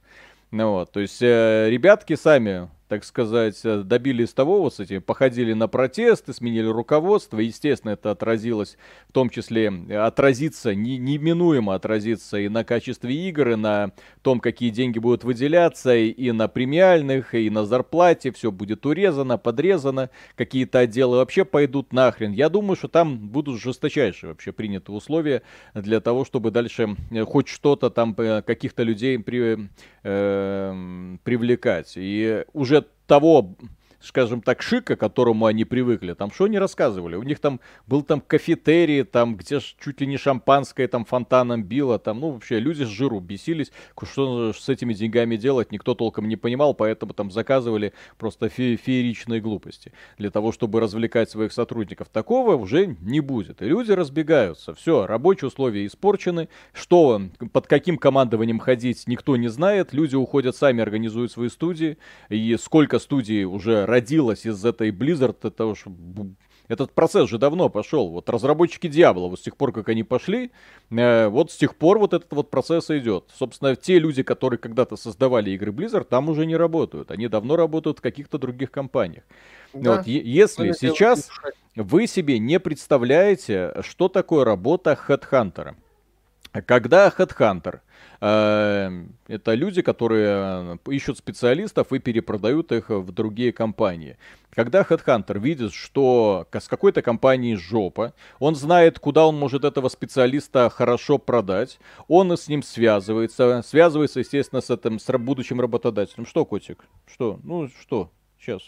Ну вот, то есть э, ребятки сами так сказать, э, добились того, вот с этим, походили на протесты, сменили руководство, естественно, это отразилось, в том числе, э, отразится, не, неминуемо отразится и на качестве игр, и на том, какие деньги будут выделяться, и, и на премиальных, и на зарплате, все будет урезано, подрезано, какие-то отделы вообще пойдут нахрен. Я думаю, что там будут жесточайшие вообще приняты условия для того, чтобы дальше э, хоть что-то там, каких-то людей при, э, привлекать. И уже того скажем так, шика, к которому они привыкли. Там что они рассказывали? У них там был там кафетерий, там где чуть ли не шампанское там фонтаном било, там, ну, вообще люди с жиру бесились. Что с этими деньгами делать, никто толком не понимал, поэтому там заказывали просто фе фееричные глупости для того, чтобы развлекать своих сотрудников. Такого уже не будет. И люди разбегаются. Все, рабочие условия испорчены. Что, под каким командованием ходить, никто не знает. Люди уходят сами, организуют свои студии. И сколько студий уже родилась из этой Blizzard, это уж этот процесс же давно пошел. Вот разработчики Диабло, вот с тех пор, как они пошли, э, вот с тех пор вот этот вот процесс идет. Собственно, те люди, которые когда-то создавали игры Blizzard, там уже не работают. Они давно работают в каких-то других компаниях. Да. Вот, если сейчас вы себе не представляете, что такое работа хедхантера, когда HeadHunter э, это люди, которые э, ищут специалистов и перепродают их в другие компании. Когда HeadHunter видит, что с какой-то компанией жопа, он знает, куда он может этого специалиста хорошо продать, он с ним связывается, связывается, естественно, с этим, с будущим работодателем. Что, котик? Что? Ну, что? Сейчас.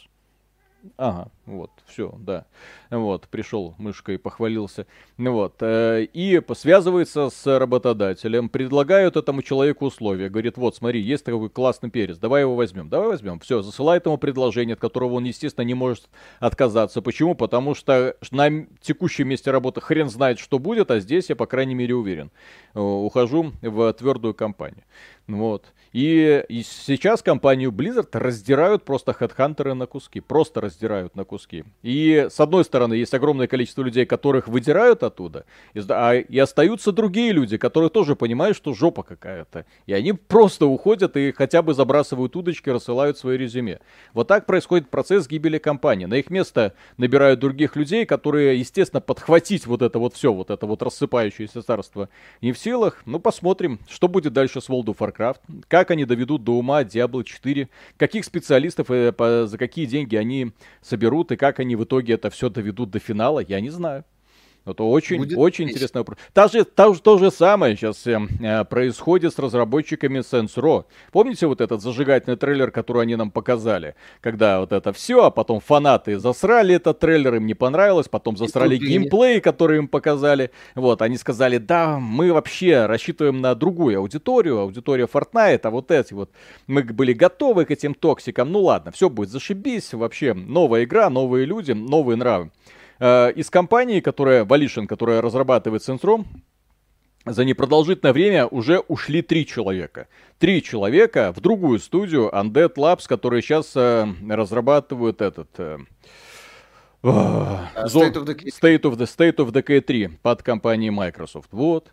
Ага, вот, все, да. Вот, пришел мышкой, похвалился. Вот, э, и связывается с работодателем, предлагают этому человеку условия. Говорит, вот, смотри, есть такой классный перец, давай его возьмем. Давай возьмем. Все, засылает ему предложение, от которого он, естественно, не может отказаться. Почему? Потому что на текущем месте работы хрен знает, что будет, а здесь я, по крайней мере, уверен. Э, ухожу в твердую компанию. Вот. И, и сейчас компанию Blizzard раздирают просто хедхантеры на куски. Просто раздирают на куски. И с одной стороны, есть огромное количество людей, которых выдирают оттуда. И, а, и остаются другие люди, которые тоже понимают, что жопа какая-то. И они просто уходят и хотя бы забрасывают удочки, рассылают свои резюме. Вот так происходит процесс гибели компании. На их место набирают других людей, которые, естественно, подхватить вот это вот все, вот это вот рассыпающееся царство не в силах. Ну, посмотрим, что будет дальше с World of Warcraft. Как как они доведут до ума Diablo 4, каких специалистов и по, за какие деньги они соберут, и как они в итоге это все доведут до финала, я не знаю. Это очень, Будет очень интересный вопрос. Та же, та, то же самое сейчас э, э, происходит с разработчиками Saints. Помните вот этот зажигательный трейлер, который они нам показали? Когда вот это все, а потом фанаты засрали этот трейлер, им не понравилось, потом засрали геймплей, который им показали. Вот, они сказали, да, мы вообще рассчитываем на другую аудиторию, аудитория Fortnite, а вот эти вот, мы были готовы к этим токсикам, ну ладно, все будет зашибись, вообще новая игра, новые люди, новые нравы. Э, из компании, которая, Volition, которая разрабатывает Saints за непродолжительное время уже ушли три человека. Три человека в другую студию, Undead Labs, которые сейчас э, разрабатывают этот... Э, uh, State, of Decay. State, of the, State of Decay 3 под компанией Microsoft. Вот.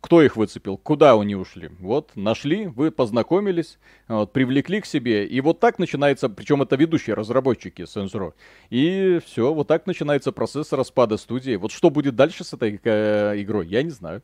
Кто их выцепил? Куда они ушли? Вот, нашли, вы познакомились, вот, привлекли к себе. И вот так начинается, причем это ведущие разработчики Sensro. И все, вот так начинается процесс распада студии. Вот что будет дальше с этой э, игрой, я не знаю.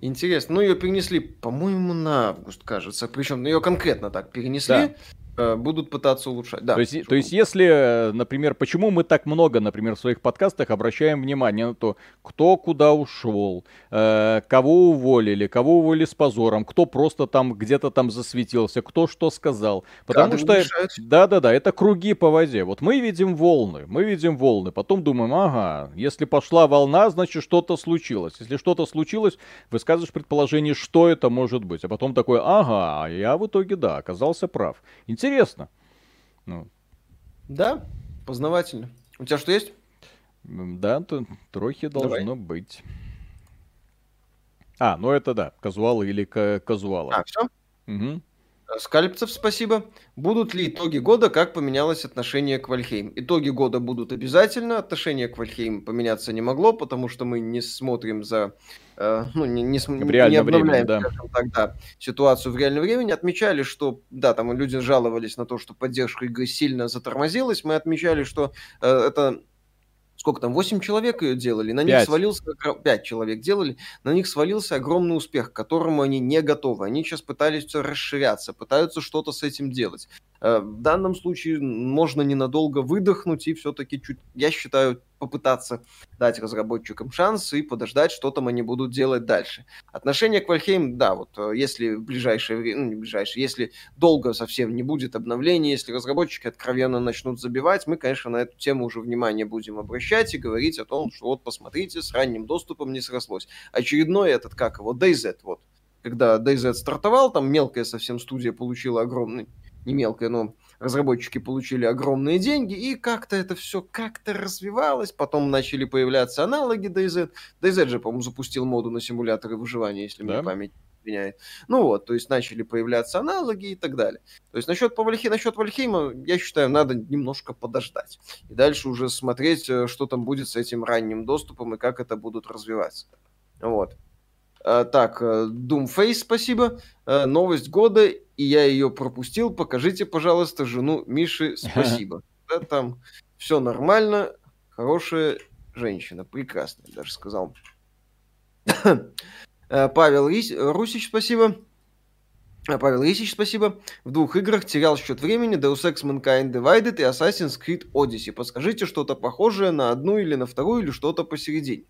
Интересно. Ну, ее перенесли, по-моему, на август, кажется. Причем ее конкретно так перенесли. Да. Э, будут пытаться улучшать. Да. То, есть, то есть, если, э, например, почему мы так много, например, в своих подкастах обращаем внимание на то, кто куда ушел, э, кого уволили, кого уволили с позором, кто просто там где-то там засветился, кто что сказал. Потому Кадры что, да-да-да, это круги по воде. Вот мы видим волны, мы видим волны, потом думаем, ага, если пошла волна, значит что-то случилось. Если что-то случилось, высказываешь предположение, что это может быть. А потом такой, ага, я в итоге, да, оказался прав. Интересно интересно. Ну. Да, познавательно. У тебя что есть? Да, то трохи должно Давай. быть. А, ну это да, казуалы или казуала. А, все? Угу. Скальпцев, спасибо. Будут ли итоги года, как поменялось отношение к Вальхейм? Итоги года будут обязательно. Отношение к Вальхейм поменяться не могло, потому что мы не смотрим за... Э, ну, не, не, в не обновляем, времени, да. так, да, ситуацию в реальном времени. Отмечали, что, да, там люди жаловались на то, что поддержка игры сильно затормозилась. Мы отмечали, что э, это сколько там, 8 человек ее делали, на 5. них свалился, 5 человек делали, на них свалился огромный успех, к которому они не готовы. Они сейчас пытались расширяться, пытаются что-то с этим делать. Э, в данном случае можно ненадолго выдохнуть и все-таки чуть, я считаю, попытаться дать разработчикам шанс и подождать, что там они будут делать дальше. Отношение к Вальхейм, да, вот э, если в ближайшее время, ну не ближайшее, если долго совсем не будет обновлений, если разработчики откровенно начнут забивать, мы, конечно, на эту тему уже внимание будем обращать и говорить о том, что вот посмотрите, с ранним доступом не срослось. Очередной этот, как его, DayZ, вот. Когда DayZ стартовал, там мелкая совсем студия получила огромный, не мелкая, но разработчики получили огромные деньги, и как-то это все как-то развивалось, потом начали появляться аналоги DayZ. DayZ же, по-моему, запустил моду на симуляторы выживания, если да? мне память меняет. Ну вот, то есть начали появляться аналоги и так далее. То есть насчет, Вальхи, насчет Вальхейма, я считаю, надо немножко подождать. И дальше уже смотреть, э, что там будет с этим ранним доступом и как это будут развиваться. Вот. А, так, э, Doomface, спасибо. А, новость года и я ее пропустил. Покажите, пожалуйста, жену Миши, спасибо. Да, там все нормально, хорошая женщина, прекрасная, даже сказал. Э, Павел Рис... Русич, спасибо. Э, Павел Рисич, спасибо. В двух играх терял счет времени Deus Ex Mankind Divided и Assassin's Creed Odyssey. Подскажите что-то похожее на одну или на вторую, или что-то посередине.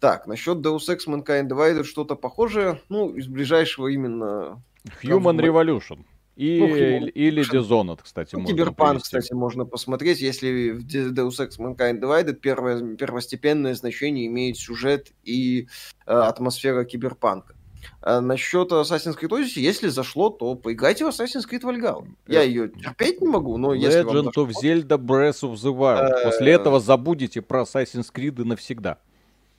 Так, насчет Deus Ex Mankind Divided что-то похожее, ну, из ближайшего именно Human Revolution. И, ну, или Dishonored, кстати, ну, можно Киберпанк, кстати, можно посмотреть. Если в Deus Ex Mankind Divided первое, первостепенное значение имеет сюжет и э, атмосфера киберпанка. А насчет Assassin's Creed Odyssey, если зашло, то поиграйте в Assassin's Creed Valhalla. Я э, ее терпеть не могу, но если Legend вам зашло... of Zelda Breath of the Wild. После э, этого забудете про Assassin's Creed навсегда.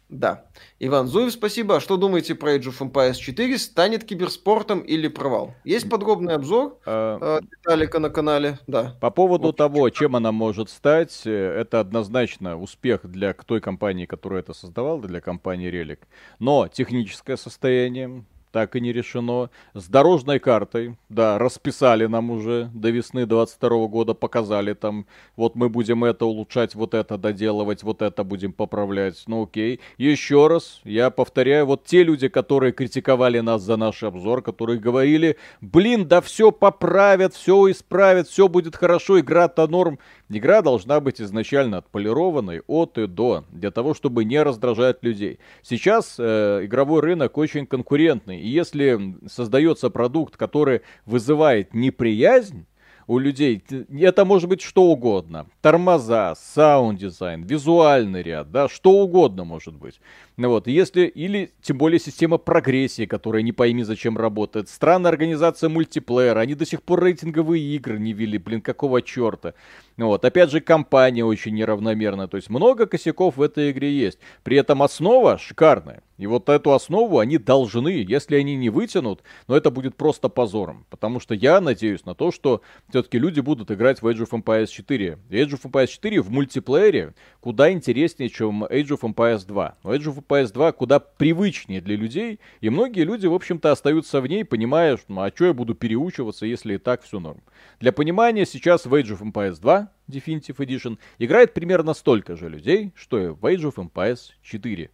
Да. Иван Зуев, спасибо. А что думаете про Age of Empires 4? Станет киберспортом или провал? Есть подробный обзор а... Виталика на канале? Да. По поводу вот. того, чем она может стать, э, это однозначно успех для той компании, которая это создавала, для компании Relic. Но техническое состояние, так и не решено. С дорожной картой, да, расписали нам уже до весны 22 года, показали там, вот мы будем это улучшать, вот это доделывать, вот это будем поправлять. Ну окей. Еще раз, я повторяю, вот те люди, которые критиковали нас за наш обзор, которые говорили, блин, да все поправят, все исправят, все будет хорошо, игра-то норм. Игра должна быть изначально отполированной от и до, для того, чтобы не раздражать людей. Сейчас э, игровой рынок очень конкурентный, и если создается продукт, который вызывает неприязнь, у людей. Это может быть что угодно. Тормоза, саунд-дизайн, визуальный ряд, да, что угодно может быть. Ну вот, если, или тем более система прогрессии, которая не пойми зачем работает. Странная организация мультиплеера, они до сих пор рейтинговые игры не вели, блин, какого черта. Ну вот, опять же, компания очень неравномерная, то есть много косяков в этой игре есть. При этом основа шикарная. И вот эту основу они должны, если они не вытянут, но это будет просто позором. Потому что я надеюсь на то, что все-таки люди будут играть в Age of Empires 4. Age of Empires 4 в мультиплеере куда интереснее, чем Age of Empires 2. Но Age of PS2 куда привычнее для людей, и многие люди, в общем-то, остаются в ней, понимая, ну, а что я буду переучиваться, если и так все норм. Для понимания, сейчас в Age of Empires 2 Definitive Edition играет примерно столько же людей, что и в Age of Empires 4.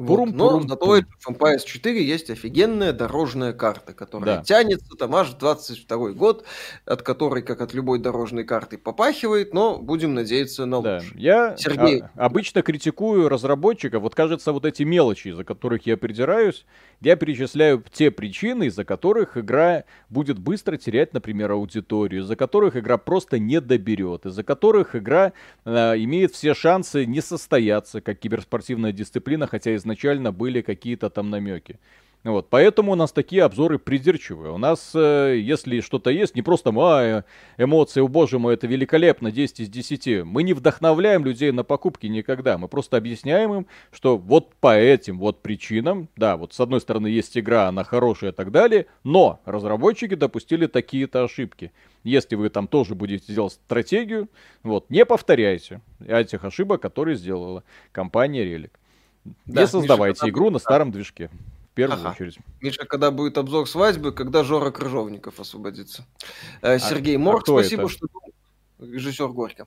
Вот. Пурум, Но пурум, зато пурум. в MPS 4 есть офигенная дорожная карта, которая да. тянется там аж 22 год, от которой, как от любой дорожной карты, попахивает, но будем надеяться на да. лучшее. Я Сергей... а, обычно критикую разработчиков, вот кажется, вот эти мелочи, из-за которых я придираюсь, я перечисляю те причины, из-за которых игра будет быстро терять, например, аудиторию, из-за которых игра просто не доберет, из-за которых игра э, имеет все шансы не состояться как киберспортивная дисциплина, хотя изначально были какие-то там намеки. Вот, поэтому у нас такие обзоры придирчивые. У нас, э, если что-то есть, не просто а, эмоции, о боже мой, это великолепно, 10 из 10. Мы не вдохновляем людей на покупки никогда. Мы просто объясняем им, что вот по этим вот причинам, да, вот с одной стороны есть игра, она хорошая и так далее, но разработчики допустили такие-то ошибки. Если вы там тоже будете делать стратегию, вот, не повторяйте этих ошибок, которые сделала компания Relic. Да, не создавайте Миша, игру на старом движке первую ага. очередь. Миша, когда будет обзор свадьбы, когда Жора Крыжовников освободится. Э, а, Сергей Морг, а спасибо, это? что режиссер Горько.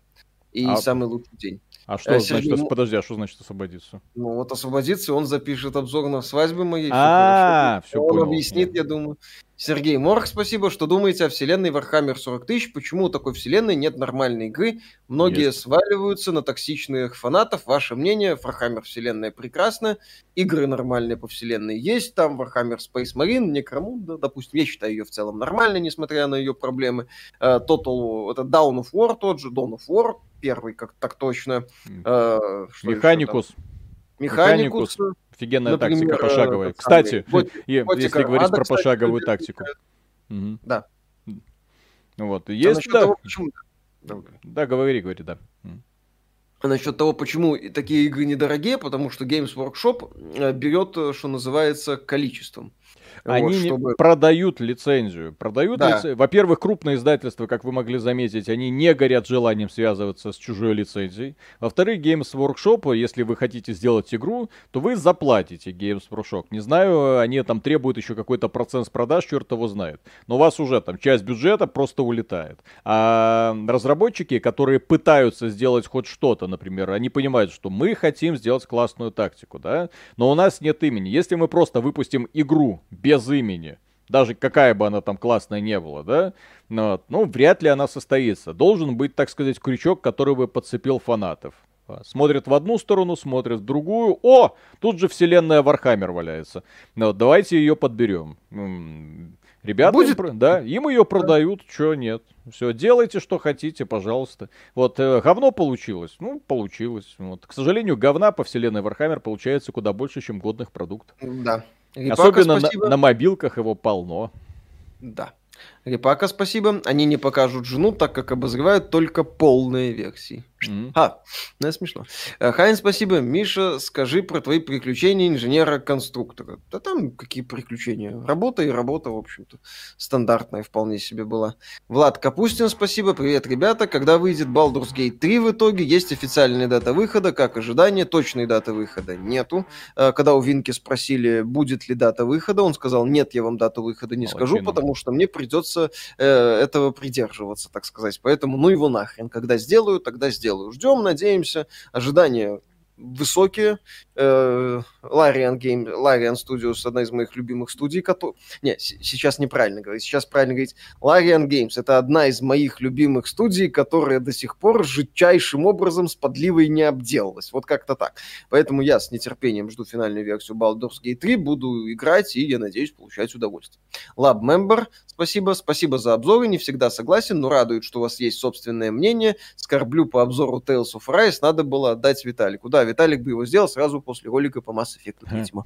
И а... самый лучший день. А что э, Сергей... значит, подожди, а что значит освободиться? Ну вот освободиться, он запишет обзор на свадьбы моей. А, все Он объяснит, я думаю. Сергей Морг, спасибо, что думаете о вселенной Warhammer 40 тысяч. Почему у такой вселенной нет нормальной игры? Многие Есть. сваливаются на токсичных фанатов. Ваше мнение? Warhammer вселенная прекрасна. Игры нормальные по вселенной есть. Там Warhammer Space Marine, Necromunda, допустим. Я считаю ее в целом нормальной, несмотря на ее проблемы. Uh, Total, это Down of War тот же, Dawn of War, первый, как так точно. Uh, Механикус. Механикус. Механикус Офигенная Например, тактика пошаговая. Э, Кстати, вот, если говорить про пошаговую кстати, тактику. Угу. Да. Вот. Есть, да. Того, почему... Да, говори, говори, да. А насчет того, почему такие игры недорогие, потому что Games Workshop э, берет, э, что называется, количеством. Они вот, чтобы... продают лицензию. Продают да. лицензию. Во-первых, крупные издательства, как вы могли заметить, они не горят желанием связываться с чужой лицензией. Во-вторых, Games Workshop, если вы хотите сделать игру, то вы заплатите Games Workshop. Не знаю, они там требуют еще какой-то процент с продаж, черт его знает. Но у вас уже там часть бюджета просто улетает. А разработчики, которые пытаются сделать хоть что-то, например, они понимают, что мы хотим сделать классную тактику, да, но у нас нет имени. Если мы просто выпустим игру без имени, даже какая бы она там классная не была, да, но, ну, вряд ли она состоится. Должен быть, так сказать, крючок, который бы подцепил фанатов. А, смотрят в одну сторону, смотрят в другую. О, тут же вселенная Вархаммер валяется. Ну, давайте ее подберем. Ребята, Будет? Им, да, им ее продают, да. что нет. Все, делайте, что хотите, пожалуйста. Вот, э, говно получилось. Ну, получилось. Вот. К сожалению, говна по вселенной Вархаммер получается куда больше, чем годных продуктов. Да. Особенно на, на мобилках его полно. Да. Репака, спасибо. Они не покажут жену, так как обозревают только полные версии. Mm-hmm. А, ну это смешно. Э, Хайн, спасибо. Миша, скажи про твои приключения инженера-конструктора. Да там какие приключения? Работа и работа, в общем-то. Стандартная вполне себе была. Влад Капустин, спасибо. Привет, ребята. Когда выйдет Baldur's Gate 3 в итоге? Есть официальная дата выхода, как ожидание. Точной даты выхода нету. Э, когда у Винки спросили, будет ли дата выхода, он сказал, нет, я вам дату выхода не Молодчина. скажу, потому что мне придется э, этого придерживаться, так сказать. Поэтому ну его нахрен. Когда сделаю, тогда сделаю делаю. Ждем, надеемся. Ожидание высокие. Э, Larian Game, Larian Studios одна из моих любимых студий, которые... Не, сейчас неправильно говорить. Сейчас правильно говорить Larian Games. Это одна из моих любимых студий, которая до сих пор жутчайшим образом с подливой не обделалась. Вот как-то так. Поэтому я с нетерпением жду финальную версию Baldur's Gate 3, буду играть и, я надеюсь, получать удовольствие. Lab Member, спасибо. Спасибо за обзоры. Не всегда согласен, но радует, что у вас есть собственное мнение. Скорблю по обзору Tales of Rise. Надо было отдать Виталику. Да, Виталик бы его сделал сразу после ролика по Mass Effect, видимо.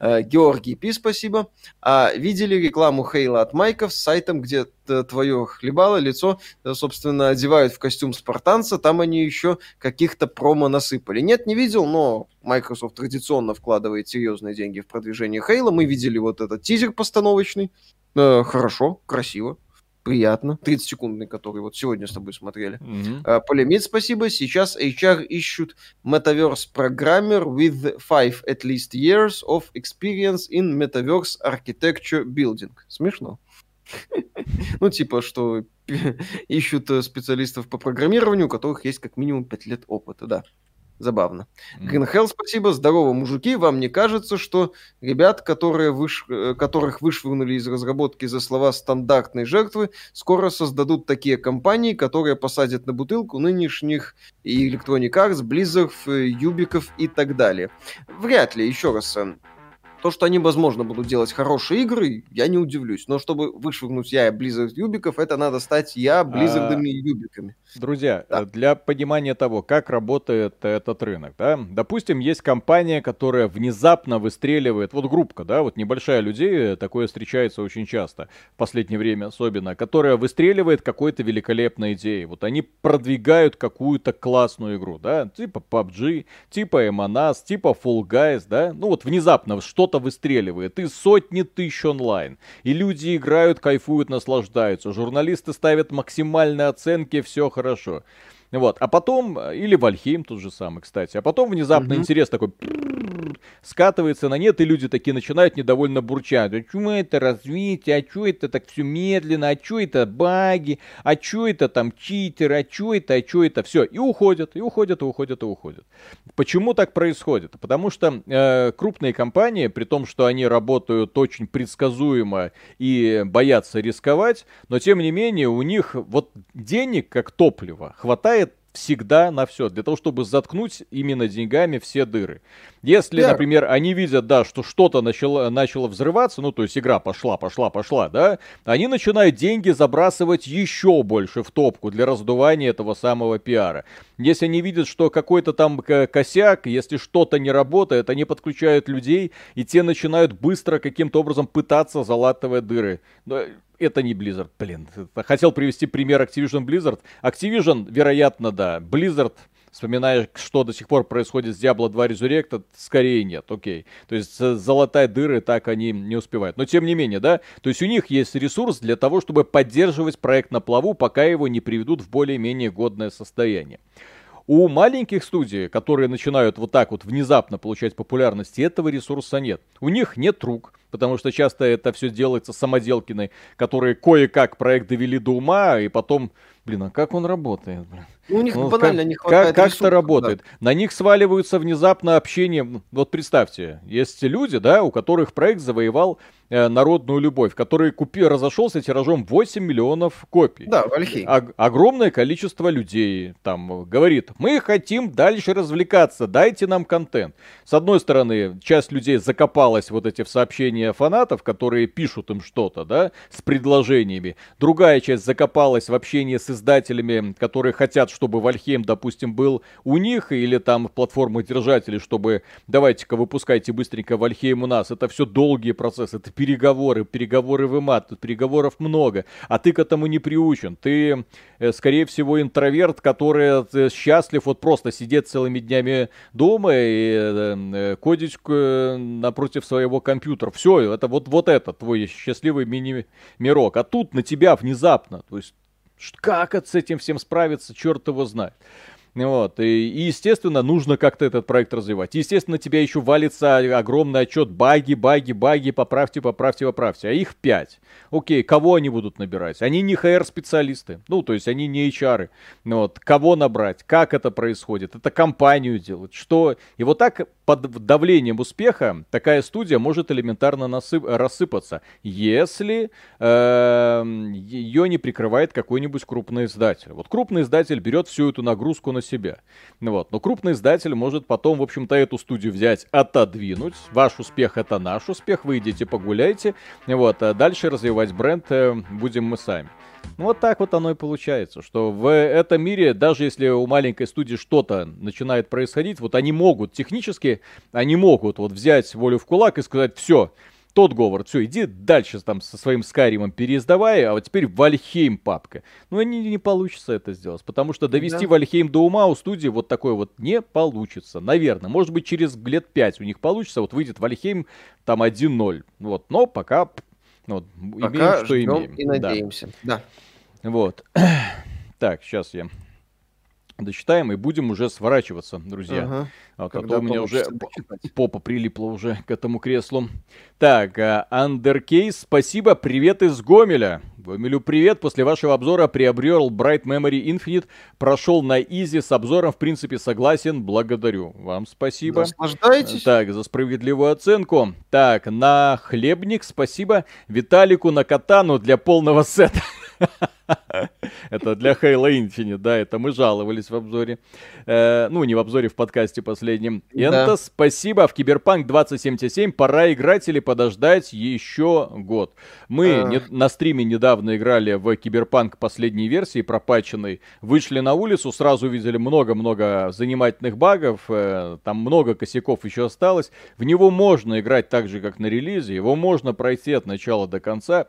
Э, Георгий Пи, спасибо. А, видели рекламу Хейла от Майков с сайтом, где твое хлебало лицо, э, собственно, одевают в костюм спартанца, там они еще каких-то промо насыпали. Нет, не видел, но Microsoft традиционно вкладывает серьезные деньги в продвижение Хейла. Мы видели вот этот тизер постановочный. Э, хорошо, красиво приятно. 30-секундный, который вот сегодня с тобой смотрели. Mm-hmm. Uh, Полемит, спасибо. Сейчас HR ищут Metaverse Programmer with five at least years of experience in Metaverse Architecture Building. Смешно. Ну, типа, что ищут э, специалистов по программированию, у которых есть как минимум 5 лет опыта, да. Забавно. Гринхелл, спасибо. Здорово, мужики. Вам не кажется, что ребят, которые выш... Э, которых вышвырнули из разработки за слова стандартной жертвы, скоро создадут такие компании, которые посадят на бутылку нынешних и Electronic Arts, Blizzard, Юбиков и так далее? Вряд ли. Еще раз, э, то, что они, возможно, будут делать хорошие игры, я не удивлюсь. Но чтобы вышвырнуть я Blizzard Юбиков, это надо стать я Близзардами и Юбиками. Друзья, да. для понимания того, как работает этот рынок, да, допустим, есть компания, которая внезапно выстреливает, вот группка, да, вот небольшая людей, такое встречается очень часто, в последнее время особенно, которая выстреливает какой-то великолепной идеей. Вот они продвигают какую-то классную игру, да, типа PUBG, типа Emonas, типа Fall Guys, да, ну вот внезапно что-то выстреливает, и сотни тысяч онлайн, и люди играют, кайфуют, наслаждаются, журналисты ставят максимальные оценки, все хорошо. Вот, а потом, или Вальхейм тот же самый, кстати, а потом внезапно mm-hmm. интерес такой скатывается на нет, и люди такие начинают недовольно бурчать. А что это развитие, а что это так все медленно, а что это баги, а что это там читеры, а что это, а что это, все, и уходят, и уходят, и уходят, и уходят. Почему так происходит? Потому что э, крупные компании, при том, что они работают очень предсказуемо и боятся рисковать, но тем не менее у них вот денег как топлива хватает всегда на все, для того, чтобы заткнуть именно деньгами все дыры. Если, yeah. например, они видят, да, что что-то начало, начало взрываться, ну, то есть игра пошла, пошла, пошла, да, они начинают деньги забрасывать еще больше в топку для раздувания этого самого пиара. Если они видят, что какой-то там косяк, если что-то не работает, они подключают людей, и те начинают быстро каким-то образом пытаться залатывать дыры это не Blizzard, блин. Хотел привести пример Activision Blizzard. Activision, вероятно, да. Blizzard, вспоминая, что до сих пор происходит с Diablo 2 Resurrected, скорее нет, окей. То есть золотая дыры так они не успевают. Но тем не менее, да, то есть у них есть ресурс для того, чтобы поддерживать проект на плаву, пока его не приведут в более-менее годное состояние. У маленьких студий, которые начинают вот так вот внезапно получать популярность, этого ресурса нет. У них нет рук, потому что часто это все делается самоделкиной, которые кое-как проект довели до ума, и потом, блин, а как он работает, блин? Ну, у них ну, банально как, не хватает Как, как это работает? Да. На них сваливаются внезапно общение. Вот представьте, есть люди, да, у которых проект завоевал э, народную любовь, который купил, разошелся тиражом 8 миллионов копий. Да, Вальхей. О- огромное количество людей там говорит, мы хотим дальше развлекаться, дайте нам контент. С одной стороны, часть людей закопалась вот эти в сообщения фанатов, которые пишут им что-то, да, с предложениями. Другая часть закопалась в общении с издателями, которые хотят, чтобы Вальхейм, допустим, был у них, или там в платформах держателей, чтобы давайте-ка выпускайте быстренько Вальхейм у нас. Это все долгие процессы, это переговоры, переговоры в имат, тут переговоров много, а ты к этому не приучен. Ты, э, скорее всего, интроверт, который э, счастлив вот просто сидеть целыми днями дома и э, кодить напротив своего компьютера. Все, это вот, вот это твой счастливый мини-мирок. А тут на тебя внезапно, то есть как с этим всем справиться, черт его знает. Вот. И, и, естественно, нужно как-то этот проект развивать. Естественно, тебя еще валится огромный отчет баги, баги, баги, поправьте, поправьте, поправьте. А их пять. Окей, кого они будут набирать? Они не HR-специалисты. Ну, то есть они не HR. Вот. Кого набрать? Как это происходит? Это компанию делать? Что? И вот так под давлением успеха такая студия может элементарно насып... рассыпаться, если э, ее не прикрывает какой-нибудь крупный издатель. Вот крупный издатель берет всю эту нагрузку на себя. Вот. Но крупный издатель может потом, в общем-то, эту студию взять, отодвинуть. Ваш успех это наш успех, вы идите погуляйте. Вот. А дальше развивать бренд э, будем мы сами. Ну, вот так вот оно и получается, что в этом мире, даже если у маленькой студии что-то начинает происходить, вот они могут, технически, они могут вот взять волю в кулак и сказать, все, тот Говард, все, иди дальше там со своим Скайримом переиздавай, а вот теперь Вальхейм папка. Ну, они не получится это сделать, потому что довести да. Вальхейм до ума у студии вот такой вот не получится. Наверное, может быть, через лет пять у них получится, вот выйдет Вальхейм там 1-0. Вот, но пока вот, Пока имеем, что имеем. и надеемся. Да. да. Вот. Так, сейчас я дочитаем и будем уже сворачиваться, друзья. Ага. Вот, а то у меня уже дочитать. попа прилипла уже к этому креслу. Так, Андеркейс, спасибо, привет из Гомеля. Гомелю привет, после вашего обзора приобрел Bright Memory Infinite, прошел на изи с обзором, в принципе, согласен, благодарю. Вам спасибо. Наслаждайтесь. Так, за справедливую оценку. Так, на хлебник, спасибо. Виталику на катану для полного сета. Это для Halo Infinite, да, это мы жаловались в обзоре. Э, ну, не в обзоре, в подкасте последнем. Энто, спасибо. В Киберпанк 2077 пора играть или подождать еще год. Мы на стриме недавно играли в Киберпанк последней версии, пропаченной. Вышли на улицу, сразу увидели много-много занимательных багов. Э, там много косяков еще осталось. В него можно играть так же, как на релизе. Его можно пройти от начала до конца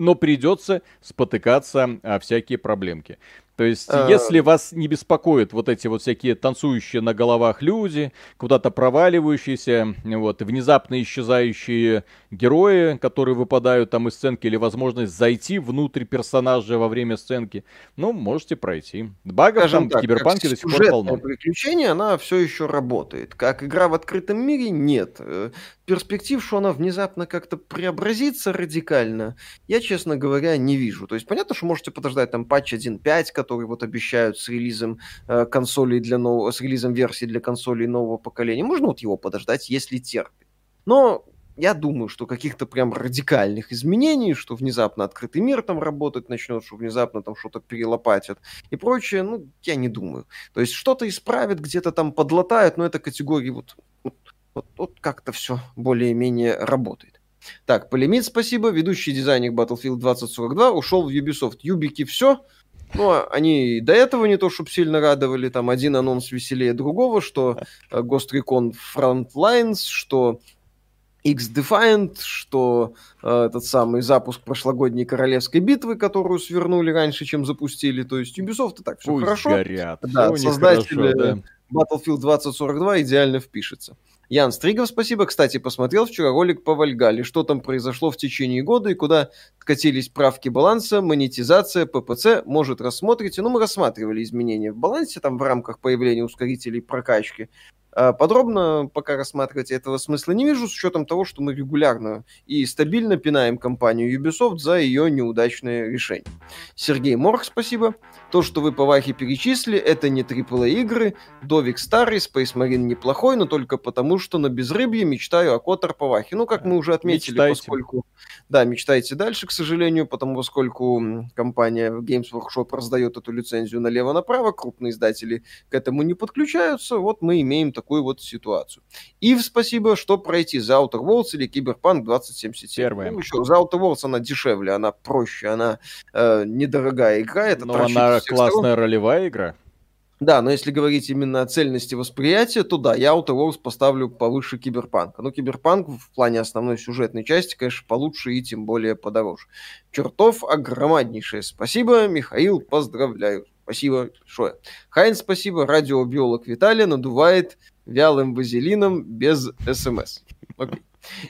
но придется спотыкаться о всякие проблемки. То есть, а... если вас не беспокоят вот эти вот всякие танцующие на головах люди, куда-то проваливающиеся, вот, внезапно исчезающие герои, которые выпадают там из сценки, или возможность зайти внутрь персонажа во время сценки, ну, можете пройти. Багов Скажем там так, в Киберпанке до сих пор полно. приключение, она все еще работает. Как игра в открытом мире, нет. Э, перспектив, что она внезапно как-то преобразится радикально, я, честно говоря, не вижу. То есть, понятно, что можете подождать там патч 1.5, который вот обещают с релизом э, консолей для нового, с релизом версии для консолей нового поколения. Можно вот его подождать, если терпит. Но я думаю, что каких-то прям радикальных изменений, что внезапно открытый мир там работать начнет, что внезапно там что-то перелопатят и прочее, ну, я не думаю. То есть что-то исправят, где-то там подлатают, но это категории вот, вот, вот, вот как-то все более-менее работает. Так, Полимит, спасибо. Ведущий дизайнер Battlefield 2042 ушел в Ubisoft. Юбики все. Ну, они до этого не то, чтобы сильно радовали, там один анонс веселее другого, что э, Ghost Recon Frontlines, что X-Defiant, что э, этот самый запуск прошлогодней королевской битвы, которую свернули раньше, чем запустили. То есть Ubisoft и так все Пусть хорошо. Горят. Да, все создатели хорошо, да. Battlefield 2042 идеально впишется. Ян Стригов, спасибо. Кстати, посмотрел вчера ролик по Вальгале. Что там произошло в течение года и куда скатились правки баланса, монетизация, ППЦ. Может, рассмотрите? Ну, мы рассматривали изменения в балансе там в рамках появления ускорителей прокачки. А, подробно пока рассматривать этого смысла не вижу, с учетом того, что мы регулярно и стабильно пинаем компанию Ubisoft за ее неудачные решения. Сергей Морг, спасибо. То, что вы по Вахе перечислили, это не AAA игры. Довик старый, Space Marine неплохой, но только потому, что на безрыбье мечтаю о Котор по Вахе. Ну, как мы уже отметили, Мечтайте. поскольку... Да, мечтайте дальше, к сожалению, потому поскольку компания Games Workshop раздает эту лицензию налево-направо, крупные издатели к этому не подключаются, вот мы имеем такую вот ситуацию. И спасибо, что пройти за Outer Worlds или Cyberpunk 2077. Первое. Ну, еще, за Outer Worlds она дешевле, она проще, она э, недорогая игра. Это Но она классная сторон. ролевая игра. Да, но если говорить именно о цельности восприятия, то да, я Outer Worlds поставлю повыше Киберпанка. Но Киберпанк в плане основной сюжетной части, конечно, получше и тем более подороже. Чертов огромнейшее спасибо, Михаил, поздравляю. Спасибо большое. Хайн, спасибо. Радиобиолог Виталия надувает вялым вазелином без СМС. Окей.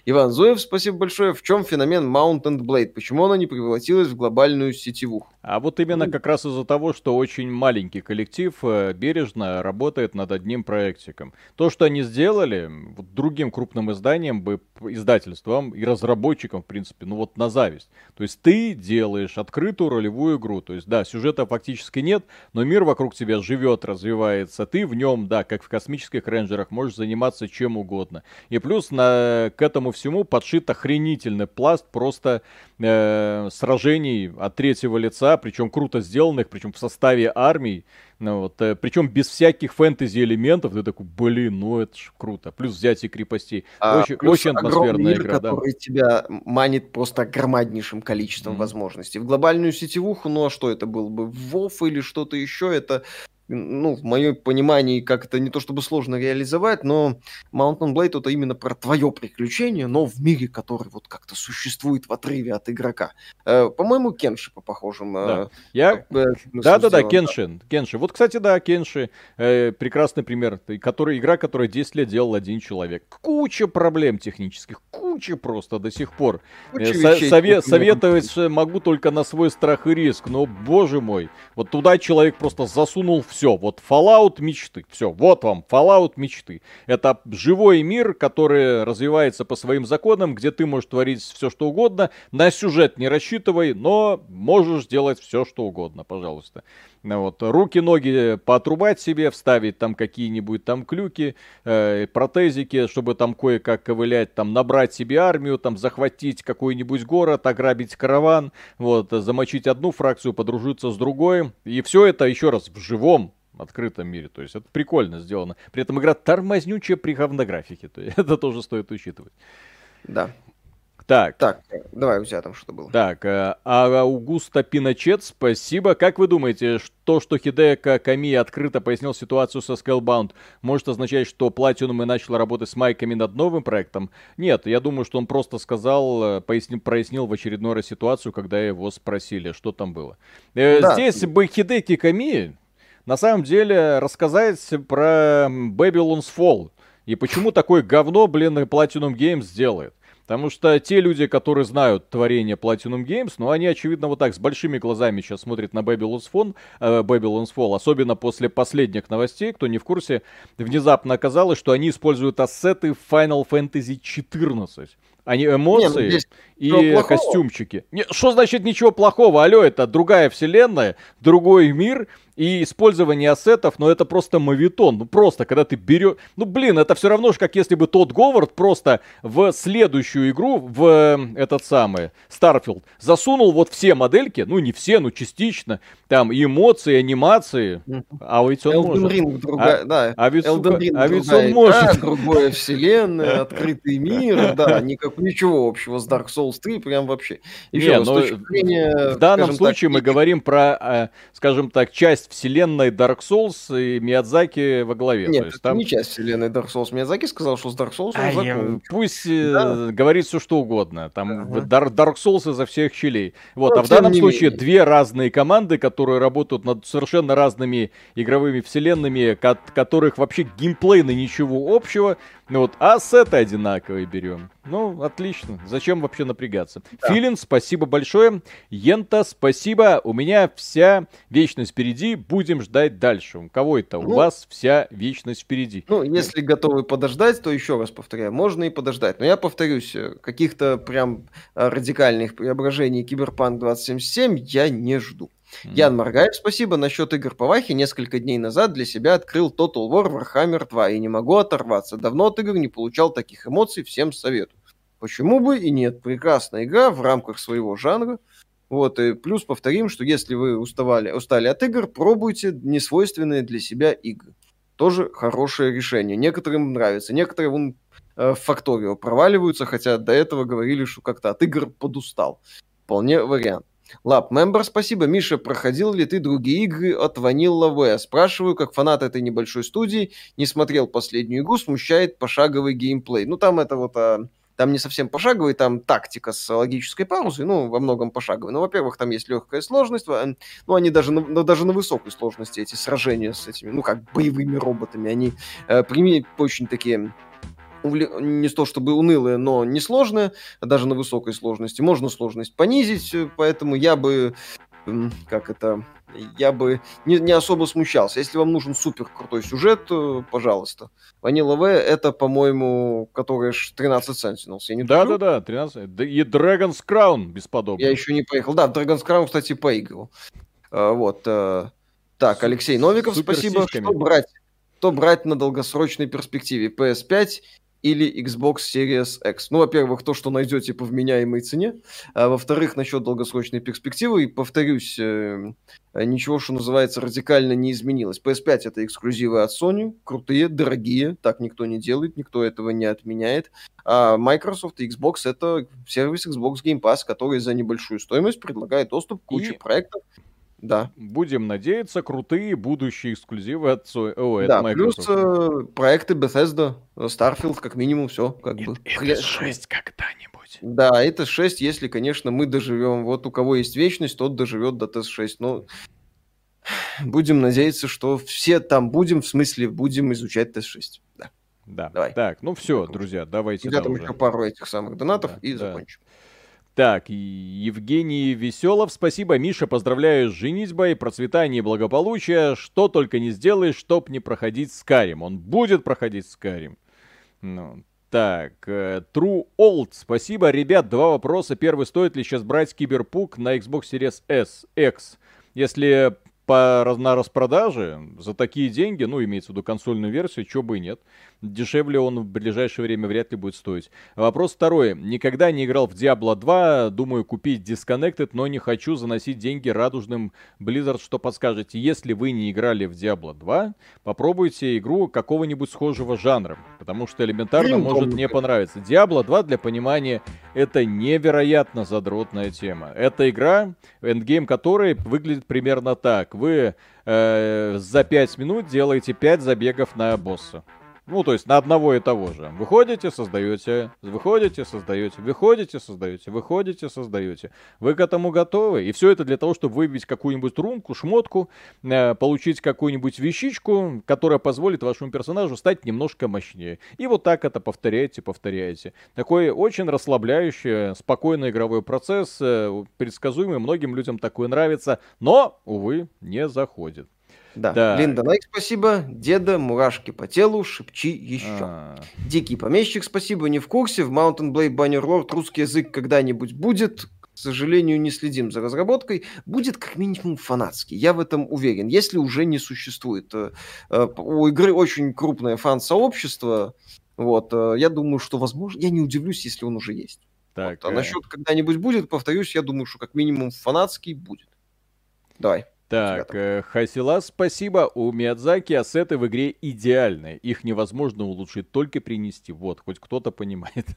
Иван Зуев, спасибо большое. В чем феномен Mount and Blade? Почему она не превратилась в глобальную сетевуху? А вот именно как раз из-за того, что очень маленький коллектив э, бережно работает над одним проектиком. То, что они сделали, вот другим крупным изданиям бы, издательствам и разработчикам, в принципе, ну вот на зависть. То есть ты делаешь открытую ролевую игру. То есть, да, сюжета фактически нет, но мир вокруг тебя живет, развивается. Ты в нем, да, как в космических рейнджерах, можешь заниматься чем угодно. И плюс на, к этому всему подшит охренительный пласт просто э, сражений от третьего лица, причем круто сделанных, причем в составе армий. Ну, вот, э, причем без всяких фэнтези элементов, ты такой, блин, ну это ж круто. Плюс взятие крепостей. А, очень, очень атмосферная мир, игра, который да. тебя манит просто громаднейшим количеством mm-hmm. возможностей. В глобальную сетевуху, ну а что это был бы? Вов или что-то еще? Это ну, в моем понимании, как это не то чтобы сложно реализовать, но Mountain Blade это именно про твое приключение, но в мире, который вот как-то существует в отрыве от игрока. Э, по-моему, Кенши по похожим. Э, да, Я... да, да, да, Кенши. Кенши. Вот, кстати, да, Кенши. Э, прекрасный пример. Который, игра, которая 10 лет делал один человек. Куча проблем технических, куча просто до сих пор. Э, со- сове- советовать могу только на свой страх и риск, но, боже мой, вот туда человек просто засунул все все, вот Fallout мечты. Все, вот вам Fallout мечты. Это живой мир, который развивается по своим законам, где ты можешь творить все, что угодно. На сюжет не рассчитывай, но можешь делать все, что угодно, пожалуйста. Вот, руки-ноги поотрубать себе, вставить там какие-нибудь там клюки, э, протезики, чтобы там кое-как ковылять, там набрать себе армию, там захватить какой-нибудь город, ограбить караван, вот, замочить одну фракцию, подружиться с другой. И все это еще раз в живом открытом мире. То есть это прикольно сделано. При этом игра тормознючая при говнографике. То есть это тоже стоит учитывать. Да. Так. Так, давай у тебя там что было. Так, э, а Аугуста Пиночет, спасибо. Как вы думаете, то, что Хидека Ками открыто пояснил ситуацию со Scalebound, может означать, что Platinum и начал работать с майками над новым проектом? Нет, я думаю, что он просто сказал, э, пояснил, прояснил в очередной раз ситуацию, когда его спросили, что там было. Э, да. Здесь бы Хидеки Ками на самом деле рассказать про Babylon's Fall. И почему такое говно, блин, Platinum Games делает. Потому что те люди, которые знают творение Platinum Games, ну, они, очевидно, вот так с большими глазами сейчас смотрят на Babylon's Fall, э, Babylon's Fall, особенно после последних новостей, кто не в курсе, внезапно оказалось, что они используют ассеты Final Fantasy 14. Они эмоции Не, ну, и костюмчики. Не, что значит ничего плохого? Алло, это другая вселенная, другой мир, и использование ассетов, но это просто мавитон. Ну просто, когда ты берешь... Ну блин, это все равно же, как если бы тот Говард просто в следующую игру, в э, этот самый, Starfield, засунул вот все модельки, ну не все, ну частично, там и эмоции, и анимации, а ведь он Elden может. Ring, другая, а, да. а ведь, Elden Ring, а ведь он может. Да, другая вселенная, открытый мир, да, никак, ничего общего с Dark Souls 3, прям вообще. Еще раз, но зрения, в данном случае так, мы говорим про, э, скажем так, часть вселенной Dark Souls и Миядзаки во главе. Нет, То есть, там... не часть вселенной Dark Souls. Миядзаки сказал, что с Dark Souls он а закончил. Пусть э, да. говорит все что угодно. Там ага. Dark, Souls изо всех щелей. Вот, ну, а в данном случае две разные команды, которые работают над совершенно разными игровыми вселенными, которых вообще геймплейно ничего общего. Ну вот, а сеты одинаковые берем. Ну, отлично. Зачем вообще напрягаться? Да. Филин, спасибо большое. Йента, спасибо. У меня вся вечность впереди. Будем ждать дальше. У кого это? Ну, У вас вся вечность впереди. Ну, если готовы подождать, то еще раз повторяю, можно и подождать. Но я повторюсь, э, каких-то прям э, радикальных преображений Киберпанк 2077 я не жду. Mm-hmm. Ян Маргаев, спасибо. Насчет игр по Вахе несколько дней назад для себя открыл Total War Warhammer 2 и не могу оторваться. Давно от игр не получал таких эмоций, всем советую. Почему бы и нет? Прекрасная игра в рамках своего жанра. Вот, и плюс повторим, что если вы уставали, устали от игр, пробуйте несвойственные для себя игры. Тоже хорошее решение. Некоторым нравится, некоторые вон, э, в Факторио проваливаются, хотя до этого говорили, что как-то от игр подустал. Вполне вариант. Лап, мембер, спасибо. Миша, проходил ли ты другие игры от Vanilla V? Спрашиваю, как фанат этой небольшой студии, не смотрел последнюю игру, смущает пошаговый геймплей. Ну, там это вот... А, там не совсем пошаговый, там тактика с логической паузой, ну, во многом пошаговый. Ну, во-первых, там есть легкая сложность, ну, они даже на, даже на высокой сложности, эти сражения с этими, ну, как боевыми роботами, они э, прими, очень такие не то чтобы унылая, но несложная, даже на высокой сложности. Можно сложность понизить, э, поэтому я бы, как это, я бы не, не особо смущался. Если вам нужен супер крутой сюжет, то, пожалуйста. Vanilla V это, по-моему, которая 13 Sentinels. Я не да, да, да, 13. И Dragon's Crown бесподобно. Я еще не поехал. Да, Dragon's Crown, кстати, поиграл. А, вот. А, так, Алексей Новиков, спасибо. Что брать? Что брать на долгосрочной перспективе? PS5 или Xbox Series X. Ну, во-первых, то, что найдете по вменяемой цене. А во-вторых, насчет долгосрочной перспективы. И повторюсь, э, ничего, что называется, радикально не изменилось. PS5 это эксклюзивы от Sony, крутые, дорогие, так никто не делает, никто этого не отменяет. А Microsoft и Xbox это сервис Xbox Game Pass, который за небольшую стоимость предлагает доступ к куче и... проектов да. Будем надеяться, крутые будущие эксклюзивы от, О, да, Microsoft. плюс э, проекты Bethesda, Starfield, как минимум, все. Как и, бы. Это 6 когда-нибудь. Да, это 6, если, конечно, мы доживем. Вот у кого есть вечность, тот доживет до ТС-6. Но будем надеяться, что все там будем, в смысле, будем изучать ТС-6. Да. Да. Давай. Так, ну все, друзья, давайте. Ребята, еще пару этих самых донатов да, и да. закончим. Так, Евгений Веселов, спасибо. Миша, поздравляю с женитьбой, процветания и благополучия. Что только не сделаешь, чтоб не проходить с Карим. Он будет проходить с Карим. Ну, так, э, True Old, спасибо. Ребят, два вопроса. Первый, стоит ли сейчас брать Киберпук на Xbox Series S, X? Если по, на распродаже за такие деньги, ну, имеется в виду консольную версию, чего бы и нет. Дешевле он в ближайшее время вряд ли будет стоить. Вопрос второй. Никогда не играл в Diablo 2, думаю купить Disconnected, но не хочу заносить деньги радужным Blizzard. Что подскажете? Если вы не играли в Diablo 2, попробуйте игру какого-нибудь схожего жанра, потому что элементарно Блин, может не понравиться. Diablo 2, для понимания, это невероятно задротная тема. Это игра, эндгейм которой выглядит примерно так вы э, за 5 минут делаете 5 забегов на босса. Ну, то есть на одного и того же. Выходите, создаете, выходите, создаете, выходите, создаете, выходите, создаете. Вы к этому готовы? И все это для того, чтобы выбить какую-нибудь рунку, шмотку, э, получить какую-нибудь вещичку, которая позволит вашему персонажу стать немножко мощнее. И вот так это повторяете, повторяете. Такой очень расслабляющий, спокойный игровой процесс, э, предсказуемый, многим людям такое нравится, но, увы, не заходит. Да. да. Линда, лайк, спасибо. Деда, мурашки по телу, шепчи еще. А. Дикий помещик, спасибо. Не в курсе. В Mountain Blade Bannerlord русский язык когда-нибудь будет. К сожалению, не следим за разработкой. Будет как минимум фанатский. Я в этом уверен. Если уже не существует. Э, э, у игры очень крупное фан-сообщество. Вот. Э, я думаю, что, возможно, я не удивлюсь, если он уже есть. Так, вот. А насчет когда-нибудь будет, повторюсь, я думаю, что как минимум фанатский будет. Давай. Так, э, Хасила, спасибо. У Миядзаки ассеты в игре идеальные. Их невозможно улучшить, только принести. Вот, хоть кто-то понимает.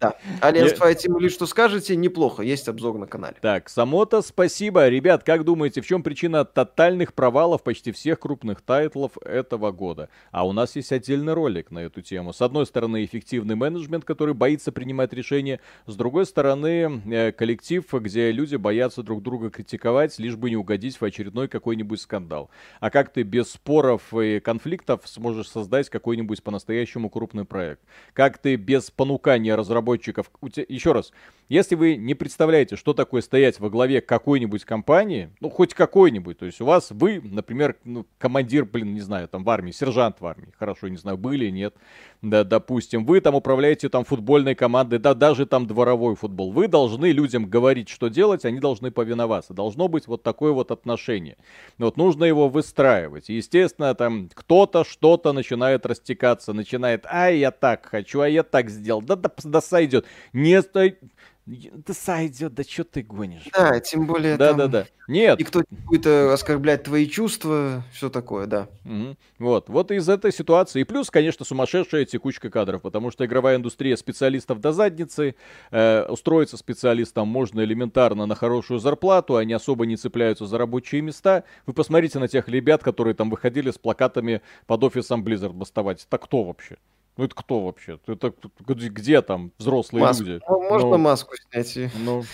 Да. Aliens Fireteam что скажете, неплохо. Есть обзор на канале. Так, Самото, спасибо. Ребят, как думаете, в чем причина тотальных провалов почти всех крупных тайтлов этого года? А у нас есть отдельный ролик на эту тему. С одной стороны, эффективный менеджмент, который боится принимать решения. С другой стороны, э, коллектив, где люди боятся друг друга критиковать, лишь бы не угодить в очередной очередной какой-нибудь скандал. А как ты без споров и конфликтов сможешь создать какой-нибудь по-настоящему крупный проект? Как ты без понукания разработчиков... Еще раз, если вы не представляете, что такое стоять во главе какой-нибудь компании, ну, хоть какой-нибудь, то есть у вас вы, например, ну, командир, блин, не знаю, там в армии, сержант в армии, хорошо, не знаю, были, нет, да, допустим, вы там управляете там футбольной командой, да, даже там дворовой футбол, вы должны людям говорить, что делать, они должны повиноваться, должно быть вот такое вот отношение. Вот нужно его выстраивать. Естественно, там кто-то что-то начинает растекаться, начинает, а я так хочу, а я так сделал, да, да, да сойдет. Не стой да сойдет, да что ты гонишь? Да, тем более да, там... Да, да, Нет. Никто не будет э, оскорблять твои чувства, все такое, да. Угу. Вот, вот из этой ситуации. И плюс, конечно, сумасшедшая текучка кадров, потому что игровая индустрия специалистов до задницы. Э, устроиться специалистам можно элементарно на хорошую зарплату, они особо не цепляются за рабочие места. Вы посмотрите на тех ребят, которые там выходили с плакатами под офисом Blizzard бастовать. Это кто вообще? Ну это кто вообще? Это где там взрослые маску. люди? Можно ну, маску снять? Ну,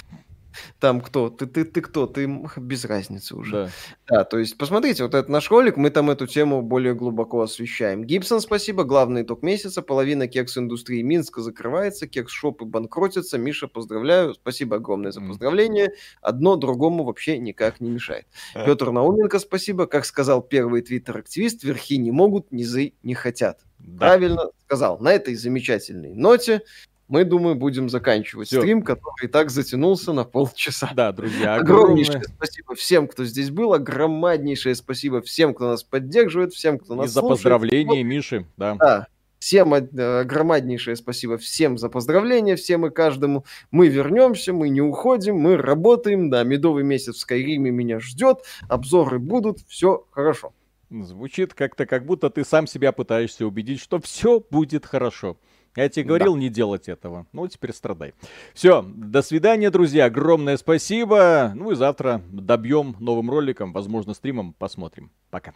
там кто? Ты, ты, ты кто? Ты без разницы уже. Да. Да, то есть посмотрите, вот этот наш ролик, мы там эту тему более глубоко освещаем. Гибсон, спасибо, главный итог месяца, половина кекс-индустрии Минска закрывается, кекс-шопы банкротятся. Миша, поздравляю, спасибо огромное за поздравление. Одно другому вообще никак не мешает. Петр Науменко, спасибо. Как сказал первый твиттер-активист, верхи не могут, низы не хотят. Да. Правильно сказал. На этой замечательной ноте мы, думаю, будем заканчивать Всё. стрим, который и так затянулся на полчаса. Да, друзья, огромнейшее спасибо всем, кто здесь был, огромнейшее спасибо всем, кто нас поддерживает, всем, кто нас И за слушает. поздравления, Миши, да. Да, Всем огромнейшее спасибо всем за поздравления, всем и каждому. Мы вернемся, мы не уходим, мы работаем. Да, медовый месяц в Скайриме меня ждет, обзоры будут, все хорошо. Звучит как-то, как будто ты сам себя пытаешься убедить, что все будет хорошо. Я тебе говорил да. не делать этого. Ну, теперь страдай. Все, до свидания, друзья. Огромное спасибо. Ну и завтра добьем новым роликом, возможно, стримом. Посмотрим. Пока.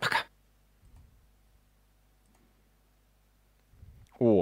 Пока. О,